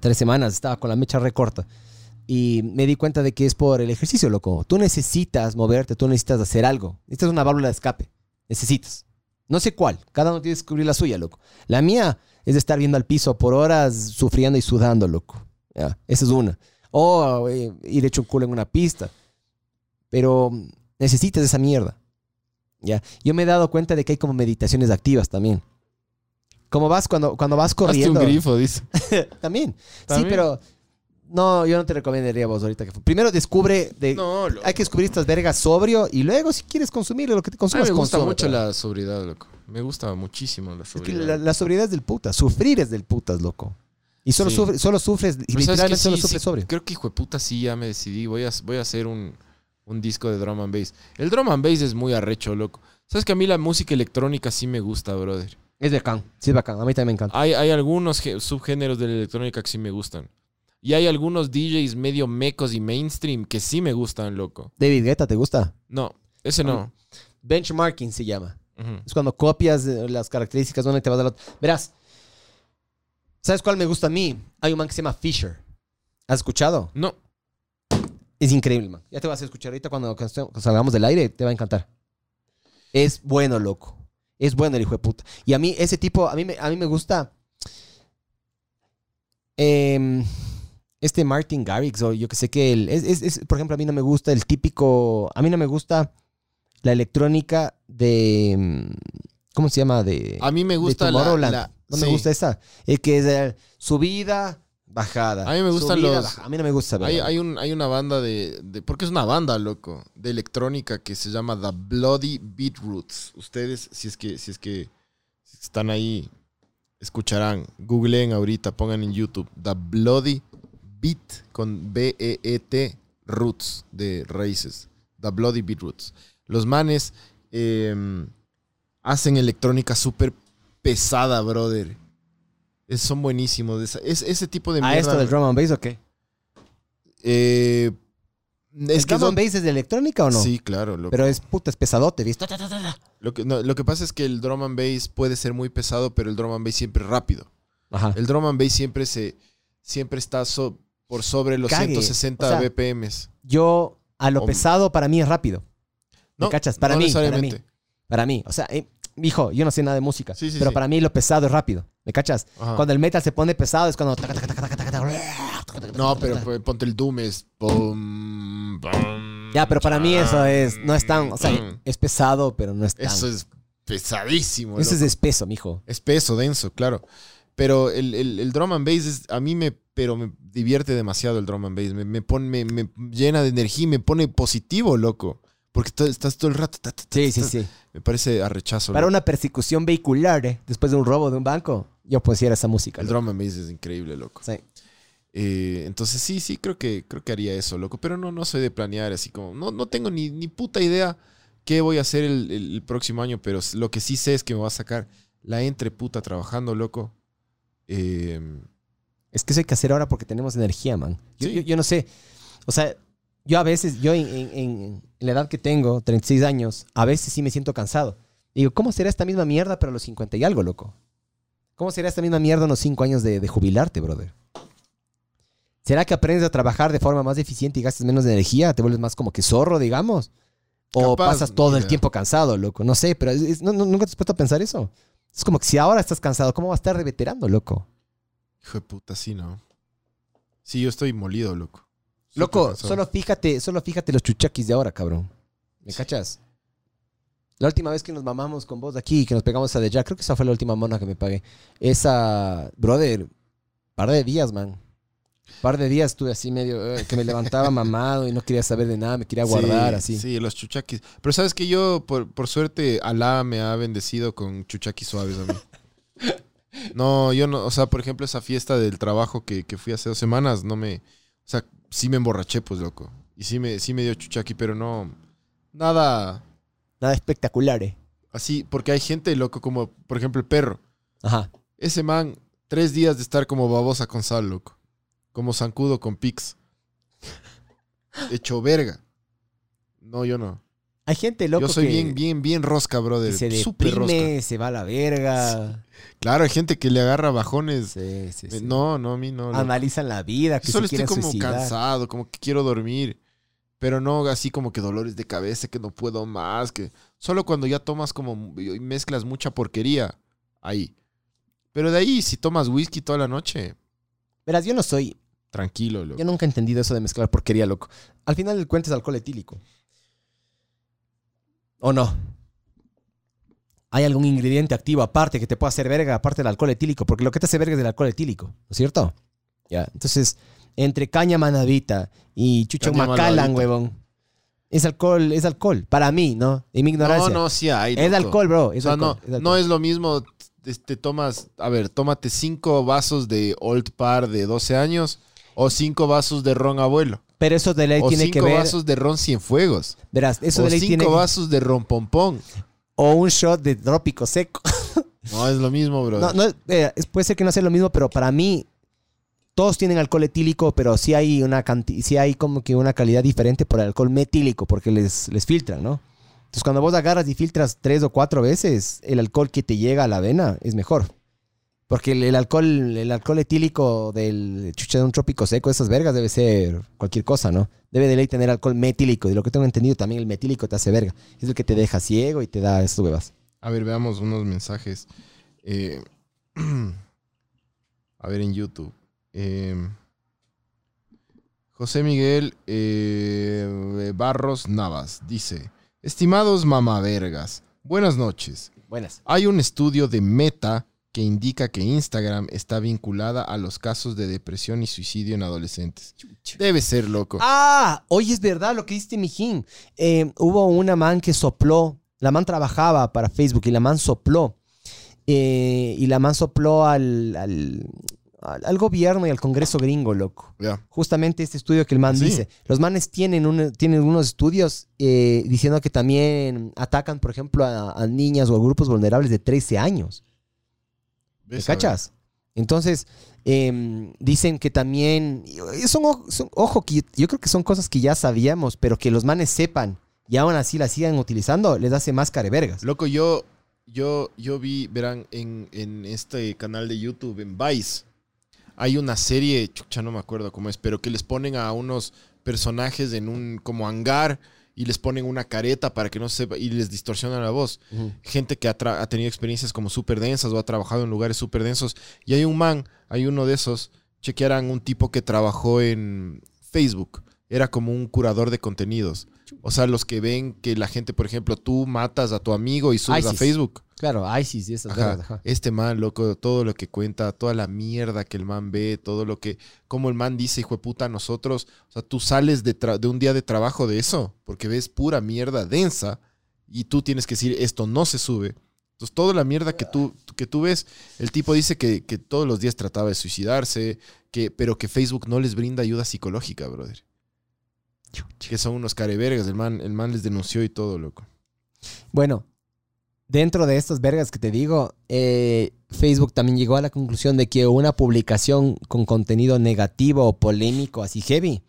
tres semanas, estaba con la mecha recorta. Y me di cuenta de que es por el ejercicio, loco. Tú necesitas moverte, tú necesitas hacer algo. Necesitas una válvula de escape. Necesitas. No sé cuál. Cada uno tiene que descubrir la suya, loco. La mía es de estar viendo al piso por horas, sufriendo y sudando, loco. Esa es una. O eh, ir hecho un culo en una pista. Pero necesitas esa mierda. Ya. Yo me he dado cuenta de que hay como meditaciones activas también. Como vas cuando, cuando vas Hazte corriendo. un grifo, dice. *laughs* También. Sí, También. pero no, yo no te recomendaría vos ahorita que primero descubre de No, loco. hay que descubrir estas vergas sobrio y luego si quieres consumir lo que te A mí consumas me gusta consume, mucho pero- la sobriedad, loco. Me gusta muchísimo la es que sobriedad. la, la sobriedad es del puta, sufrir es del putas, loco. Y solo Sí. sufre- solo sufres y Pero ¿sabes literalmente qué? solo Sí, sufres sí, sobrio. Creo que hijo de puta sí ya me decidí. Voy a, voy a hacer un, un disco de drum and bass. El drum and bass es muy arrecho, loco. Sabes que a mí la música electrónica sí me gusta, brother. Es bacán, sí es bacán, a mí también me encanta. Hay, hay algunos subgéneros de la electrónica que sí me gustan. Y hay algunos DJs medio mecos y mainstream que sí me gustan, loco. David Guetta, ¿te gusta? No, ese no. Benchmarking se llama. Es cuando copias eh, las características donde te vas a dar. Verás, ¿sabes cuál me gusta a mí? Hay un man que se llama Fisher. ¿Has escuchado? No. Es increíble, man. Ya te vas a escuchar ahorita cuando salgamos del aire, te va a encantar. Es bueno, loco. Es bueno el hijo de puta. Y a mí, ese tipo, a mí me, a mí me gusta. em, este Martin Garrix, o yo que sé que él. Es, es- es- por ejemplo, a mí no me gusta el típico. A mí no me gusta la electrónica de. em, ¿Cómo se llama? De. A mí me de gusta la, Tomorrowland. la- no sí. me gusta esa. El que es eh, subida, bajada. A mí me gustan subida, los- baja- A mí no me gusta. Hay, hay, un, hay una banda de, de- Porque es una banda, loco. De electrónica que se llama The Bloody Beatroots. Ustedes, si es que, si es que están ahí, escucharán. Googleen ahorita, pongan en YouTube. The Bloody Beat con B-E-E-T Roots de raíces. The Bloody Beatroots. Los manes eh, hacen electrónica súper pesada, brother. Es- son buenísimos. Es, ese tipo de ¿A mierda. esto del drum and bass o qué? Eh, ¿El es que drum and bass es de electrónica o no? Sí, claro. Lo, Pero es puta, es pesadote, ¿viste? lo que, no, lo que pasa es que el drum and bass puede ser muy pesado, pero el drum and bass siempre es rápido. Ajá. El drum and bass siempre se siempre está so- por sobre los Cague. 160 O sea, BPMs. Yo, a lo pesado, para mí es rápido. ¿Me cachas? Para mí, para mí. Para mí. O sea, eh, hijo, yo no sé nada de música. Sí, sí, pero sí. para mí lo pesado es rápido. ¿Me cachas? Ajá. Cuando el metal se pone pesado es cuando... No, pero *laughs* ponte el doom es Ya, pero para mí eso es... No es tan... O sea, es pesado, pero no es tan... Eso es pesadísimo. Eso es espeso, mijo. Espeso, denso, claro. Pero el, el, el drum and bass es- a mí me, pero me divierte demasiado el drum and bass. Me, me, pone, me, me llena de energía y me pone positivo, loco. Porque estás todo el rato. ta, ta, ta, Sí, sí, sí. Me parece arrechazo. Para loco. una persecución vehicular, ¿eh? Después de un robo de un banco, yo pusiera esa música. El loco. drum and bass es increíble, loco. Sí. Eh, entonces sí, sí, creo que, creo que haría eso, loco. Pero no, no soy de planear así como... No, no tengo ni, ni puta idea qué voy a hacer el, el- el próximo año. Pero lo que sí sé es que me va a sacar la entre puta trabajando, loco. Eh, Es que eso hay que hacer ahora porque tenemos energía, man. Yo, Sí. yo- yo no sé. O sea, yo a veces, yo en, en- en- en la edad que tengo, 36 años, a veces sí me siento cansado. Digo, ¿cómo será esta misma mierda pero a los 50 y algo, loco? ¿Cómo será esta misma mierda en los 5 años de, de jubilarte, brother? ¿Será que aprendes a trabajar de forma más eficiente y gastas menos de energía? ¿Te vuelves más como que zorro, digamos? ¿O Capaz, pasas todo el tiempo cansado, loco? No sé, pero es- es- no- no- nunca te has puesto a pensar eso. Es como que si ahora estás cansado, ¿cómo vas a estar reveterando, loco? Hijo de puta, sí, ¿no? Sí, yo estoy molido, loco. Loco, solo fíjate, solo fíjate los chuchaquis de ahora, cabrón. ¿Me cachas? La última vez que nos mamamos con vos de aquí, que nos pegamos a de ya, creo que esa fue la última mona que me pagué. Esa, brother, Par de días, man. Par de días estuve así medio, eh, que me levantaba *laughs* mamado y no quería saber de nada, me quería guardar Sí, así. Sí, los chuchaquis. Pero sabes que yo, por, por suerte, Alá me ha bendecido con chuchaquis suaves a mí. *laughs* No, yo no, o sea, por ejemplo, esa fiesta del trabajo que, que fui hace dos semanas, no me, o sea, sí me emborraché, pues, loco. Y sí me, sí me dio chuchaqui, pero no, nada Nada espectacular, eh. así, porque hay gente, loco, como, por ejemplo, el perro. Ajá. Ese man, tres días de estar como babosa con sal, loco. Como zancudo con pix. *laughs* Hecho verga. No, yo no. Hay gente loco yo soy que bien, bien, bien rosca, brother. se Súper rosca. deprime, se va a la verga. Claro, hay gente que le agarra bajones. Sí, sí, Eh, sí. No, no, a mí no. Analizan la vida, que Solo se estoy como suicidar. cansado, como que quiero dormir. Pero no así como que dolores de cabeza, que no puedo más. que Solo cuando ya tomas como y mezclas mucha porquería. Ahí. Pero de ahí, si tomas whisky toda la noche, Verás, yo no soy, tranquilo, loco. yo nunca he entendido eso de mezclar porquería, loco. Al final el cuento es alcohol etílico. ¿O no? ¿Hay algún ingrediente activo aparte que te pueda hacer verga, aparte del alcohol etílico? Porque lo que te hace verga es el alcohol etílico, ¿no es cierto? Ya, entonces, entre caña manadita y chucho Caña manadita. huevón, es alcohol, es alcohol. Para mí, ¿no? En mi No, ignorancia. no, sí hay. es alcohol, bro. O Es sea, alcohol, no, es alcohol. no es lo mismo. Este, tomas, a ver, tómate cinco vasos de Old Par de 12 años o cinco vasos de ron abuelo. Pero eso de ley O tiene que cinco ver. vasos de ron Cienfuegos. Verás, eso o de ley cinco tiene. vasos de ron pompón. O un shot de trópico seco. *laughs* No, es lo mismo, bro. No, no, eh, puede ser que no sea lo mismo, pero para mí todos tienen alcohol etílico, pero sí hay una canti- sí hay como que una calidad diferente por el alcohol metílico, porque les, les filtran, ¿no? Entonces cuando vos agarras y filtras tres o cuatro veces, el alcohol que te llega a la vena es mejor. Porque el, el alcohol, el alcohol etílico del chucha de un trópico seco, esas vergas, debe ser cualquier cosa, ¿no? Debe de ley tener alcohol metílico. Y lo que tengo entendido, también el metílico te hace verga. Es el que te deja ciego y te da esas huevas. A ver, veamos unos mensajes. Eh, *clears throat* a ver, en YouTube. Eh, José Miguel eh, Barros Navas dice: Estimados mamavergas, buenas noches. Buenas. Hay un estudio de Meta que indica que Instagram está vinculada a los casos de depresión y suicidio en adolescentes. Debe ser loco. Ah, oye, es verdad lo que dijiste, mijín. Eh, hubo una man que sopló. La man trabajaba para Facebook y la man sopló. Eh, y la man sopló al, al, al- gobierno y al Congreso gringo, loco. Justamente este estudio que el man ¿Ah, sí? dice. Los manes tienen, un- tienen unos estudios eh, diciendo que también atacan, por ejemplo, a, a niñas o a grupos vulnerables de 13 años. ¿Me ¿Ves? cachas? Entonces, em, dicen que también. Son, son- ojo, que yo, yo creo que son cosas que ya sabíamos, pero que los manes sepan y aún así las sigan utilizando, les hace más carevergas. Loco, yo, yo, yo vi, verán, en, en este canal de YouTube, en Vice, hay una serie, chucha, no me acuerdo cómo es, pero que les ponen a unos personajes en un como hangar y les ponen una careta para que no sepa y les distorsionan la voz. Gente que ha, ha tenido experiencias como súper densas o ha trabajado en lugares súper densos. Y hay un man, hay uno de esos, chequearan un tipo que trabajó en Facebook. Era como un curador de contenidos. O sea, los que ven que la gente, por ejemplo, tú matas a tu amigo y subes a. Facebook. Claro, ISIS y esas Ajá. ajá. Este man, loco, todo lo que cuenta, toda la mierda que el man ve, todo lo que, como el man dice, hijo de puta, nosotros, o sea, tú sales de, de un día de trabajo de eso, porque ves pura mierda densa y tú tienes que decir, esto no se sube. Entonces, toda la mierda que tú, que tú ves, el tipo dice que, que todos los días trataba de suicidarse, que, pero que Facebook no les brinda ayuda psicológica, brother. Que son unos carevergas, el man, el man les denunció y todo, loco. Bueno, dentro de estas vergas que te digo, eh, Facebook también llegó a la conclusión de que una publicación con contenido negativo o polémico, así heavy,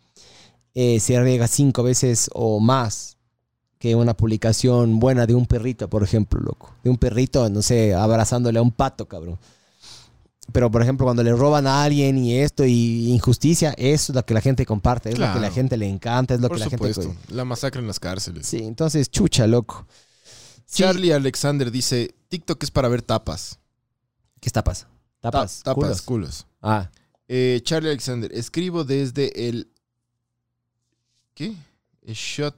eh, se riega cinco veces o más que una publicación buena de un perrito, por ejemplo, loco. De un perrito, no sé, abrazándole a un pato, cabrón. Pero, por ejemplo, cuando le roban a alguien y esto y injusticia, eso es lo que la gente comparte, es lo que la gente le encanta, es lo Por que la supuesto, gente... la masacre en las cárceles. Sí, entonces, chucha, loco. Sí, Charlie Alexander dice, TikTok es para ver tapas. ¿Qué tapas? Ta- Tapas. tapas, culos. culos. Ah, Eh, Charlie Alexander, escribo desde el... ¿Qué? El shot,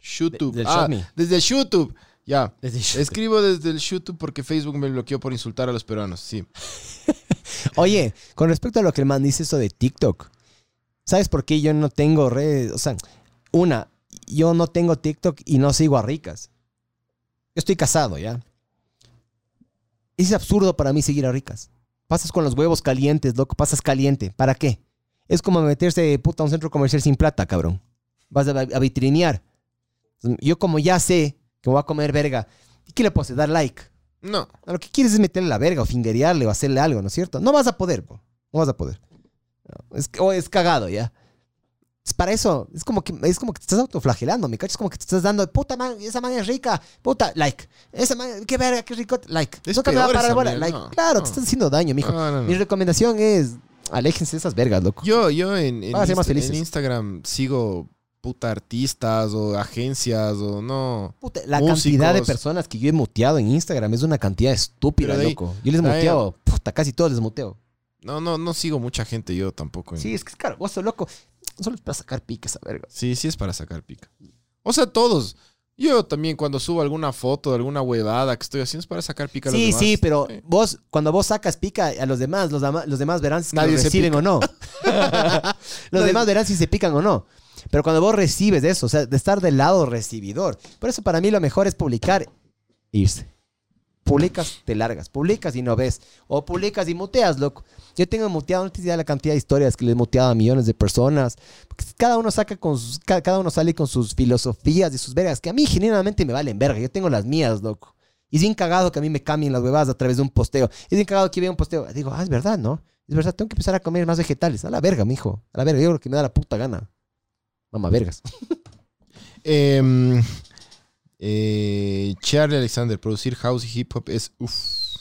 YouTube. del ah, desde el YouTube. Ya. desde Escribo desde el YouTube porque Facebook me bloqueó por insultar a los peruanos. Sí. *laughs* Oye, con respecto a lo que el man dice eso de TikTok, ¿sabes por qué yo no tengo redes? O sea, una, yo no tengo TikTok y no sigo a ricas. Yo estoy casado, ¿ya? Es absurdo para mí seguir a ricas. Pasas con los huevos calientes, loco, pasas caliente. ¿Para qué? Es como meterse puta a un centro comercial sin plata, cabrón. Vas a, a vitrinear. Yo como ya sé que voy a comer verga, ¿y qué le puedo hacer? Dar like. No. A lo que quieres es meterle la verga o fingerearle o hacerle algo, ¿no es cierto? No vas a poder, po. no vas a poder. No, Es, o es cagado, ¿ya? Es para eso, es como que es como que te estás autoflagelando, ¿me cachas? Es como que te estás dando, puta man, esa man es rica, puta, like. Esa man, qué verga, qué rico, like. Es Nunca me va a parar bola, like. no, claro, no. te estás haciendo daño, mijo. Mi recomendación es, aléjense de esas vergas, loco. Yo, yo en, Insta- en Instagram sigo puta artistas o agencias o no. Puta, la Músicos. cantidad de personas que yo he muteado en Instagram es una cantidad estúpida, Pero ahí- loco. Yo les de ahí- muteo, puta, casi todos les muteo. No, no, no sigo mucha gente yo tampoco. en- Sí, es que es cargoso, loco. Solo es para sacar pique esa verga. Sí, sí es para sacar pica. O sea, todos. Yo también cuando subo alguna foto de alguna huevada que estoy haciendo es para sacar pica a los Sí, demás. sí, pero Sí. vos, cuando vos sacas pica a los demás, los, los demás verán si Nadie lo se reciben pica. o no. *laughs* *laughs* los Nadie- demás verán si se pican o no. Pero cuando vos recibes eso, o sea, de estar del lado recibidor. Por eso para mí lo mejor es publicar irse. Publicas, te largas. Publicas y no ves. O publicas y muteas, loco. Yo tengo muteado, no te idea la cantidad de historias que le he muteado a millones de personas. Porque cada uno saca con sus, ca- cada uno sale con sus filosofías y sus vergas, que a mí genuinamente me valen verga. Yo tengo las mías, loco. Y es bien cagado que a mí me cambien las huevadas a través de un posteo. Es bien cagado que vea un posteo. Digo, ah, es verdad, ¿no? Es verdad, tengo que empezar a comer más vegetales. A la verga, mijo. A la verga, yo lo que me da la puta gana. Mamá vergas. *laughs* Em, eh, Charlie Alexander, producir house y hip hop es uff.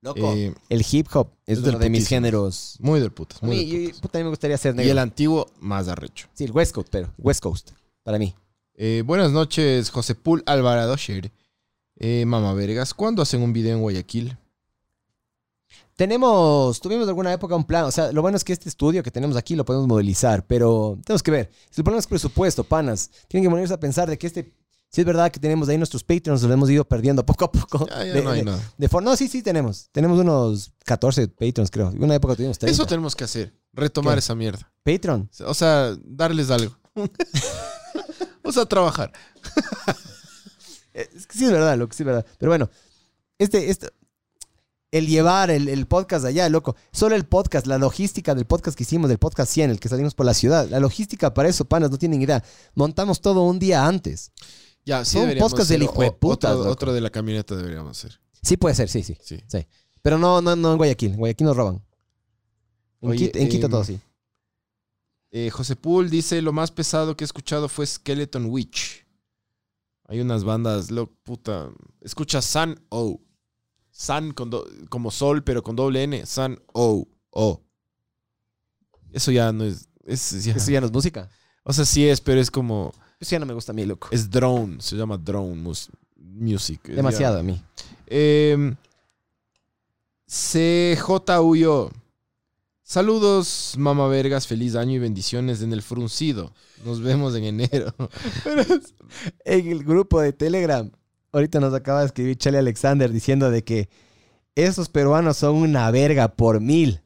Loco. Eh, el hip hop es, es del uno de mis géneros. muy del putas. Muy mí, del yo- putas. puta, a mí me gustaría ser Y negro. el antiguo, más arrecho. Sí, el West Coast, pero West Coast, para mí. Eh, buenas noches, José Pul Alvarado Sher. Eh, Mama Vergas, ¿cuándo hacen un video en Guayaquil? Tenemos, tuvimos alguna época un plan, o sea, lo bueno es que este estudio que tenemos aquí lo podemos modelizar, pero tenemos que ver. Si el problema es presupuesto, panas, tienen que ponerse a pensar de que este, si es verdad que tenemos ahí nuestros Patreons, los hemos ido perdiendo poco a poco. Ya, ya de, no hay de- nada. de no, sí, sí tenemos. Tenemos unos 14 Patreons, creo. En una época tuvimos 30. Eso tenemos que hacer, retomar ¿Qué? esa mierda. Patreon. O sea, darles algo. *laughs* o sea, trabajar. Eh, Es que sí es verdad, loco, sí es verdad. Pero bueno, este, este, el llevar el, el podcast allá, loco. Solo el podcast, la logística del podcast que hicimos, del podcast 100, el que salimos por la ciudad. La logística para eso, panas, no tienen idea. Montamos todo un día antes. Ya, sí Son deberíamos podcast del hijo de putas, Otro, otro de la camioneta deberíamos hacer. Sí puede ser, sí, sí. Sí. sí. Pero no, no, no en Guayaquil. En Guayaquil nos roban. En, Oye, Quito, en Quito em, todo sí. Eh, José Pool dice, lo más pesado que he escuchado fue Skeleton Witch. Hay unas bandas, lo puta. Escucha Sun O. Sun con do- como sol, pero con doble N. Sun O. O. Eso ya no es. es ya- Eso ya no es música. O sea, sí es, pero es como. Eso ya no me gusta a mí, loco. Es drone. Se llama drone mus- music. Demasiado ya- a mí. Eh, CJ Uyo. Saludos, mamá vergas. Feliz año y bendiciones en el fruncido. Nos vemos en enero. *laughs* En el grupo de Telegram, ahorita nos acaba de escribir Charlie Alexander diciendo de que esos peruanos son una verga por mil.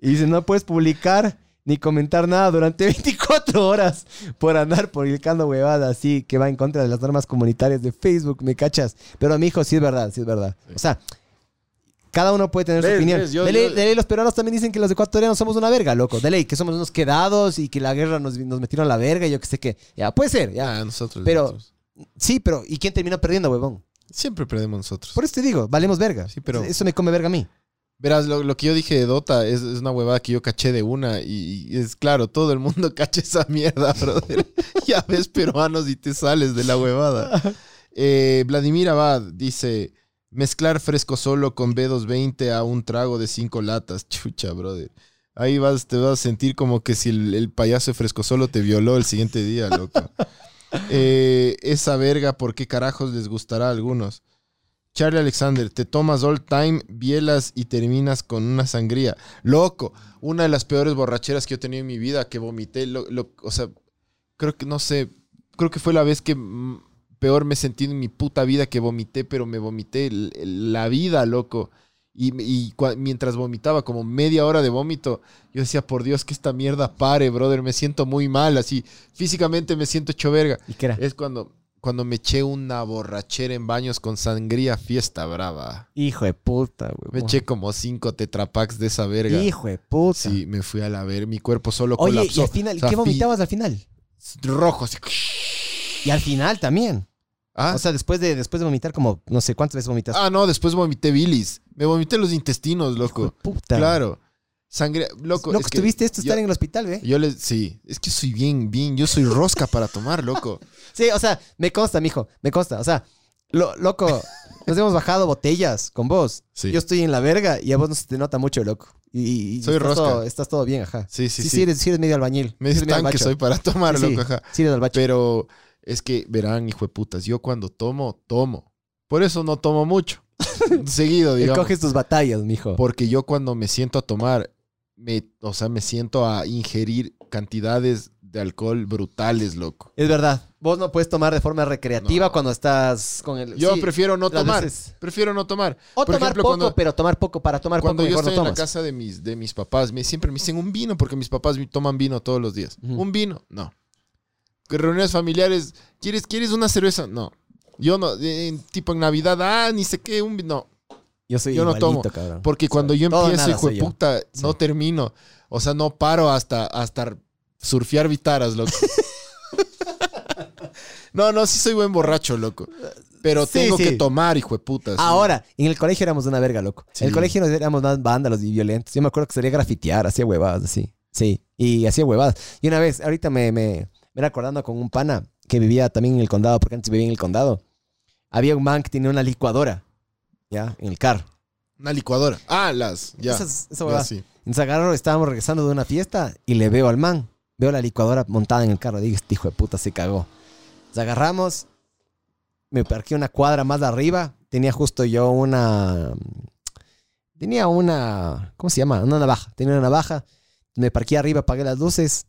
Y dice, no puedes publicar ni comentar nada durante *laughs* 24 horas por andar publicando huevadas así que va en contra de las normas comunitarias de Facebook, ¿me cachas? Pero mi hijo, sí es verdad, sí es verdad. O sea, cada uno puede tener su opinión. ves, yo- de, ley, yo- de ley, los peruanos también dicen que los ecuatorianos somos una verga, loco. De ley, que somos unos quedados y que la guerra nos, nos metieron a la verga y yo que sé qué. Ya, puede ser, ya. Nosotros. Pero- nosotros. Sí, pero ¿y quién terminó perdiendo, huevón? Siempre perdemos nosotros. Por eso te digo, valemos verga. Sí, pero- Eso me come verga a mí. Verás, lo, lo que yo dije de Dota es, es una huevada que yo caché de una y, y es claro, todo el mundo *laughs* cacha esa mierda, *laughs* brother. ya ves peruanos y te sales de la huevada. *laughs* Eh, Vladimir Abad dice, mezclar fresco solo con B220 a un trago de cinco latas. Chucha, brother. Ahí vas, te vas a sentir como que si el, el payaso de fresco solo te violó el siguiente día, loco. Eh, esa verga, ¿por qué carajos les gustará a algunos? Charlie Alexander, te tomas all time, bielas y terminas con una sangría. Loco, una de las peores borracheras que he tenido en mi vida, que vomité, lo- lo- o sea, creo que, no sé, creo que fue la vez que peor me sentido en mi puta vida que vomité, pero me vomité la vida, loco. Y, mientras vomitaba, como media hora de vómito, yo decía, por Dios, que esta mierda pare, brother. Me siento muy mal, así. Físicamente me siento hecho verga. ¿Y qué era? Es cuando, cuando me eché una borrachera en baños con sangría fiesta brava. Hijo de puta, güey. Me eché como cinco tetrapacks de esa verga. Hijo de puta. Sí, me fui a la ver. Mi cuerpo solo Oye, colapsó. y al final, O sea, ¿qué vomitabas al final? Rojo, así. Y al final también. ¿Ah? O sea, después de, después de vomitar, como no sé cuántas veces vomitas. ah, no, después vomité bilis. Me vomité los intestinos, Hijo de loco. puta. Claro. Sangre, loco. Loco, es que estuviste esto yo- estar en el hospital, ¿ve? Yo les, sí, es que soy bien, bien, yo soy rosca para tomar, loco. *laughs* Sí, o sea, me consta, mijo, me consta. O sea, lo, loco, nos hemos bajado botellas con vos. Sí. Yo estoy en la verga y a vos no se te nota mucho, loco. Y, y Soy estás rosca. Todo, estás todo bien, ajá. Sí, sí, Sí, sí. sí, eres, sí eres medio albañil. Me están que soy para tomar, Sí, loco, ajá. Sí, eres albacho. Pero es que, verán, hijo de putas, yo cuando tomo, tomo. Por eso no tomo mucho. *laughs* Seguido, digamos. Coges tus batallas, mijo. Porque yo cuando me siento a tomar, me, o sea, me siento a ingerir cantidades de alcohol brutales, loco. Es verdad. Vos no puedes tomar de forma recreativa No. cuando estás con el. Yo sí, prefiero no tomar. veces- Prefiero no tomar. O Por tomar ejemplo, poco, cuando- pero tomar poco para tomar Cuando poco yo estoy no en la casa de mis, de mis papás, me, siempre me dicen un vino, porque mis papás toman vino todos los días. ¿Un vino? No. Que Reuniones familiares, ¿quieres, ¿quieres una cerveza? No. Yo no, en- tipo en Navidad, ah, ni sé qué, un. No. Yo soy yo no tomo, cabrón. Porque cuando yo Todo empiezo, hijo de puta, no termino. O sea, no paro hasta, hasta surfear vitaras, loco. *laughs* no, no, sí soy buen borracho, loco. Pero Sí, tengo sí. que tomar, hijo de puta. sí. Ahora, en el colegio éramos una verga, loco. Sí. En el colegio nos éramos más vándalos y violentos. Yo me acuerdo que salía a grafitear, hacía huevadas así. Sí, y hacía huevadas. Y una vez, ahorita me, me, me era acordando con un pana que vivía también en el condado, porque antes vivía en el condado. Había un man que tenía una licuadora, ¿ya? En el carro. Una licuadora. Ah, las, ya. Esas- esa Ya, sí. Entonces agarro, estábamos regresando de una fiesta y le veo al man. Veo la licuadora montada en el carro. Digo, este hijo de puta se cagó. Nos agarramos. Me parqué una cuadra más arriba. Tenía justo yo una... Tenía una... ¿Cómo se llama? Una navaja. Tenía una navaja. Me parqué arriba, apagué las luces.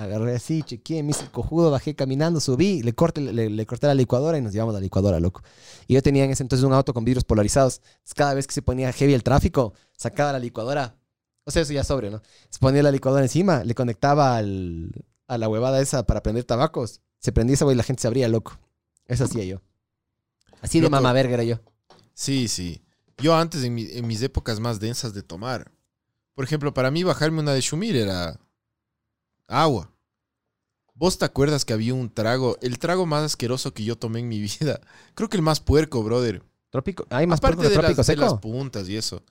Agarré así, chequeé, me hice el cojudo, bajé caminando, subí, le corté, le, le corté la licuadora y nos llevamos la licuadora, loco. Y yo tenía en ese entonces un auto con vidrios polarizados. Entonces, cada vez que se ponía heavy el tráfico, sacaba la licuadora. O sea, eso ya sobre, ¿no? Se ponía la licuadora encima, le conectaba al, a la huevada esa para prender tabacos. Se prendía esa hueá y la gente se abría, loco. Eso hacía yo. Así de Loco. mamá verga era yo. Sí, sí. Yo antes, en, mi- en mis épocas más densas de tomar, por ejemplo, para mí bajarme una de Shumir era agua. ¿Vos te acuerdas que había un trago, el trago más asqueroso que yo tomé en mi *laughs* vida? Creo que el más puerco, brother. Trópico. Hay más Aparte puerco de de trópico las, de las seco. puntas y eso.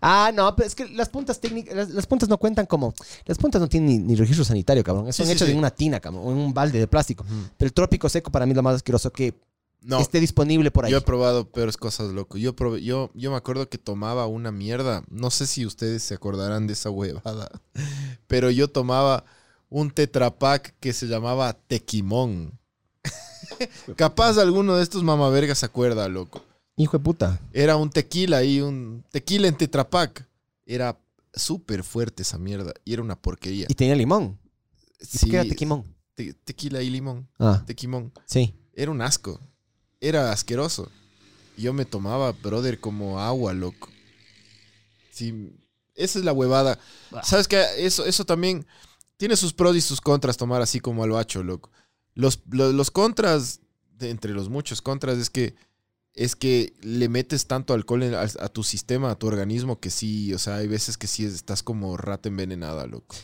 Ah, no, pero es que las puntas técnicas, las, las puntas no cuentan como. Las puntas no tienen ni, ni registro sanitario, cabrón. Son Sí, hechas sí. en una tina, cabrón, o en un balde de plástico. Pero el trópico seco para mí es lo más asqueroso que No, esté disponible por ahí. yo he probado peores cosas, loco. Yo, probé- yo, yo me acuerdo que tomaba una mierda. No sé si ustedes se acordarán de esa huevada. *laughs* Pero yo tomaba un tetrapack que se llamaba Tequimón. *laughs* Capaz alguno de estos mamavergas se acuerda, loco. Hijo de puta. Era un tequila y un tequila en tetrapack. Era súper fuerte esa mierda. Y era una porquería. Y tenía limón. ¿Y por Sí, qué era tequimón? te- tequila y limón. Ah, Tequimón. sí. Era un asco. Era asqueroso. Yo me tomaba, brother, como agua, loco. Sí, esa es la huevada. ¿Sabes qué? Eso, eso también tiene sus pros y sus contras tomar así como al bacho, loco. Los, lo- los contras, de entre los muchos contras, es que es que le metes tanto alcohol en- a, a tu sistema, a tu organismo, que sí, o sea, hay veces que sí estás como rata envenenada, loco.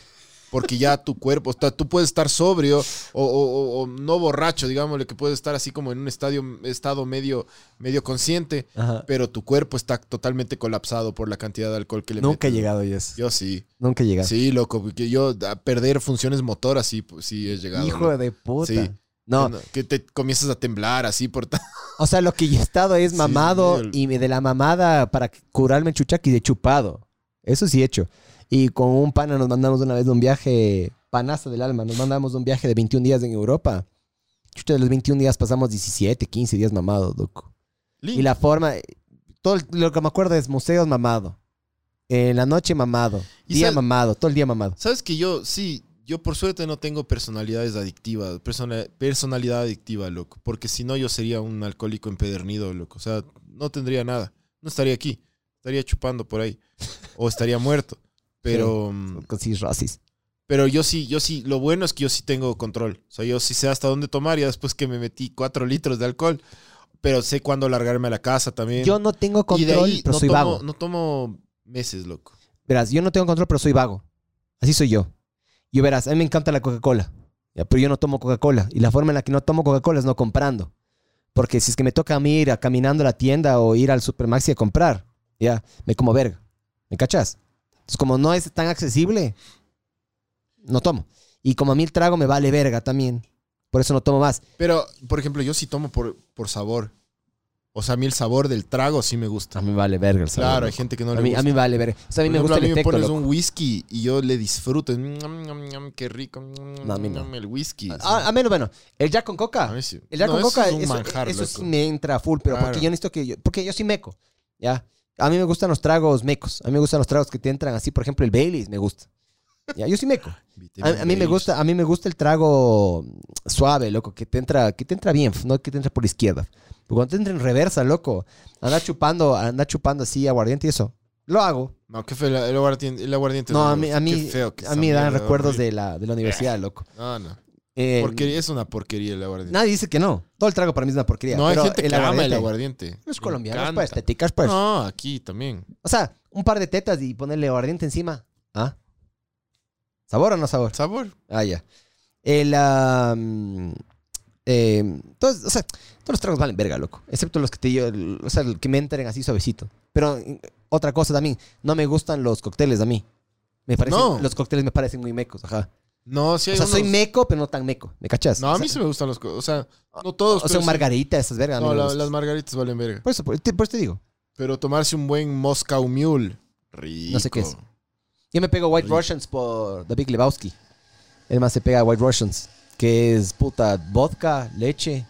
Porque ya tu cuerpo, sea, tú puedes estar sobrio o, o- o- o no borracho, digámosle, que puedes estar así como en un estadio, estado medio, medio consciente, Ajá. pero tu cuerpo está totalmente colapsado por la cantidad de alcohol que le Nunca he llegado eso. Yo sí. Nunca he llegado. Sí, loco, porque yo a perder funciones motoras sí, pues, sí he llegado. Hijo de puta. Sí. No, Que te comienzas a temblar así por... ta- *laughs* o sea, lo que yo he estado es mamado sí, el- y de la mamada para curarme el chuchaqui de chupado. Eso sí he hecho. Y con un pana nos mandamos una vez un viaje, panazo del alma, nos mandamos de un viaje de 21 días en Europa. Chucha, de los 21 días pasamos 17, 15 días mamados, loco. Y la forma, todo lo que me acuerdo es museos mamado. En la noche mamado. Y Día mamado, todo el día mamado. ¿Sabes que yo, sí, yo por suerte no tengo personalidades adictivas, persona- personalidad adictiva, loco, porque si no yo sería un alcohólico empedernido, loco, o sea, no tendría nada, no estaría aquí, estaría chupando por ahí. O estaría muerto. Pero, mm, Con pero yo sí, yo sí, lo bueno es que yo sí tengo control. O sea, yo sí sé hasta dónde tomar, ya después que me metí cuatro litros de alcohol. Pero sé cuándo largarme a la casa también. Yo no tengo y de control, ahí pero no soy tomo, vago. no tomo meses, loco. Verás, yo no tengo control, pero soy vago. Así soy yo. Yo verás, a mí me encanta la Coca-Cola. Pero yo no tomo Coca-Cola. Y la forma en la que no tomo Coca-Cola es no comprando. Porque si es que me toca a mí ir a caminando a la tienda o ir al Supermaxi a comprar, ya, me como verga. ¿Me cachas? Entonces, como no es tan accesible, no tomo. Y como a mí el trago me vale verga también. Por eso no tomo más. Pero, por ejemplo, yo sí tomo por, por sabor. O sea, a mí el sabor del trago sí me gusta. A mí me vale verga el sabor, Claro, hay gente que no a le mí, gusta. a mí me vale verga. O sea, a mí Por me ejemplo, gusta a el mí me efecto, pones loco. un whisky y yo le disfruto. Ñam, ñam, ñam, qué rico. No, a mí no. El whisky. Ah, a menos, bueno, el Jack con Coca. A mí sí. El Jack No, con eso Coca, es un eso, manjar, eso loco. sí me entra full, pero porque Claro. yo necesito que yo, porque yo soy meco, ¿ya? A mí me gustan los tragos mecos. A mí me gustan los tragos que te entran así, por ejemplo, el Baileys me gusta. Ya, yo soy meco. *laughs* A, a mí me gusta, a mí me gusta el trago suave, loco, que te entra, que te entra bien, no que te entra por la izquierda. Pero cuando te entra en reversa, loco, anda chupando, anda chupando así aguardiente y eso. Lo hago. No, qué feo. El aguardiente, el aguardiente No, a mí, a mí, Qué feo que a mí dan recuerdos de la, de la universidad, loco. No, no. Eh, Porquería, es una porquería el aguardiente. Nadie dice que no. Todo el trago para mí es una porquería. no, hay pero gente que el ama el aguardiente-. Los colombianos, pues, estéticas, pues. No, aquí también. O sea, un par de tetas y ponerle aguardiente encima. ¿Ah? ¿Sabor o no sabor? Sabor. Ah, ya. El. eh, todos, o sea, todos los tragos valen verga, loco. Excepto los que te el- o sea, el que me entren así suavecito. Pero otra cosa también, no me gustan los cócteles a mí. Me parecen, No. Los cócteles me parecen muy mecos, ajá. No, sí O hay sea, soy meco, pero no tan meco. ¿Me cachas? No, O a sea, mí sí me gustan los... O sea, no todos, O sea, sí. margarita, esas vergas. No, la- las margaritas valen verga. Por eso, por, por eso te digo. Pero tomarse un buen Moscow Mule. Rico. No sé qué es. Yo me pego White Rico. Russians por The Big Lebowski. El más se pega White Russians, que es puta vodka, leche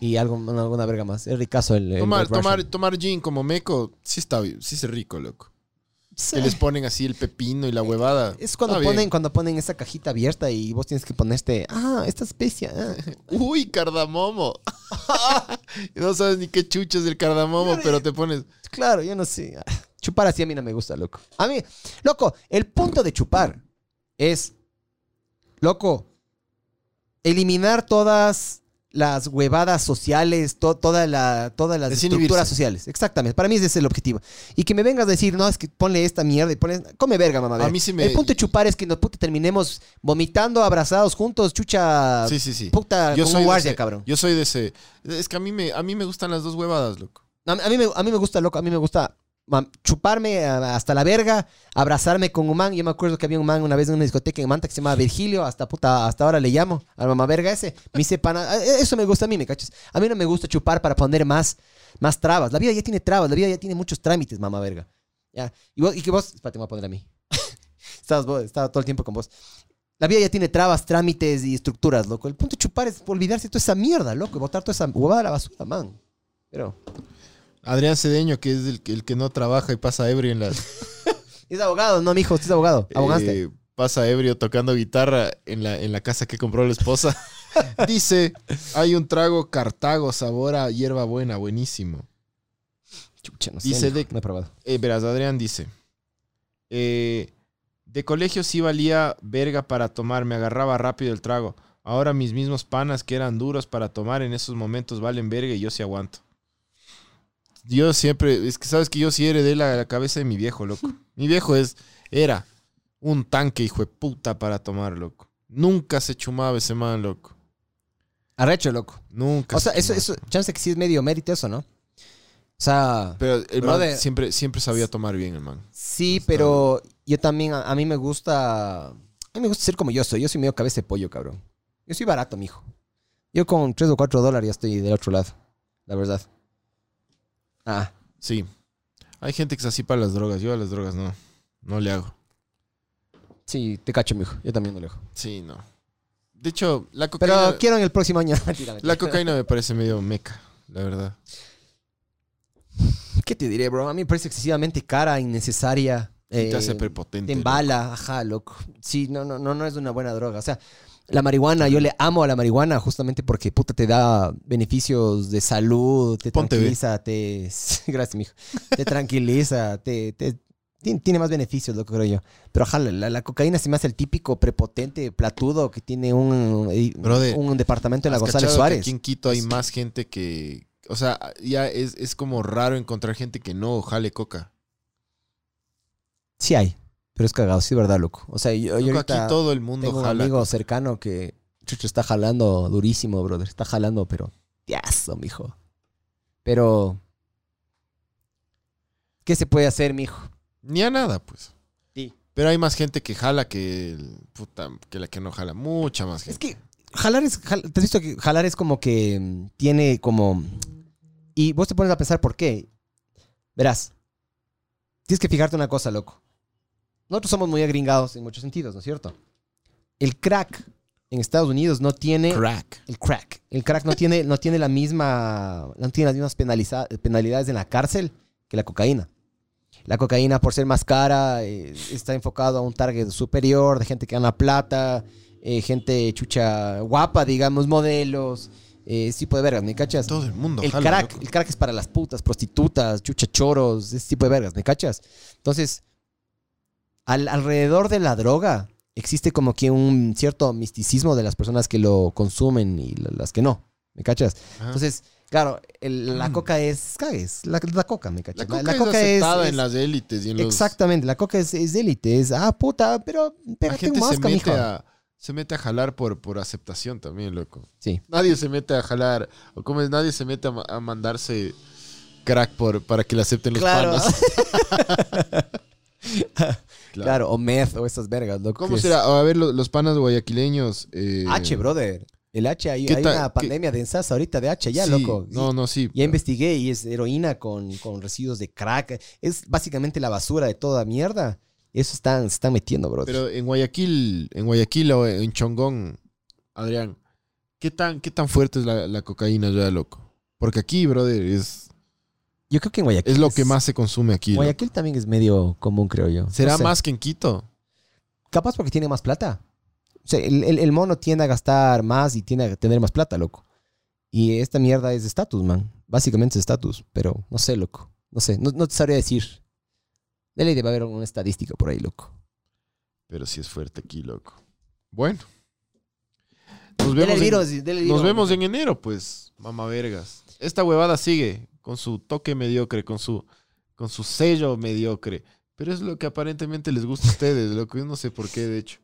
y algo, una- alguna verga más. Es ricazo el, el Tomar, White tomar, Russian. tomar gin como meco, sí está sí es rico, loco. Sí. Que les ponen así el pepino y la huevada. Es cuando bien. ponen, cuando ponen esa cajita abierta y vos tienes que ponerte, ah, esta especia. ah". *laughs* Uy, cardamomo. *laughs* No sabes ni qué chucho es el cardamomo, pero te pones. Claro, yo no sé. Chupar así a mí no me gusta, loco. A mí, loco, el punto de chupar es, loco, eliminar todas las huevadas sociales, to- toda la, todas las Desinhibirse. estructuras sociales. Exactamente. Para mí ese es el objetivo. Y que me vengas a decir, no, es que ponle esta mierda y pones. Come verga, mamá. A mí sí me- El punto de chupar es que nos puta, terminemos vomitando, abrazados juntos, chucha. Sí, sí, sí. Puta, Yo como soy, de guardia, ese, cabrón. yo soy de ese. Es que a mí me, a mí me gustan las dos huevadas, loco. A, a mí me, a mí me gusta, loco, a mí me gusta chuparme a- hasta la verga, abrazarme con un man. Yo me acuerdo que había un man una vez en una discoteca en Manta que se llamaba Virgilio, hasta puta, hasta ahora le llamo al mamá verga ese. Me hice pana. eh, Eso me gusta a mí, ¿me cachas? A mí no me gusta chupar para poner más, más trabas. La vida ya tiene trabas, la vida ya tiene muchos trámites, mamá verga. Ya. Y, vos, y que vos, espérate, me voy a poner a mí. *laughs* Estabas vos- estaba todo el tiempo con vos. La vida ya tiene trabas, trámites y estructuras, loco. El punto de chupar es olvidarse de toda esa mierda, loco. y Botar toda esa huevada a la basura, man. Pero... Adrián Cedeño, que es el, que- el que no trabaja y pasa ebrio en las. *laughs* Es abogado, no, mijo, usted es abogado. Abogaste. eh, pasa ebrio tocando guitarra en la, en la casa que compró la esposa. *laughs* Dice: hay un trago Cartago, sabor a hierba buena, buenísimo. Chucha, no sé. dice de- No he probado. Eh, verás, Adrián dice: eh, De colegio sí valía verga para tomar, me agarraba rápido el trago. Ahora mis mismos panas que eran duros para tomar en esos momentos valen verga y yo sí aguanto. Yo siempre, es que sabes que yo sí heredé la, la cabeza de mi viejo, loco. *laughs* Mi viejo es, era un tanque, hijo de puta, para tomar, loco. Nunca se chumaba ese man, loco. Arrecho, loco. Nunca. O se sea, eso, chance que sí es medio mérito eso, ¿no? O sea, Pero el man siempre, siempre sabía tomar bien, el man. sí, pero yo también, a, a mí me gusta, a mí me gusta ser como yo soy. Yo soy medio cabeza de pollo, cabrón. Yo soy barato, mijo. Yo con 3 o 4 dólares ya estoy del otro lado, la verdad. Ah, Sí. Hay gente que es así para las drogas. Yo a las drogas no. No le hago. sí, te cacho, mijo. Yo también no le dejo. Sí, no. De hecho, la Pero cocaína, quiero en el próximo año. *laughs* La cocaína me parece medio meca, la verdad. ¿Qué te diré, bro? A mí me parece excesivamente cara, innecesaria. Y te hace eh, prepotente. Te embala, ajá, loco. Sí, no, no, no, no es una buena droga. O sea, La marihuana, yo le amo a la marihuana justamente porque puta te da beneficios de salud, te Ponte, tranquiliza, te *laughs* gracias, mijo. Te tranquiliza, te, te- ti- tiene más beneficios, lo que creo yo. Pero ajá, la, la cocaína se me hace el típico prepotente, platudo que tiene un, un departamento en la ¿Has González cachado que Suárez. Aquí en Quito hay más gente que. O sea, ya es, es como raro encontrar gente que no jale coca. Sí hay, pero es cagado, sí, verdad, loco. O sea, yo, yo aquí todo el mundo tengo un amigo cercano que chucho está jalando durísimo, brother. Está jalando, pero tiazo, mijo. Pero ¿qué se puede hacer, mijo? Ni a nada, pues. Sí. Pero hay más gente que jala que, el- puta, que la que no jala. Mucha más Es gente. que jalar es ¿te has visto que jalar es como que mm, tiene como y vos te pones a pensar por qué? Verás. Tienes que fijarte una cosa, loco. Nosotros somos muy agringados en muchos sentidos, ¿no es cierto? El crack en Estados Unidos no tiene Crack. El crack. El crack no tiene, no tiene la misma. No tiene las mismas penaliza- penalidades en la cárcel que la cocaína. La cocaína, por ser más cara, eh, está enfocado a un target superior, de gente que gana plata, eh, gente chucha guapa, digamos, modelos, eh, ese tipo de vergas, ¿me cachas? Todo el mundo el jala. crack, loco. el crack es para las putas, prostitutas, chucha choros, ese tipo de vergas, ¿me cachas? Entonces, al- alrededor de la droga existe como que un cierto misticismo de las personas que lo consumen y la- las que no, ¿me cachas? Ajá. Entonces, claro, el- la Mm. coca es, cagues, la, la coca, ¿me cachas? la coca, es aceptada en las élites y en los... Exactamente, la coca es, élite, es, ah, puta, pero La pégate gente un se mete, mijo. a, se mete a jalar por, por aceptación también, loco. Sí. Nadie se mete a jalar, o como es, nadie se mete a mandarse crack por, para que le acepten los Claro. panas. *laughs* *laughs* Claro, o meth o esas vergas, loco. ¿Cómo que será? A ver, lo- los panas guayaquileños. eh, H, brother. El H, hay, ¿Qué hay tal- una qué- pandemia de ensasa ahorita de H, ya, sí, loco. No, no, sí. Ya investigué y es heroína con, con residuos de crack. Es básicamente la basura de toda mierda. Eso están, se están metiendo, bro. Pero en Guayaquil, en Guayaquil o en Chongón, Adrián, ¿qué tan, qué tan fuerte es la, la cocaína ya, loco? Porque aquí, brother, es, Yo creo que en Guayaquil. es lo que más se consume aquí. loco. Guayaquil también es medio común, creo yo. ¿Será No sé. más que en Quito? Capaz porque tiene más plata. O sea, el, el- el mono tiende a gastar más y tiende a tener más plata, loco. Y esta mierda es de estatus, man. Básicamente es estatus. Pero no sé, loco. No sé, no, no te sabría decir. De ley debe haber una estadística por ahí, loco. Pero sí es fuerte aquí, loco. Bueno. Nos vemos, el en, virus, dele el nos vemos en enero, pues, mamá vergas. Esta huevada sigue con su toque mediocre, con su, con su sello mediocre. Pero es lo que aparentemente les gusta a ustedes, loco. Yo no sé por qué, de hecho.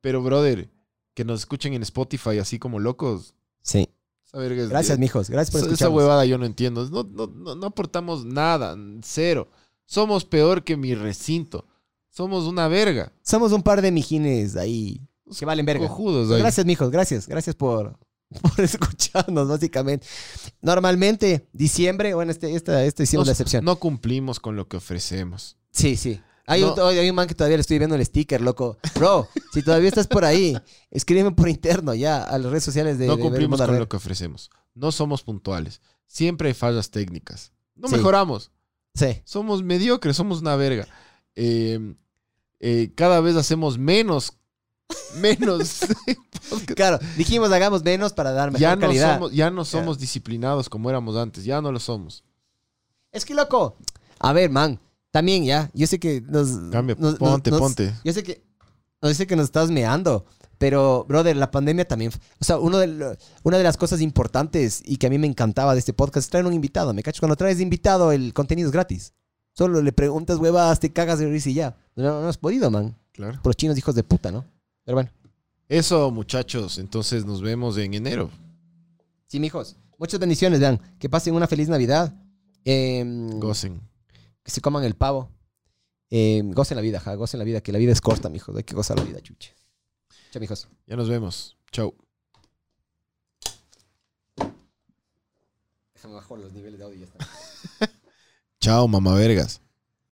Pero, brother, que nos escuchen en Spotify así como locos. Sí. Verga es- Gracias, mijos. Gracias por esa, esa escucharnos. huevada yo no entiendo. No, no, no, no aportamos nada, cero. Somos peor que mi recinto. Somos una verga. Somos un par de mijines ahí que valen verga. Cojudos ahí. Gracias, mijos. Gracias. Gracias por, *laughs* por escucharnos, básicamente. Normalmente, diciembre, bueno, este, esta, esta hicimos Nos- la excepción. No cumplimos con lo que ofrecemos. Sí, sí. Hay, No. un, hay un man que todavía le estoy viendo el sticker, loco. Bro, si todavía estás por ahí, escríbeme por interno ya a las redes sociales de no de cumplimos con lo que ofrecemos. No somos puntuales. Siempre hay fallas técnicas. No Sí. mejoramos. Sí. Somos mediocres, somos una verga. Eh, eh, cada vez hacemos menos. Menos. *laughs* Claro, dijimos hagamos menos para dar mejor ya, no calidad. somos, ya no somos disciplinados como éramos antes. Ya no lo somos. Es que, loco. A ver, man. También ya. Yo sé que nos. Cambia, nos- ponte, nos- ponte. Yo sé que. Yo sé que nos estás meando. Pero, brother, la pandemia también. O sea, uno de una de las cosas importantes y que a mí me encantaba de este podcast es traer un invitado. ¿Me cachas? Cuando traes de invitado, el contenido es gratis. Solo le preguntas huevas, te cagas de risa y ya. No, no has podido, man. Claro. Por los chinos hijos de puta, ¿no? Pero bueno. Eso, muchachos. Entonces nos vemos en enero. Sí, mijos. Muchas bendiciones, vean. Que pasen una feliz Navidad. Em, Gocen. que se coman el pavo. Em, gocen la vida, ja, gocen la vida, que la vida es corta, mijos. Hay que gozar la vida, chucha. Chao, mijos. Ya nos vemos. Chau. Déjame bajar los niveles de audio y ya está. *laughs* Chao, mamá vergas.